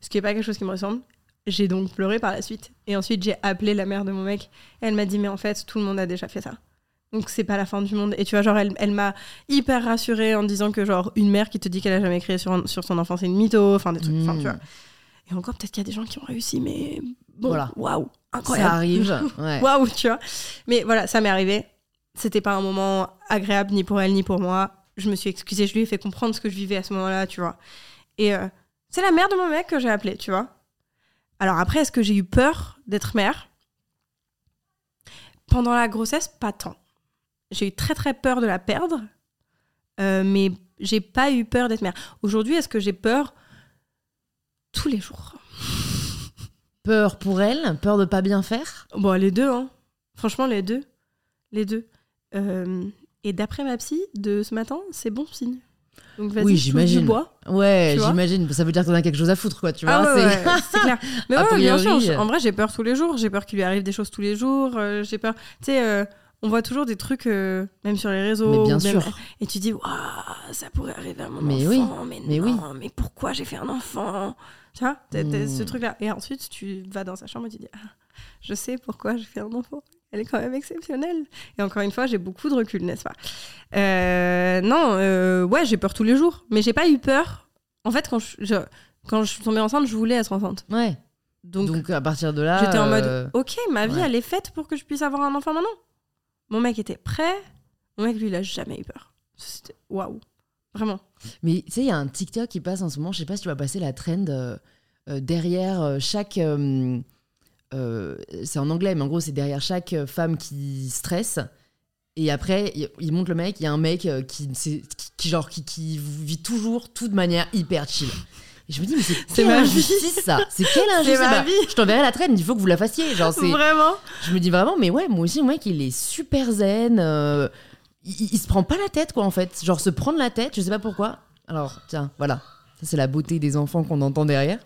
S2: Ce qui est pas quelque chose qui me ressemble. J'ai donc pleuré par la suite. Et ensuite, j'ai appelé la mère de mon mec. Elle m'a dit, mais en fait, tout le monde a déjà fait ça. Donc, c'est pas la fin du monde. Et tu vois, genre, elle, elle m'a hyper rassurée en disant que, genre, une mère qui te dit qu'elle a jamais crié sur, un- sur son enfant, c'est une mytho. Enfin, des trucs. Enfin,
S1: Hmm.
S2: tu vois. Et encore, peut-être qu'il y a des gens qui ont réussi, mais bon,
S1: Voilà.
S2: waouh, incroyable.
S1: Ça arrive. Ouais.
S2: Waouh, tu vois. Mais voilà, ça m'est arrivé. C'était pas un moment agréable ni pour elle ni pour moi. Je me suis excusée, je lui ai fait comprendre ce que je vivais à ce moment-là, tu vois. Et euh, c'est la mère de mon mec que j'ai appelée, tu vois. Alors après, est-ce que j'ai eu peur d'être mère? Pendant la grossesse, pas tant. J'ai eu très très peur de la perdre, euh, mais j'ai pas eu peur d'être mère. Aujourd'hui, est-ce que j'ai peur tous les jours?
S1: Peur pour elle, peur de pas bien faire?
S2: Bon, les deux, hein. Franchement, les deux. Les deux. Euh, et d'après ma psy de ce matin, c'est bon signe. Donc vas-y,
S1: Oui, j'imagine.
S2: bois.
S1: Ouais, j'imagine. Ça veut dire que t'en as quelque chose à foutre, quoi. Tu vois.
S2: Ah ouais,
S1: c'est-
S2: ouais, clair. Mais
S1: A
S2: ouais, bien sûr.
S1: euh.
S2: En vrai, j'ai peur tous les jours. J'ai peur qu'il lui arrive des choses tous les jours. euh, j'ai peur. Tu sais, euh, on voit toujours des trucs, euh, même sur les réseaux.
S1: Mais bien
S2: même-
S1: sûr.
S2: Et tu dis, waouh, ça pourrait arriver à mon
S1: Mais oui,
S2: enfant. Mais,
S1: mais
S2: non, mais pourquoi j'ai fait un enfant Tu vois, t'as- t'as
S1: Hmm.
S2: ce truc-là. Et ensuite, tu vas dans sa chambre et tu dis, ah, je sais pourquoi j'ai fait un enfant. Elle est quand même exceptionnelle. Et encore une fois, j'ai beaucoup de recul, n'est-ce pas? Euh, Non, euh, ouais, j'ai peur tous les jours. Mais j'ai pas eu peur. En fait, quand je, je- quand je suis tombée enceinte, je voulais être enceinte.
S1: Ouais.
S2: Donc,
S1: Donc, à partir de là.
S2: j'étais en mode,
S1: euh,
S2: ok, ma vie,
S1: ouais.
S2: elle est faite pour que je puisse avoir un enfant maintenant. Mon mec était prêt. Mon mec, lui, il a jamais eu peur. C'était waouh. Vraiment.
S1: Mais tu sais, il y a un TikTok qui passe en ce moment. Je sais pas si tu vas passer la trend derrière chaque. Euh, c'est en anglais, mais en gros, c'est derrière chaque euh, femme qui stresse. Et après, il, montre le mec. Il y a un mec euh, qui, c'est- qui, qui, genre, qui, qui vit toujours tout de manière hyper chill. Et je me dis, mais c'est quelle
S2: ma vie.
S1: injustice ça C'est quelle injustice
S2: ma
S1: Bah,
S2: vie.
S1: Je t'enverrai la trend, il faut que vous la fassiez. Genre.
S2: Vraiment.
S1: Je me dis vraiment, mais ouais, moi aussi, le mec, il est super zen. euh, il, il se prend pas la tête, quoi, en fait. Genre, se prendre la tête, je sais pas pourquoi. Alors, tiens, voilà. Ça, c'est la beauté des enfants qu'on entend derrière.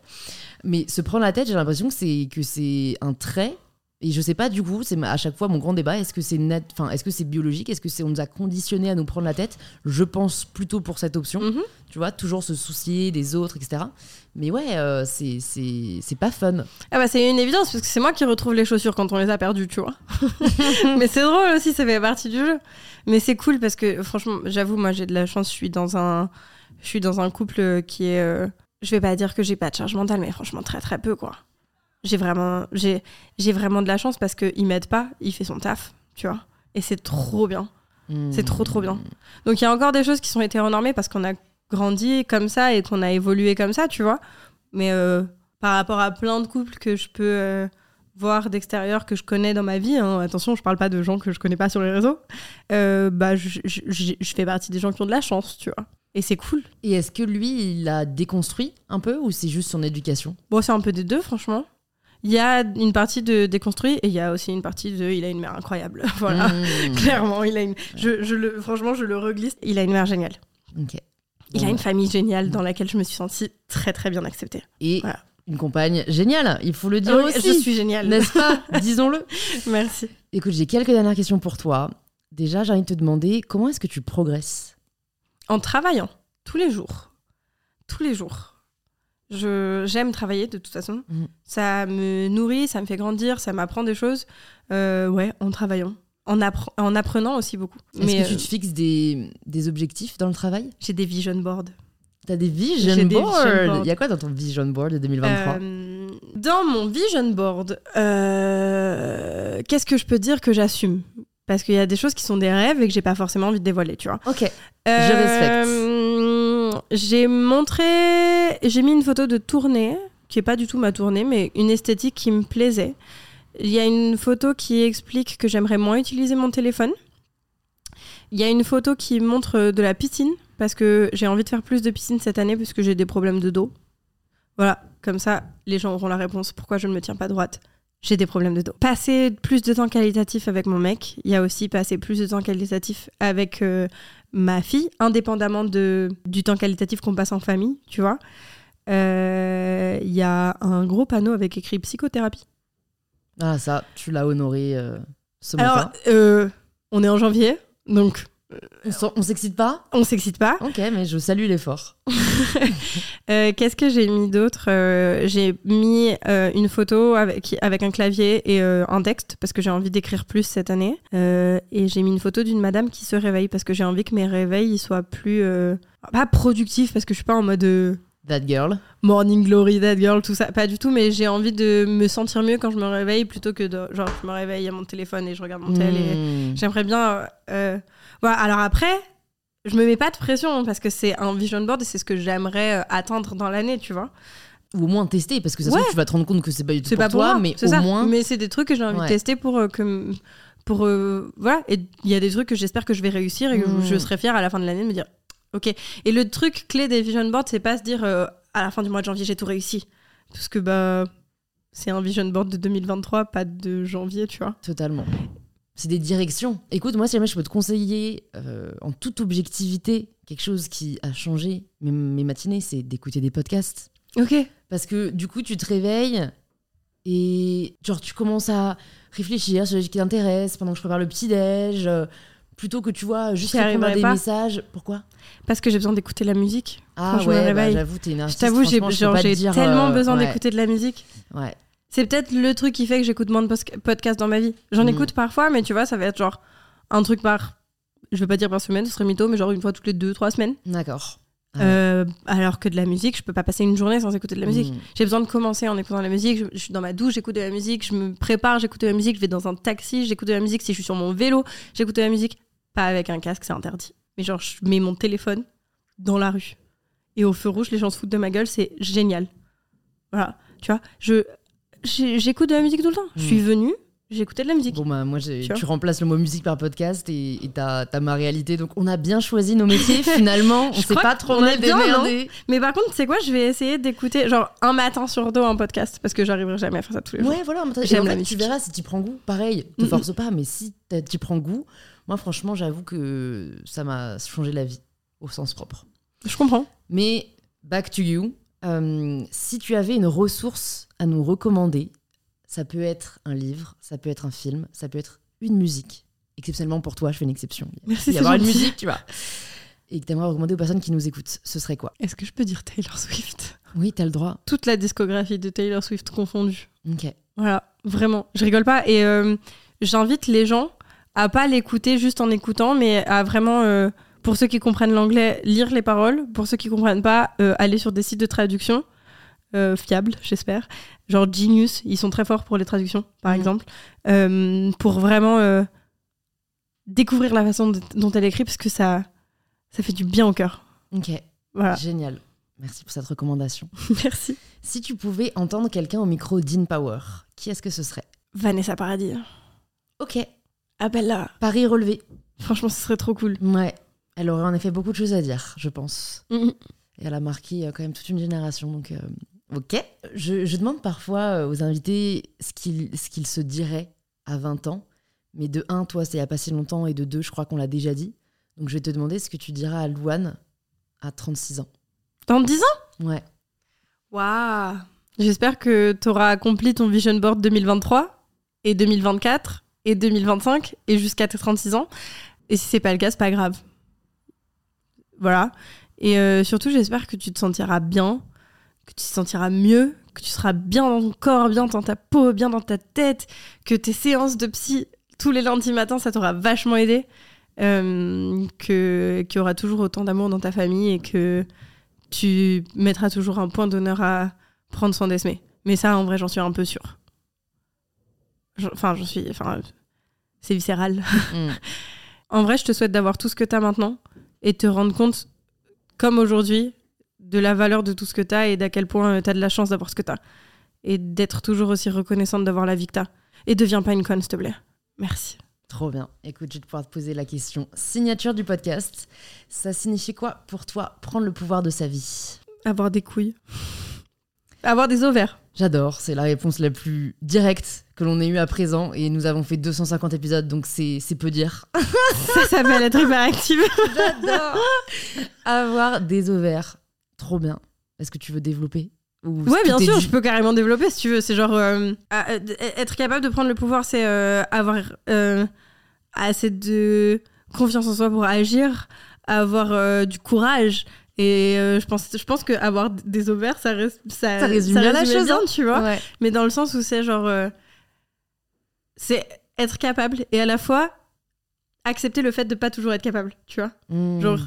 S1: Mais se prendre la tête, j'ai l'impression que c'est, que c'est un trait. Et je sais pas, du coup, c'est à chaque fois mon grand débat. Est-ce que c'est nat- enfin, est-ce que c'est biologique? Est-ce que c'est on nous a conditionné à nous prendre la tête? Je pense plutôt pour cette option.
S2: Mhm.
S1: Tu vois, toujours se soucier des autres, etc. Mais ouais, euh, c'est pas fun.
S2: Ah bah c'est une évidence parce que c'est moi qui retrouve les chaussures quand on les a perdues, tu vois. Mais c'est drôle aussi, ça fait partie du jeu. Mais c'est cool parce que franchement, j'avoue, moi j'ai de la chance, je suis dans un, je suis dans un couple qui est, euh, je vais pas dire que j'ai pas de charge mentale, mais franchement très très peu quoi. j'ai vraiment, j'ai, j'ai vraiment de la chance parce qu'il m'aide pas, il fait son taf, tu vois. Et c'est trop bien. C'est trop, trop bien. Donc il y a encore des choses qui sont été renormées parce qu'on a grandi comme ça et qu'on a évolué comme ça, tu vois. Mais euh, par rapport à plein de couples que je peux euh, voir d'extérieur, que je connais dans ma vie, hein, attention, je parle pas de gens que je connais pas sur les réseaux, euh, bah, je fais partie des gens qui ont de la chance, tu vois. Et c'est cool.
S1: Et est-ce que lui, il a déconstruit un peu ou c'est juste son éducation?
S2: Bon, c'est un peu des deux, franchement. Il y a une partie de déconstruit et il y a aussi une partie de il a une mère incroyable. voilà.
S1: Mmh.
S2: Clairement, il a une. Je, je le, franchement, je le reglisse. Il a une mère géniale.
S1: Ok.
S2: Il a une famille géniale dans laquelle je me suis sentie très très bien acceptée.
S1: Et
S2: Voilà.
S1: une compagne géniale, il faut le dire
S2: Oui,
S1: aussi.
S2: je suis géniale.
S1: N'est-ce pas? Disons-le.
S2: Merci.
S1: Écoute, j'ai quelques dernières questions pour toi. Déjà, j'ai envie de te demander comment est-ce que tu progresses?
S2: En travaillant tous les jours, tous les jours. Je j'aime travailler de toute façon.
S1: Mhm.
S2: Ça me nourrit, ça me fait grandir, ça m'apprend des choses. Euh, ouais, en travaillant, en, appre- en apprenant aussi beaucoup.
S1: Est-ce
S2: Mais
S1: que tu
S2: euh,
S1: te fixes des, des objectifs dans le travail?
S2: J'ai des vision boards.
S1: T'as des vision
S2: J'ai
S1: boards. Il y a quoi dans ton vision board de 2023
S2: Euh, dans mon vision board, euh, qu'est-ce que je peux dire que j'assume? Parce qu'il y a des choses qui sont des rêves et que j'ai pas forcément envie de dévoiler, tu vois.
S1: Ok.
S2: Euh, J'ai montré, j'ai mis une photo de tournée, qui est pas du tout ma tournée, mais une esthétique qui me plaisait. Il y a une photo qui explique que j'aimerais moins utiliser mon téléphone. Il y a une photo qui montre de la piscine, parce que j'ai envie de faire plus de piscine cette année, puisque j'ai des problèmes de dos. Voilà, comme ça, les gens auront la réponse pourquoi je ne me tiens pas droite. J'ai des problèmes de dos. Passer plus de temps qualitatif avec mon mec. Il y a aussi passer plus de temps qualitatif avec euh, ma fille, indépendamment de, du temps qualitatif qu'on passe en famille, tu vois. Euh, Il y a un gros panneau avec écrit psychothérapie.
S1: Ah, ça, tu l'as honoré euh, ce matin.
S2: Alors, euh, on est en janvier, donc
S1: On s'excite pas
S2: on s'excite pas.
S1: Ok, mais je salue l'effort.
S2: Euh, Qu'est-ce que j'ai mis d'autre Euh, J'ai mis euh, une photo avec, avec un clavier et un texte parce que j'ai envie d'écrire plus cette année. Et j'ai mis une photo d'une madame qui se réveille parce que j'ai envie que mes réveils ils soient plus. pas productifs parce que je suis pas en mode.
S1: That girl.
S2: Morning Glory, That Girl, tout ça, pas du tout, mais j'ai envie de me sentir mieux quand je me réveille plutôt que de. Genre, je me réveille à mon téléphone et je regarde mon tel et.
S1: Mmh.
S2: J'aimerais bien. Voilà, alors après, je me mets pas de pression hein, parce que c'est un vision board et c'est ce que j'aimerais euh, atteindre dans l'année, tu vois.
S1: Ou au moins tester, parce que ça
S2: Ouais.
S1: tu vas te rendre compte que c'est pas du tout pour
S2: pas pour
S1: toi,
S2: moi,
S1: mais au
S2: ça.
S1: moins.
S2: Mais c'est des trucs que j'ai envie
S1: Ouais.
S2: de tester pour euh, que. Pour, euh, voilà, et il y a des trucs que j'espère que je vais réussir et que je serai fière à la fin de l'année de me dire ok. Et le truc clé des vision boards, c'est pas se dire euh, à la fin du mois de janvier j'ai tout réussi. Parce que bah, c'est un vision board de 2023, pas de janvier, tu vois.
S1: Totalement. C'est des directions. Écoute, moi, si jamais je peux te conseiller euh, en toute objectivité quelque chose qui a changé mes, mes matinées, c'est d'écouter des podcasts.
S2: Ok.
S1: Parce que du coup, tu te réveilles et genre tu commences à réfléchir sur ce qui t'intéresse pendant que je prépare le petit-déj. euh, plutôt que tu vois juste répondre à des
S2: pas.
S1: messages. Pourquoi?
S2: Parce que j'ai besoin d'écouter la musique.
S1: Ah
S2: Quand je me
S1: ouais, bah,
S2: réveille.
S1: j'avoue, t'es une
S2: Je
S1: artiste.
S2: t'avoue, j'ai
S1: je te
S2: j'ai tellement
S1: euh,
S2: besoin
S1: ouais,
S2: d'écouter de la musique.
S1: Ouais.
S2: C'est peut-être le truc qui fait que j'écoute moins de podcasts dans ma vie. J'en
S1: Mm.
S2: écoute parfois, mais tu vois, ça va être genre un truc par. Je vais pas dire par semaine, ce serait mytho, mais genre une fois toutes les deux, trois semaines.
S1: D'accord. Ah ouais.
S2: Euh, alors que de la musique, je peux pas passer une journée sans écouter de la musique.
S1: Mm.
S2: J'ai besoin de commencer en écoutant de la musique. Je, je suis dans ma douche, j'écoute de la musique. Je me prépare, j'écoute de la musique. Je vais dans un taxi, j'écoute de la musique. Si je suis sur mon vélo, j'écoute de la musique. Pas avec un casque, c'est interdit. Mais genre, je mets mon téléphone dans la rue. Et au feu rouge, les gens se foutent de ma gueule, c'est génial. Voilà, tu vois, je j'écoute de la musique tout le temps. Je suis venue, j'ai écouté de la musique.
S1: Bon bah moi
S2: Tu
S1: tu remplaces le mot musique par podcast et t'as t'as ma réalité donc on a bien choisi nos métiers finalement on s'est pas trop mal démerdé.
S2: Mais par contre, c'est quoi Je vais essayer d'écouter genre un matin sur deux un podcast parce que j'arriverai jamais à faire ça tous les jours.
S1: Ouais voilà,
S2: J'aime la
S1: fait, tu
S2: musique.
S1: verras si tu prends goût. Pareil, te
S2: Mm,
S1: force pas mais si t'y prends goût, moi franchement j'avoue que ça m'a changé la vie au sens propre.
S2: Je comprends.
S1: Mais back to you, euh, si tu avais une ressource à nous recommander, ça peut être un livre, ça peut être un film, ça peut être une musique. Exceptionnellement pour toi, je fais une exception.
S2: Merci,
S1: Il y avoir une musique, tu vois. Et que t'aimerais recommander aux personnes qui nous écoutent, ce serait quoi?
S2: Est-ce que je peux dire Taylor Swift?
S1: Oui, t'as le droit.
S2: Toute la discographie de Taylor Swift confondue.
S1: Ok.
S2: Voilà, vraiment. Je rigole pas. Et euh, j'invite les gens à pas l'écouter juste en écoutant, mais à vraiment, euh, pour ceux qui comprennent l'anglais, lire les paroles. Pour ceux qui comprennent pas, euh, aller sur des sites de traduction. euh, fiables, j'espère. Genre Genius, ils sont très forts pour les traductions, par
S1: Mhm.
S2: exemple, euh, pour vraiment découvrir la façon dont elle écrit, parce que ça, ça fait du bien au cœur.
S1: Ok,
S2: Voilà.
S1: génial. Merci pour cette recommandation.
S2: Merci.
S1: Si tu pouvais entendre quelqu'un au micro d'InPower, qui est-ce que ce serait?
S2: Vanessa Paradis.
S1: Ok,
S2: Appelle-la.
S1: Paris relevé.
S2: Franchement, ce serait trop cool.
S1: Ouais, elle aurait en effet beaucoup de choses à dire, je pense.
S2: Mhm.
S1: Et elle a marqué euh, quand même toute une génération. Donc, euh, ok. Je, je demande parfois euh, aux invités ce qu'ils ce qu'ils se diraient à 20 ans. Mais de un, toi, c'est il y a pas si longtemps. Et de deux, je crois qu'on l'a déjà dit. Donc, je vais te demander ce que tu diras à Louane à 36 ans.
S2: Dans 10 ans?
S1: Ouais.
S2: Waouh J'espère que tu auras accompli ton vision board 2023 et 2024 et 2025 et jusqu'à tes 36 ans. Et si c'est pas le cas, c'est pas grave. Voilà. Et euh, surtout, j'espère que tu te sentiras bien, que tu te sentiras mieux, que tu seras bien dans ton corps, bien dans ta peau, bien dans ta tête, que tes séances de psy tous les lundis matins, ça t'aura vachement aidé. Euh, que qu'il y aura toujours autant d'amour dans ta famille et que tu mettras toujours un point d'honneur à prendre soin d'Esme. Mais ça, en vrai, j'en suis un peu sûre. Enfin, j'en suis. Enfin, c'est viscéral.
S1: Mm.
S2: En vrai, je te souhaite d'avoir tout ce que tu as maintenant et te rendre compte, comme aujourd'hui, de la valeur de tout ce que tu as et d'à quel point tu as de la chance d'avoir ce que tu as. Et d'être toujours aussi reconnaissante d'avoir la vie que tu as. Et deviens pas une conne, s'il te plaît. Merci.
S1: Trop bien. Écoute, je vais pouvoir te poser la question. Signature du podcast. Ça signifie quoi pour toi prendre le pouvoir de sa vie?
S2: Avoir des couilles. Avoir des ovaires.
S1: J'adore, c'est la réponse la plus directe que l'on ait eue à présent et nous avons fait 250 épisodes donc c'est peu dire.
S2: Ça s'appelle être hyperactive.
S1: J'adore Avoir des ovaires, trop bien. Est-ce que tu veux développer Ou
S2: Ouais, bien sûr,
S1: dit
S2: je peux carrément développer si tu veux. C'est genre. euh, à- être capable de prendre le pouvoir, c'est euh, avoir euh, assez de confiance en soi pour agir, avoir du courage. Et euh, je pense, je pense qu'avoir des ovaires, ça, reste- ça,
S1: Ça résume bien la
S2: résumait
S1: chose,
S2: bien,
S1: hein.
S2: tu vois.
S1: Ouais.
S2: Mais dans le sens où c'est genre. euh, c'est être capable et à la fois accepter le fait de pas toujours être capable, tu vois.
S1: Mmh.
S2: Genre,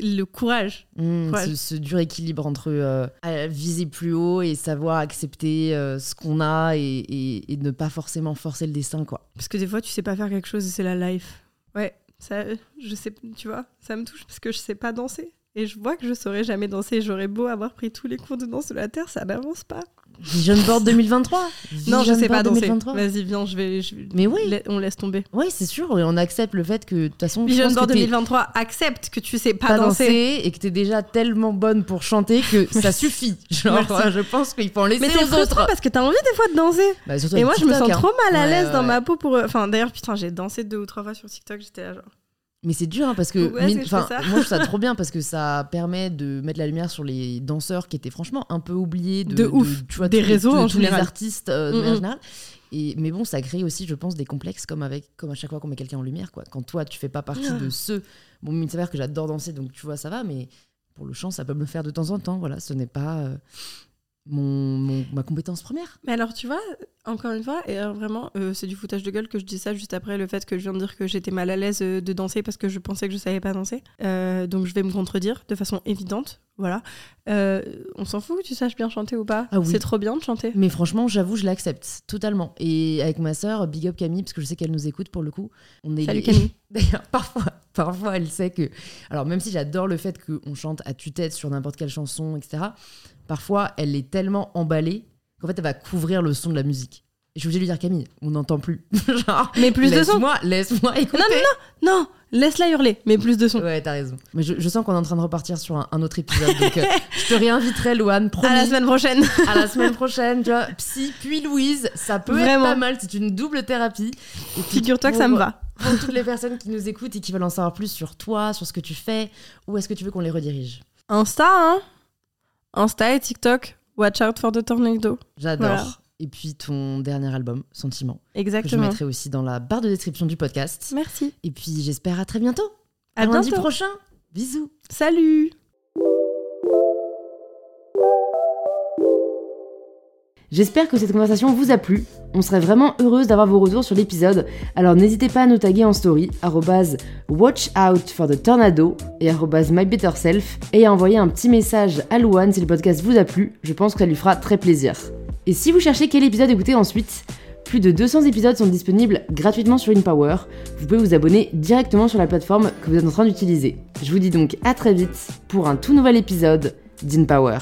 S2: le courage.
S1: Mmh,
S2: Ouais.
S1: ce, ce dur équilibre entre euh, viser plus haut et savoir accepter euh, ce qu'on a et, et- et ne pas forcément forcer le destin quoi.
S2: Parce que des fois, tu sais pas faire quelque chose et c'est la life. Ouais, ça, je sais, tu vois, ça me touche parce que je sais pas danser. Et je vois que je saurais jamais danser. J'aurais beau avoir pris tous les cours de danse de la terre, ça n'avance pas.
S1: Vision Board 2023
S2: non, je sais pas danser.
S1: 2023.
S2: Vas-y, viens, je vais. je
S1: Mais oui.
S2: la- on laisse tomber.
S1: Oui, c'est sûr, et on accepte le fait que de toute façon,
S2: Vision Board
S1: que t'es
S2: 2023 accepte que tu sais pas,
S1: pas
S2: danser.
S1: danser et que t'es déjà tellement bonne pour chanter que ça suffit. Genre,
S2: Merci.
S1: je pense qu'il faut en laisser
S2: Mais c'est frustrant parce que t'as envie des fois de danser.
S1: Bah,
S2: Et moi, je me sens
S1: hein.
S2: trop mal à l'aise
S1: ouais,
S2: dans ma peau pour. Enfin, d'ailleurs, putain, j'ai dansé deux ou trois fois sur TikTok. J'étais là, genre.
S1: Mais c'est dur hein, parce que, mine-
S2: ça
S1: moi je trouve ça trop bien parce que ça permet de mettre la lumière sur les danseurs qui étaient franchement un peu oubliés de,
S2: De ouf.
S1: tu vois,
S2: Des réseaux
S1: de
S2: en
S1: tous les artistes euh, de
S2: Mm,
S1: manière
S2: mm.
S1: générale. Et, mais bon, ça crée aussi, je pense, des complexes comme avec, comme à chaque fois qu'on met quelqu'un en lumière, quoi. Quand toi, tu fais pas partie
S2: Ah.
S1: de ceux. Bon, il s'avère que j'adore danser, donc tu vois, ça va, mais pour le chant, ça peut me le faire de temps en temps. Voilà, ce n'est pas euh, mon, mon- ma compétence première.
S2: Mais alors, tu vois, encore une fois, et alors vraiment, euh, c'est du foutage de gueule que je dis ça juste après le fait que je viens de dire que j'étais mal à l'aise euh, de danser parce que je pensais que je savais pas danser. Euh, donc je vais me contredire de façon évidente. Voilà. Euh, on s'en fout que tu saches bien chanter ou pas.
S1: Ah oui.
S2: C'est trop bien de chanter.
S1: Mais franchement, j'avoue, je l'accepte totalement. Et avec ma sœur, big up Camille, parce que je sais qu'elle nous écoute pour le coup. On est
S2: Salut Camille.
S1: D'ailleurs, parfois, parfois, elle sait que. Alors, même si j'adore le fait qu'on chante à tue-tête sur n'importe quelle chanson, etc., parfois, elle est tellement emballée qu'en fait, elle va couvrir le son de la musique. Et je suis obligée de lui dire, Camille, on n'entend plus. Genre,
S2: Mais plus de son.
S1: laisse-moi, laisse-moi écouter.
S2: Non, non, non, laisse-la hurler, mais plus de son.
S1: Ouais, t'as raison. Mais je, je sens qu'on est en train de repartir sur un, un autre épisode. Donc, euh, je te réinviterai, Louane, promis.
S2: À la semaine prochaine.
S1: à la semaine prochaine, tu vois. Psy, puis Louise, ça peut
S2: Vraiment.
S1: être pas mal. C'est une double thérapie.
S2: Figure-toi que ça me va.
S1: Pour toutes les personnes qui nous écoutent et qui veulent en savoir plus sur toi, sur ce que tu fais, où est-ce que tu veux qu'on les redirige?
S2: Insta, hein. Insta et TikTok. Watch out for the tornado.
S1: J'adore.
S2: Voilà.
S1: Et puis ton dernier album, Sentiment, que je
S2: Exactement.
S1: mettrai aussi dans la barre de description du podcast.
S2: Merci.
S1: Et puis j'espère à très bientôt.
S2: À
S1: lundi
S2: bientôt.
S1: prochain. Bisous.
S2: Salut.
S1: J'espère que cette conversation vous a plu. On serait vraiment heureuse d'avoir vos retours sur l'épisode, alors n'hésitez pas à nous taguer en story watch out for the tornado et mybetterself et à envoyer un petit message à Louane si le podcast vous a plu, je pense que ça lui fera très plaisir. Et si vous cherchez quel épisode écouter ensuite, plus de 200 épisodes sont disponibles gratuitement sur InPower. Vous pouvez vous abonner directement sur la plateforme que vous êtes en train d'utiliser. Je vous dis donc à très vite pour un tout nouvel épisode d'InPower.